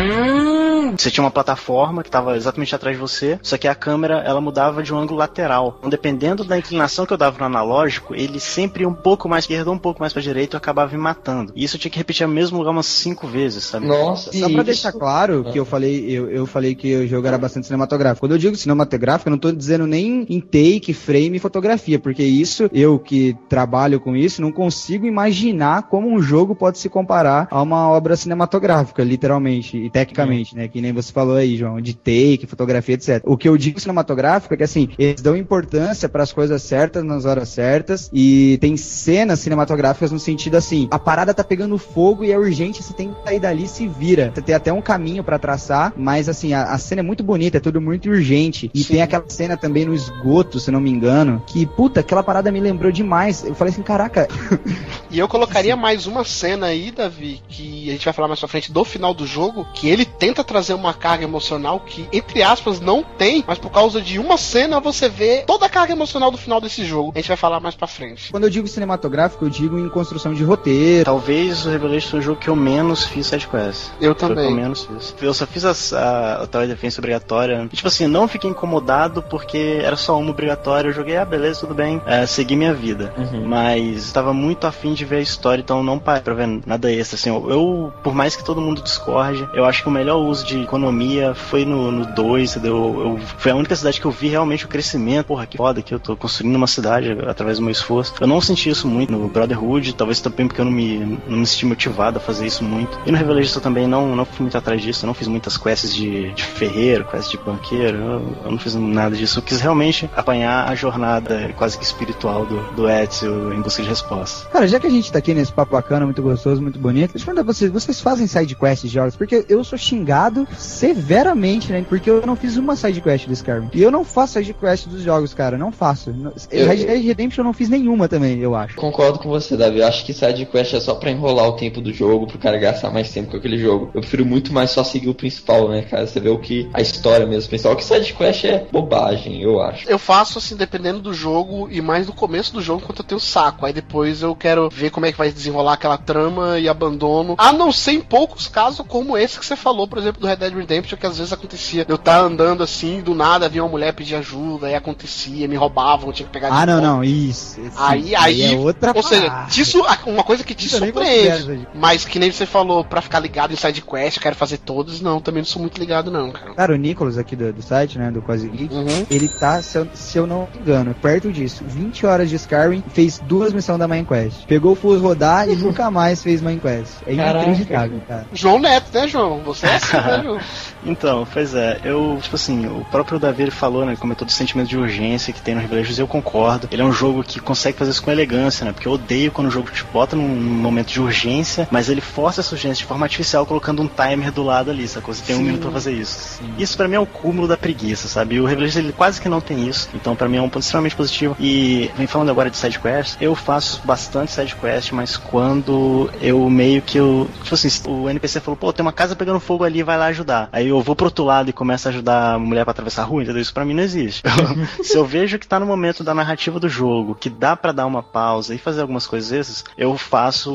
Você tinha uma plataforma que estava exatamente atrás de você, só que a câmera ela mudava de um ângulo lateral. Então, dependendo da inclinação que eu dava no analógico, ele sempre ia um pouco mais pra esquerda, um pouco mais pra direita, e eu acabava me matando. E isso eu tinha que repetir no mesmo lugar umas cinco vezes, sabe? Nossa, Só pra deixar claro que eu falei, eu, eu falei que o jogo era bastante cinematográfico. Quando eu digo cinematográfico, eu não tô dizendo nem em take, frame e fotografia, porque isso, eu que trabalho com isso, não consigo imaginar como um jogo pode se comparar a uma obra cinematográfica, literalmente e tecnicamente, né? Que nem você falou aí, João, de take, fotografia, etc. O que eu digo cinematográfico é que assim, eles dão importância para as coisas certas nas horas certas e tem cenas cinematográficas no sentido assim, a parada tá pegando fogo e é urgente, você tem que sair dali e se vira. Você tem até um caminho pra traçar, mas assim, a, a cena é muito bonita, é tudo muito urgente. E tem aquela cena também no esgoto, se não me engano, que puta, aquela parada me lembrou demais. Eu falei assim, caraca, E eu colocaria mais uma cena aí, Davi, que a gente vai falar mais pra frente do final do jogo, que ele tenta trazer uma carga emocional que, entre aspas, não tem, mas por causa de uma cena você vê toda a carga emocional do final desse jogo. A gente vai falar mais pra frente. Quando eu digo cinematográfico, eu digo em construção de roteiro. Talvez o Revelation foi o jogo que eu menos fiz sidequest. Eu Foi também. eu menos fiz. Eu só fiz a, a Tower Defense obrigatória. E, tipo assim, não fiquei incomodado porque era só uma obrigatória. Eu joguei, ah, beleza, tudo bem. É, segui minha vida. Mas estava muito afim de ver a história, então não parei pra ver nada extra. Assim, eu, eu, por mais que todo mundo discorde, eu acho que o melhor uso de economia foi no 2, entendeu? Eu, foi a única cidade que eu vi realmente o crescimento. Porra, que foda que eu tô construindo uma cidade através do meu esforço. Eu não senti isso muito no Brotherhood, talvez também porque eu não me, não me senti motivado a fazer isso muito. E no Revelation eu também não, não fui muito atrás disso, eu não fiz muitas quests de, de ferreiro, quests de banqueiro, eu, eu não fiz nada disso. Eu quis realmente apanhar a jornada quase que espiritual do, do Ezio em busca de respostas. Cara, já que a gente tá aqui nesse papo bacana, muito gostoso, muito bonito, deixa eu perguntar pra vocês, vocês fazem sidequests de jogos? Porque eu sou xingado severamente, né? Porque eu não fiz uma sidequest do Skyrim. E eu não faço sidequest dos jogos, cara, não faço. Eu- Red Dead Redemption eu não fiz nenhuma também, eu acho. Concordo com você, Davi. Eu acho que side quest é só pra enrolar o tempo do jogo, pro cara gastar mais tempo com aquele jogo. Eu prefiro muito mais só seguir o principal, né, cara? Você vê o que a história mesmo principal. Que side quest é bobagem, eu acho. Eu faço assim, dependendo do jogo, e mais no começo do jogo, enquanto eu tenho saco. Aí depois eu quero ver como é que vai desenrolar aquela trama e abandono. A não ser em poucos casos, como esse que você falou, por exemplo, do Red Dead Redemption, que às vezes acontecia. Eu tá andando assim, do nada vinha uma mulher pedir ajuda, aí acontecia, me roubavam, tinha que pegar Ah, não, não, isso. esse- Aí, aí, é outra ou seja, disso, uma coisa que te Isso nem considero, surpreende. Mas que nem você falou, pra ficar ligado em side quest, quero fazer todos, não, também não sou muito ligado, não, cara. Cara, o Nicolas aqui do, do site, né, do Quase Geek, Uhum. ele tá, se eu, se eu não me engano, perto disso, 20 horas de Skyrim, fez duas missões da Main Quest. Pegou o Fus rodar e nunca mais fez Main Quest. É inacreditável, cara. João Neto, né, João? Você é assim, né, João? Então, pois é, eu, tipo assim, o próprio Davi ele falou, né, comentou do sentimento de urgência que tem no Revelations e eu concordo. Ele é um jogo que consegue fazer isso com elegância, né, porque eu odeio quando o jogo te bota num, momento de urgência, mas ele força essa urgência de forma artificial colocando um timer do lado ali, sacou? Você tem um Sim. minuto pra fazer isso. Isso pra mim é o cúmulo da preguiça, sabe? E o Revelations ele quase que não tem isso, então pra mim é um ponto extremamente positivo. E, vem falando agora de side quest, eu faço bastante side quest, mas quando eu meio que eu, tipo assim, o NPC falou, pô, tem uma casa pegando fogo ali, vai lá ajudar. Aí eu vou pro outro lado e começo a ajudar a mulher pra atravessar a rua, entendeu? Isso pra mim não existe. Se eu vejo que tá no momento da narrativa do jogo, que dá pra dar uma pausa e fazer algumas coisas essas, eu faço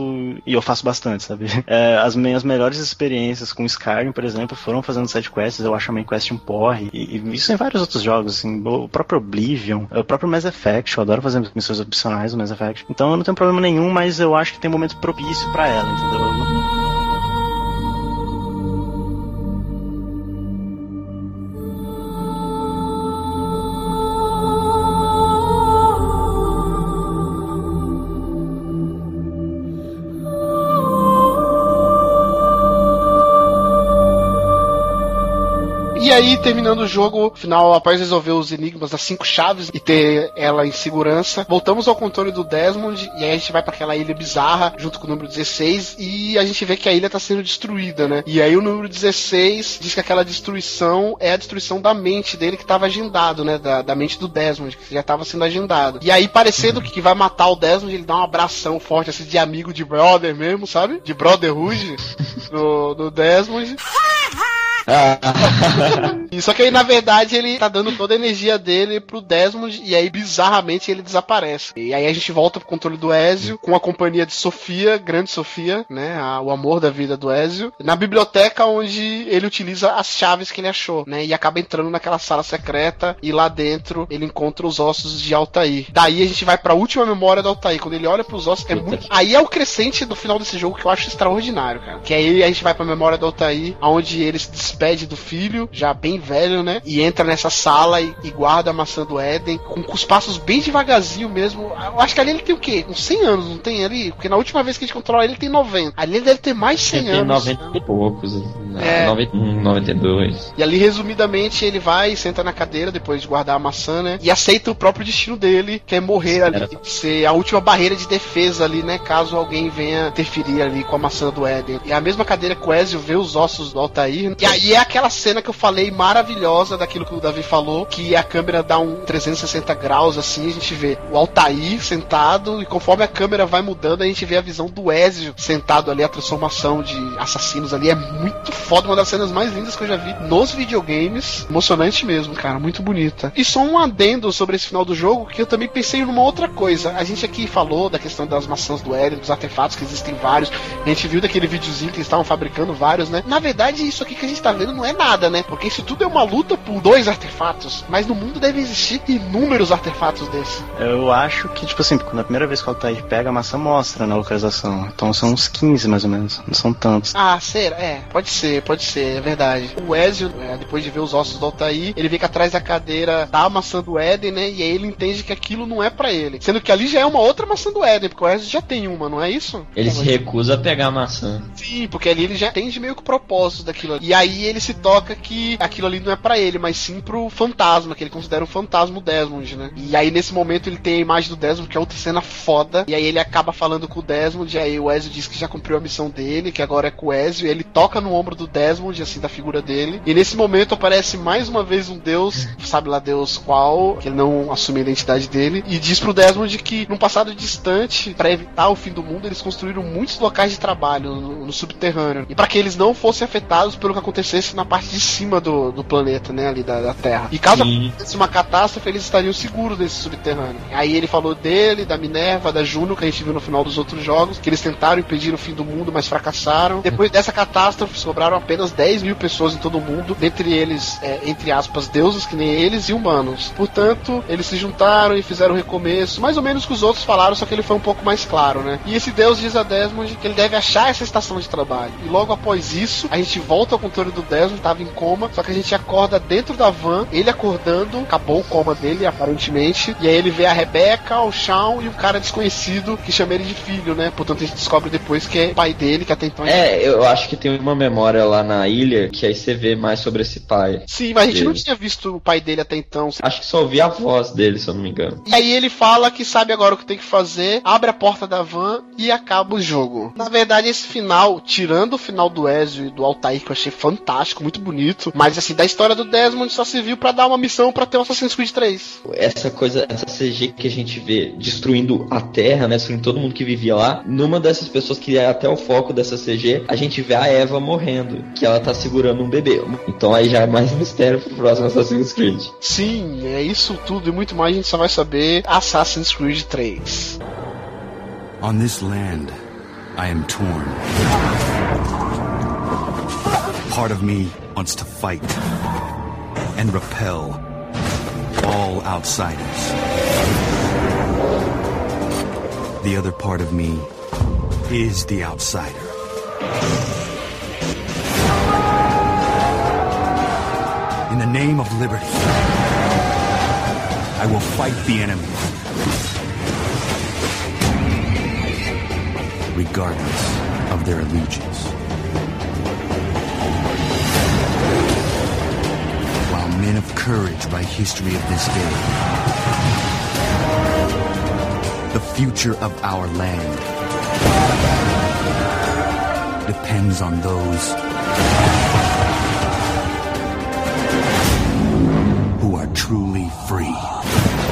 e eu faço bastante, sabe? É, as minhas melhores experiências com Skyrim, por exemplo, foram fazendo side quests, eu acho a main quest um porre. E, e isso em vários outros jogos, assim, o próprio Oblivion, o próprio Mass Effect, eu adoro fazer missões opcionais no Mass Effect. Então eu não tenho problema nenhum, mas eu acho que tem momento propício pra ela, entendeu? Aí, terminando o jogo, final, após resolver os enigmas das cinco chaves e ter ela em segurança, voltamos ao controle do Desmond e aí a gente vai pra aquela ilha bizarra junto com o número 16 e a gente vê que a ilha tá sendo destruída, né? E aí o número 16 diz que aquela destruição é a destruição da mente dele que tava agendado, né? Da, da mente do Desmond, que já tava sendo agendado. E aí, parecendo que vai matar o Desmond, ele dá um abração forte, assim, de amigo de brother mesmo, sabe? De brotherhood do, do Desmond. E só que aí, na verdade, ele tá dando toda a energia dele pro Desmond e aí, bizarramente, ele desaparece. E aí a gente volta pro controle do Ezio com a companhia de Sofia, grande Sofia, né? a- o amor da vida do Ezio, na biblioteca onde ele utiliza as chaves que ele achou, né? E acaba entrando naquela sala secreta e lá dentro ele encontra os ossos de Altair. Daí a gente vai pra última memória do Altair. Quando ele olha pros ossos, é muito. Aí é o crescente do final desse jogo que eu acho extraordinário, cara. Que aí a gente vai pra memória do Altair, onde ele se despede do filho, já bem velho, né? E entra nessa sala e, e guarda a maçã do Éden, com, com os passos bem devagarzinho mesmo. Eu acho que ali ele tem o quê? Uns 100 anos, não tem ali? Porque na última vez que a gente controla ele, ele tem 90. Ali ele deve ter mais de 100 Ele tem anos. 90 e poucos. É. É. 91, 92. E ali, resumidamente, ele vai, senta na cadeira depois de guardar a maçã, né? E aceita o próprio destino dele, que é morrer ali, ser a última barreira de defesa ali, né? Caso alguém venha interferir ali com a maçã do Éden. E a mesma cadeira que o Ezio vê os ossos do Altair. E aí é aquela cena que eu falei maravilhosa daquilo que o Davi falou, que a câmera dá um 360 graus assim, a gente vê o Altair sentado e conforme a câmera vai mudando, a gente vê a visão do Ezio sentado ali, a transformação de assassinos ali é muito foda, uma das cenas mais lindas que eu já vi nos videogames. Emocionante mesmo, cara, muito bonita. E só um adendo sobre esse final do jogo, que eu também pensei numa outra coisa. A gente aqui falou da questão das maçãs do Eren, dos artefatos, que existem vários. A gente viu daquele videozinho que eles estavam fabricando vários, né? Na verdade, isso aqui que a gente tá vendo não é nada, né? Porque isso tudo é uma luta por dois artefatos. Mas no mundo devem existir inúmeros artefatos desses. Eu acho que, tipo assim, quando a primeira vez que o Altair pega a maçã, mostra na localização. Então são uns 15 mais ou menos. Não são tantos. Ah, será? É, pode ser, pode ser, é verdade. O Ezio, é, depois de ver os ossos do Altair, ele vê que atrás da cadeira tá a maçã do Éden, né? E aí ele entende que aquilo não é para ele. Sendo que ali já é uma outra maçã do Éden, porque o Ezio já tem uma, não é isso? Ele se recusa a pegar a maçã. Sim, porque ali ele já entende meio que o propósito daquilo ali. E aí ele se toca que aquilo ali não é para ele, mas sim pro fantasma, que ele considera o fantasma o Desmond, né? E aí nesse momento ele tem a imagem do Desmond, que é outra cena foda. E aí ele acaba falando com o Desmond, e aí o Ezio diz que já cumpriu a missão dele, que agora é com o Ezio. E ele toca no ombro do Desmond, assim, da figura dele. E nesse momento aparece mais uma vez um deus, sabe lá Deus qual, que ele não assume a identidade dele, e diz pro Desmond que num passado distante, para evitar o fim do mundo, eles construíram muitos locais de trabalho no, no subterrâneo. E para que eles não fossem afetados pelo que acontecesse na parte de cima do, do planeta, né, ali da, da Terra. E caso Sim. acontecesse uma catástrofe, eles estariam seguros desse subterrâneo. Aí ele falou dele, da Minerva, da Juno, que a gente viu no final dos outros jogos, que eles tentaram impedir o fim do mundo, mas fracassaram. Depois dessa catástrofe, sobraram apenas 10 mil pessoas em todo o mundo, dentre eles, é, entre aspas, deuses que nem eles e humanos. Portanto, eles se juntaram e fizeram um recomeço, mais ou menos que os outros falaram, só que ele foi um pouco mais claro, né? E esse deus diz a Desmond que ele deve achar essa estação de trabalho. E logo após isso, a gente volta ao controle do Desmond, tava em coma, só que a gente acorda dentro da van, ele acordando, acabou o coma dele, aparentemente, e aí ele vê a Rebeca, o Shawn e um cara desconhecido que chama ele de filho, né? Portanto, a gente descobre depois que é pai dele, que até então É, eu acho que tem uma memória lá na ilha que aí você vê mais sobre esse pai. Sim, mas a gente dele. não tinha visto o pai dele até então. Acho que só ouvi a voz dele, se eu não me engano. E aí ele fala que sabe agora o que tem que fazer, abre a porta da van e acaba o jogo. Na verdade, esse final, tirando o final do Ezio e do Altair, que eu achei fantástico, muito bonito, mas assim, da história do Desmond só serviu pra dar uma missão pra ter o Assassin's Creed 3. Essa coisa, essa CG que a gente vê destruindo a Terra, né? Destruindo todo mundo que vivia lá. Numa dessas pessoas que é até o foco dessa CG, a gente vê a Eva morrendo, que ela tá segurando um bebê. Então aí já é mais mistério pro próximo Assassin's Creed. Sim, é isso tudo e muito mais a gente só vai saber Assassin's Creed 3. On this land, I am torn. Part of me wants to fight and repel all outsiders. The other part of me is the outsider. In the name of liberty, I will fight the enemy. Regardless of their allegiance. Men of courage write history of this day, the future of our land depends on those who are truly free.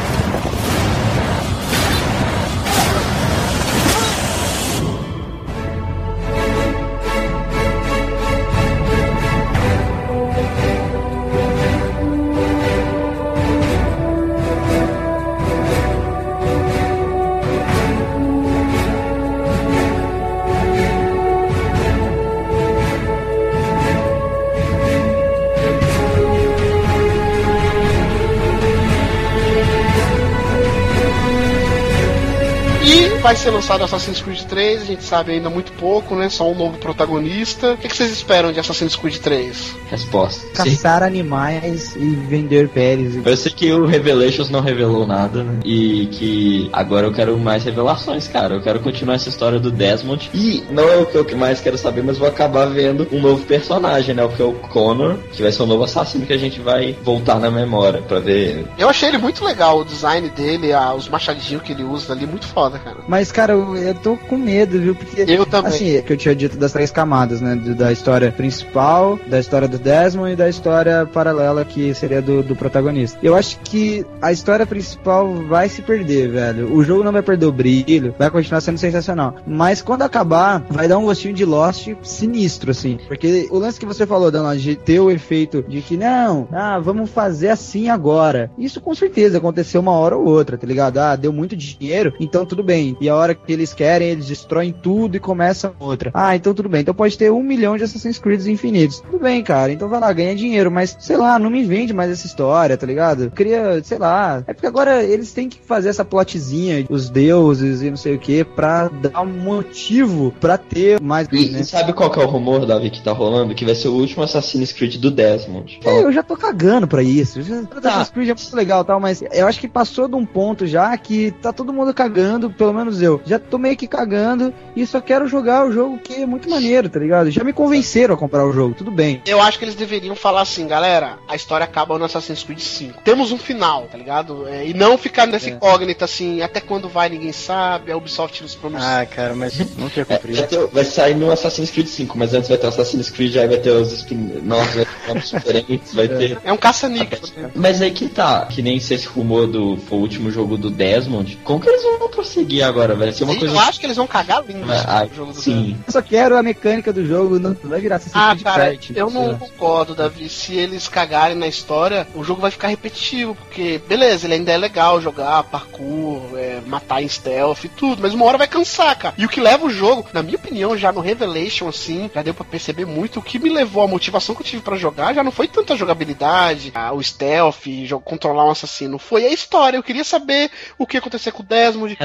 Vai ser lançado Assassin's Creed 3, a gente sabe ainda muito pouco, né? Só um novo protagonista. O que, que vocês esperam de Assassin's Creed 3? Resposta. Caçar animais e vender peles. Eu sei que o Revelations não revelou nada, né? E que agora eu quero mais revelações, cara. Eu quero continuar essa história do Desmond. E não é o que eu mais quero saber, mas vou acabar vendo um novo personagem, né? O que é o Connor, que vai ser o novo assassino que a gente vai voltar na memória pra ver. Eu achei ele muito legal, o design dele, a- os machadinhos que ele usa ali, muito foda, cara. Mas, cara, eu, eu tô com medo, viu? Porque. Eu também. Assim, é que eu tinha dito das três camadas, né? Da história principal, da história do Desmond e da história paralela que seria do, do protagonista. Eu acho que a história principal vai se perder, velho. O jogo não vai perder o brilho, vai continuar sendo sensacional. Mas quando acabar, vai dar um gostinho de Lost sinistro, assim. Porque o lance que você falou, Dana, de ter o efeito de que não, ah, vamos fazer assim agora. Isso com certeza aconteceu uma hora ou outra, tá ligado? Ah, deu muito dinheiro, então tudo bem. E a hora que eles querem, eles destroem tudo e começam outra. Ah, então tudo bem. Então pode ter um milhão de Assassin's Creed infinitos. Tudo bem, cara. Então vai lá, ganha dinheiro. Mas, sei lá, não me vende mais essa história, tá ligado? Eu queria, sei lá. É porque agora eles têm que fazer essa plotzinha, os deuses e não sei o que, pra dar um motivo pra ter mais. E, né? sabe qual que é o rumor, Davi, que tá rolando? Que vai ser o último Assassin's Creed do Desmond. É, eu já tô cagando pra isso. Já, Assassin's Creed é muito legal e tal, mas eu acho que passou de um ponto já que tá todo mundo cagando, pelo menos eu. Já tô meio que cagando e só quero jogar o jogo que é muito maneiro, tá ligado? Já me convenceram a comprar o jogo, tudo bem. Eu acho que eles deveriam falar assim, galera, a história acaba no Assassin's Creed 5. Temos um final, tá ligado? É, e não ficar nessa É. incógnita assim, até quando vai ninguém sabe, a Ubisoft nos pronuncia. Ah, cara, mas não quer É, cumprir. vai, ter- vai sair no Assassin's Creed 5, mas antes vai ter o Assassin's Creed, aí vai ter os spin-offs, vai ter diferentes, vai ter... É um caça-níquel. Mas aí que tá, que nem se esse rumor do foi o último jogo do Desmond, como que eles vão prosseguir agora, velho? Ser uma Sim, coisa... Eu acho que eles vão cagar lindo Ah, no jogo do sim. Eu só quero a mecânica do jogo, não vai virar Assassin's Ah, Creed cara, eu não concordo, Davi. Se eles cagarem na história, o jogo vai ficar repetitivo, porque, beleza, ele ainda é legal jogar parkour, é, matar em stealth e tudo, mas uma hora vai cansar, cara. E o que leva o jogo, na minha opinião, já no Revelation, assim, já deu pra perceber muito, o que me levou, a motivação que eu tive pra jogar, já não foi tanta jogabilidade, ah, o stealth, jo- controlar um assassino, foi a história. Eu queria saber o que ia acontecer com o Desmond.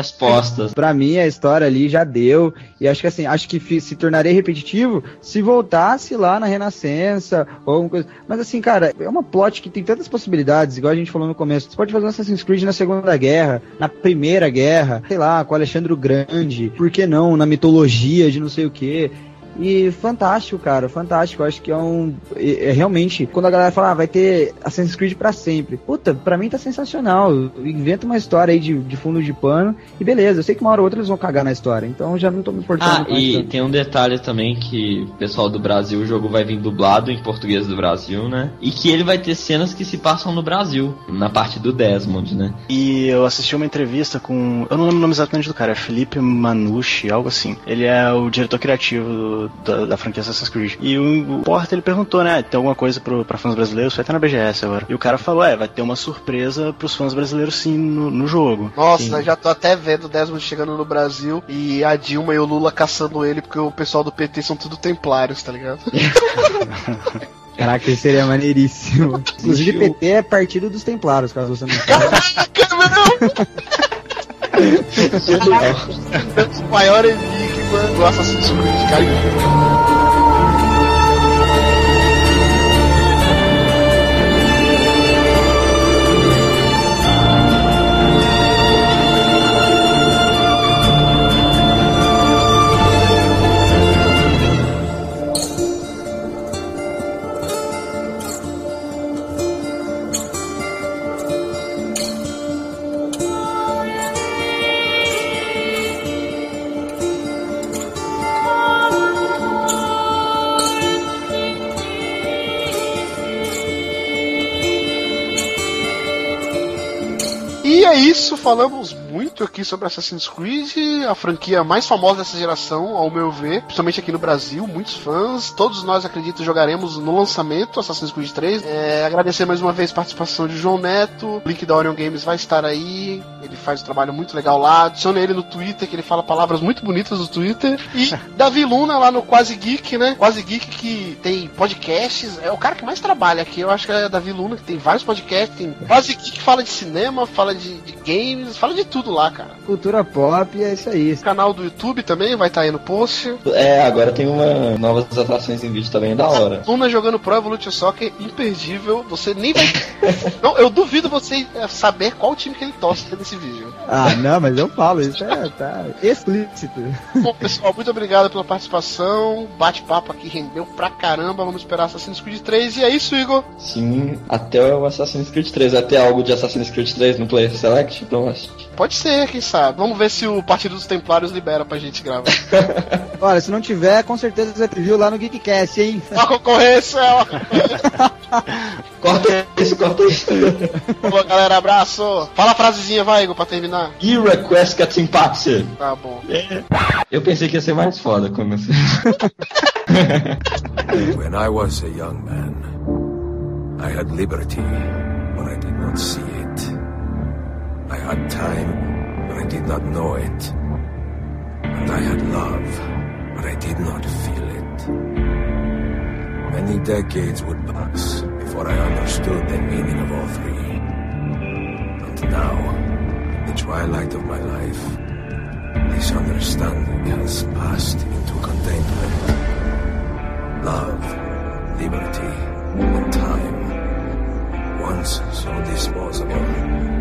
Respostas. Pra mim, a história ali já deu. E acho que assim, acho que se tornaria repetitivo se voltasse lá na Renascença ou alguma coisa. Mas assim, cara, é uma plot que tem tantas possibilidades, igual a gente falou no começo. Você pode fazer um Assassin's Creed na Segunda Guerra, na Primeira Guerra, sei lá, com Alexandre o Grande, por que não? Na mitologia de não sei o que. E fantástico, cara, fantástico. Eu acho que é um. É, é realmente, quando a galera fala, ah, vai ter Assassin's Creed pra sempre. Puta, pra mim tá sensacional. Inventa uma história aí de, de fundo de pano e beleza. Eu sei que uma hora ou outra eles vão cagar na história, então já não tô me importando Ah, e isso. tem um detalhe também que o pessoal do Brasil, o jogo vai vir dublado em português do Brasil, né? E que ele vai ter cenas que se passam no Brasil, na parte do Desmond, né? E eu assisti uma entrevista com. Eu não lembro o nome exatamente do cara, é Felipe Manucci, algo assim. Ele é o diretor criativo do- da, da franquia Assassin's Creed. E o, o Porta ele perguntou, né? Tem alguma coisa pro, pra fãs brasileiros? Vai ter na BGS agora. E o cara falou: é, vai ter uma surpresa pros fãs brasileiros sim no, no jogo. Nossa, já tô até vendo o Desmond chegando no Brasil e a Dilma e o Lula caçando ele porque o pessoal do PT são tudo templários, tá ligado? Caraca, isso seria maneiríssimo. Inclusive, PT é partido dos Templários, caso você não saiba. O maior enigma do Assassin's Creed, cara. Falamos muito aqui sobre Assassin's Creed, a franquia mais famosa dessa geração, ao meu ver, principalmente aqui no Brasil, muitos fãs, todos nós acredito jogaremos no lançamento Assassin's Creed 3. É, agradecer mais uma vez a participação de João Neto, o link da Orion Games vai estar aí, ele faz um trabalho muito legal lá, adicione ele no Twitter, que ele fala palavras muito bonitas no Twitter, e Davi Luna lá no Quase Geek, né? Quase Geek que tem podcasts, é o cara que mais trabalha aqui, eu acho que é Davi Luna, que tem vários podcasts, tem Quase Geek que fala de cinema, fala de, de games, fala de tudo lá, cara. Cultura pop, é isso aí. O canal do YouTube também vai estar aí no post. É, agora tem uma novas atrações em vídeo também da hora. Luna jogando Pro Evolution Soccer imperdível. Você nem vai. não, eu duvido você eh, saber qual time que ele torce nesse vídeo. Ah, não, mas eu falo, isso é tá explícito. Bom, pessoal, muito obrigado pela participação. Bate-papo aqui rendeu pra caramba. Vamos esperar Assassin's Creed 3. E é isso, Igor. Sim, até o Assassin's Creed 3. Até algo de Assassin's Creed 3 no Player Select? Então acho Pode ser. Quem sabe. Vamos ver se o Partido dos Templários libera pra gente gravar. Olha, se não tiver, com certeza você viu lá no Geekcast, hein? Uma concorrência, é uma Corta isso, corta isso. Falou, galera, abraço. Fala a frasezinha, vai, Igor, pra terminar. E request que simpática. Tá bom. Eu pensei que ia ser mais foda quando você. When I was a young man, I had liberty, but I did not see it. I had time, did not know it. And I had love, but I did not feel it. Many decades would pass before I understood the meaning of all three. And now, in the twilight of my life, this understanding has passed into contentment. Love, liberty, and time, once so disposable,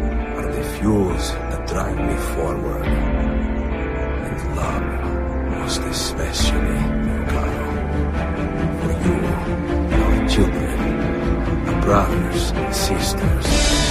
the fuels that drive me forward. And love, most especially, caro, for you, our children, our brothers and sisters.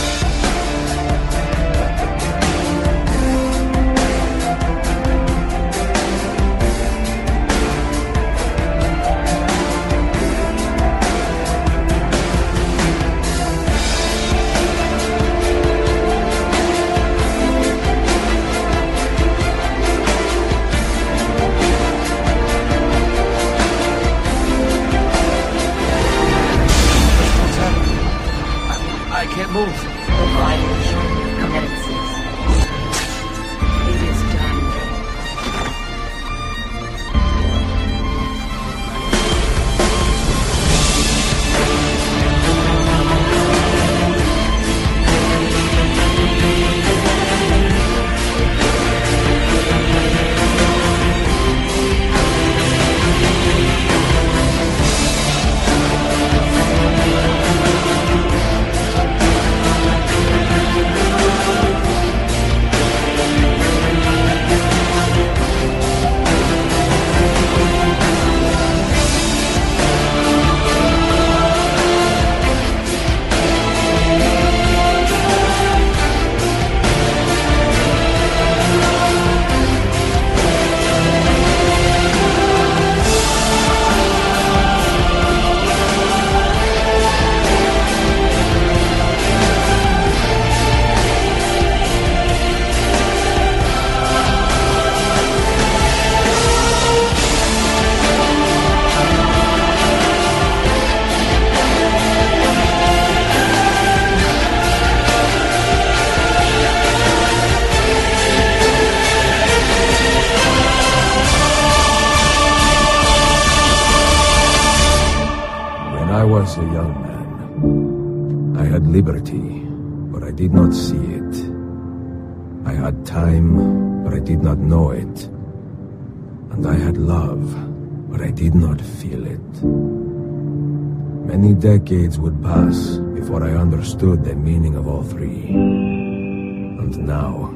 Decades would pass before I understood the meaning of all three. And now,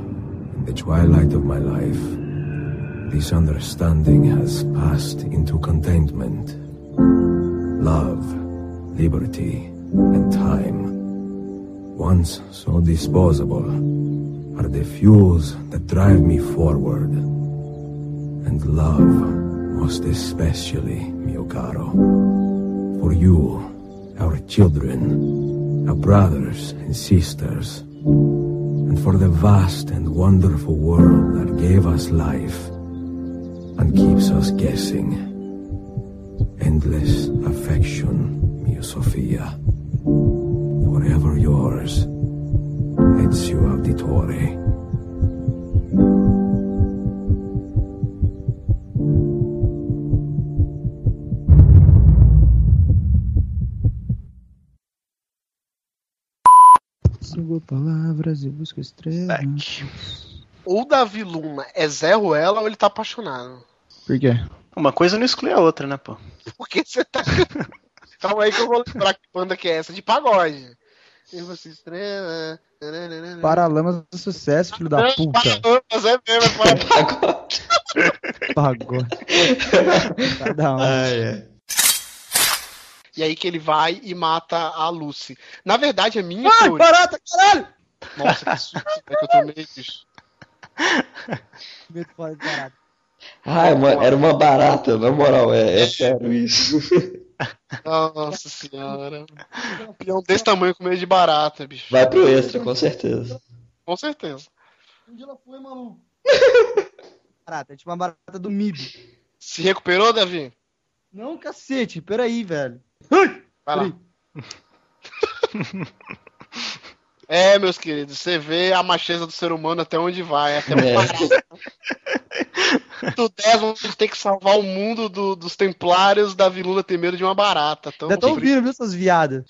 in the twilight of my life, this understanding has passed into contentment love, liberty, and time, once so disposable, are the fuels that drive me forward. And love, most especially, mio caro, for you, our children, our brothers and sisters, and for the vast and wonderful world that gave us life and keeps us guessing endless affection, mio Sofia. Forever yours, Ezio Auditore. Palavras e busco estrelas. O Davi Luna é Zé Ruela ou ele tá apaixonado? Por quê? Uma coisa não exclui a outra, né, pô? Por que você tá. Calma aí que eu vou lembrar que banda que é essa, de pagode. E você estrela. Paralamas do sucesso, filho da puta. Paralamas é mesmo, é Pagode. Cada um. E aí que ele vai e mata a Lucy. Na verdade, é minha Ai, teoria. barata, caralho! Nossa, que susto é que eu tomei, bicho. Medo fora de barata. Ah, uma- era uma barata, na moral, é, é sério isso. Nossa senhora. Um peão desse tamanho com medo de barata, bicho. Vai pro extra, com certeza. Com certeza. Onde ela foi, maluco? Barata, é tipo uma barata do MIB. Se recuperou, Davi? Não, cacete, peraí, velho. Vai lá. É, meus queridos, você vê a macheza do ser humano até onde vai, até É. uma barata. Do Desmond tem que salvar o mundo do- dos templários, da Vilula medo de uma barata. Então, Ainda tô ouvindo, viu, seus viados?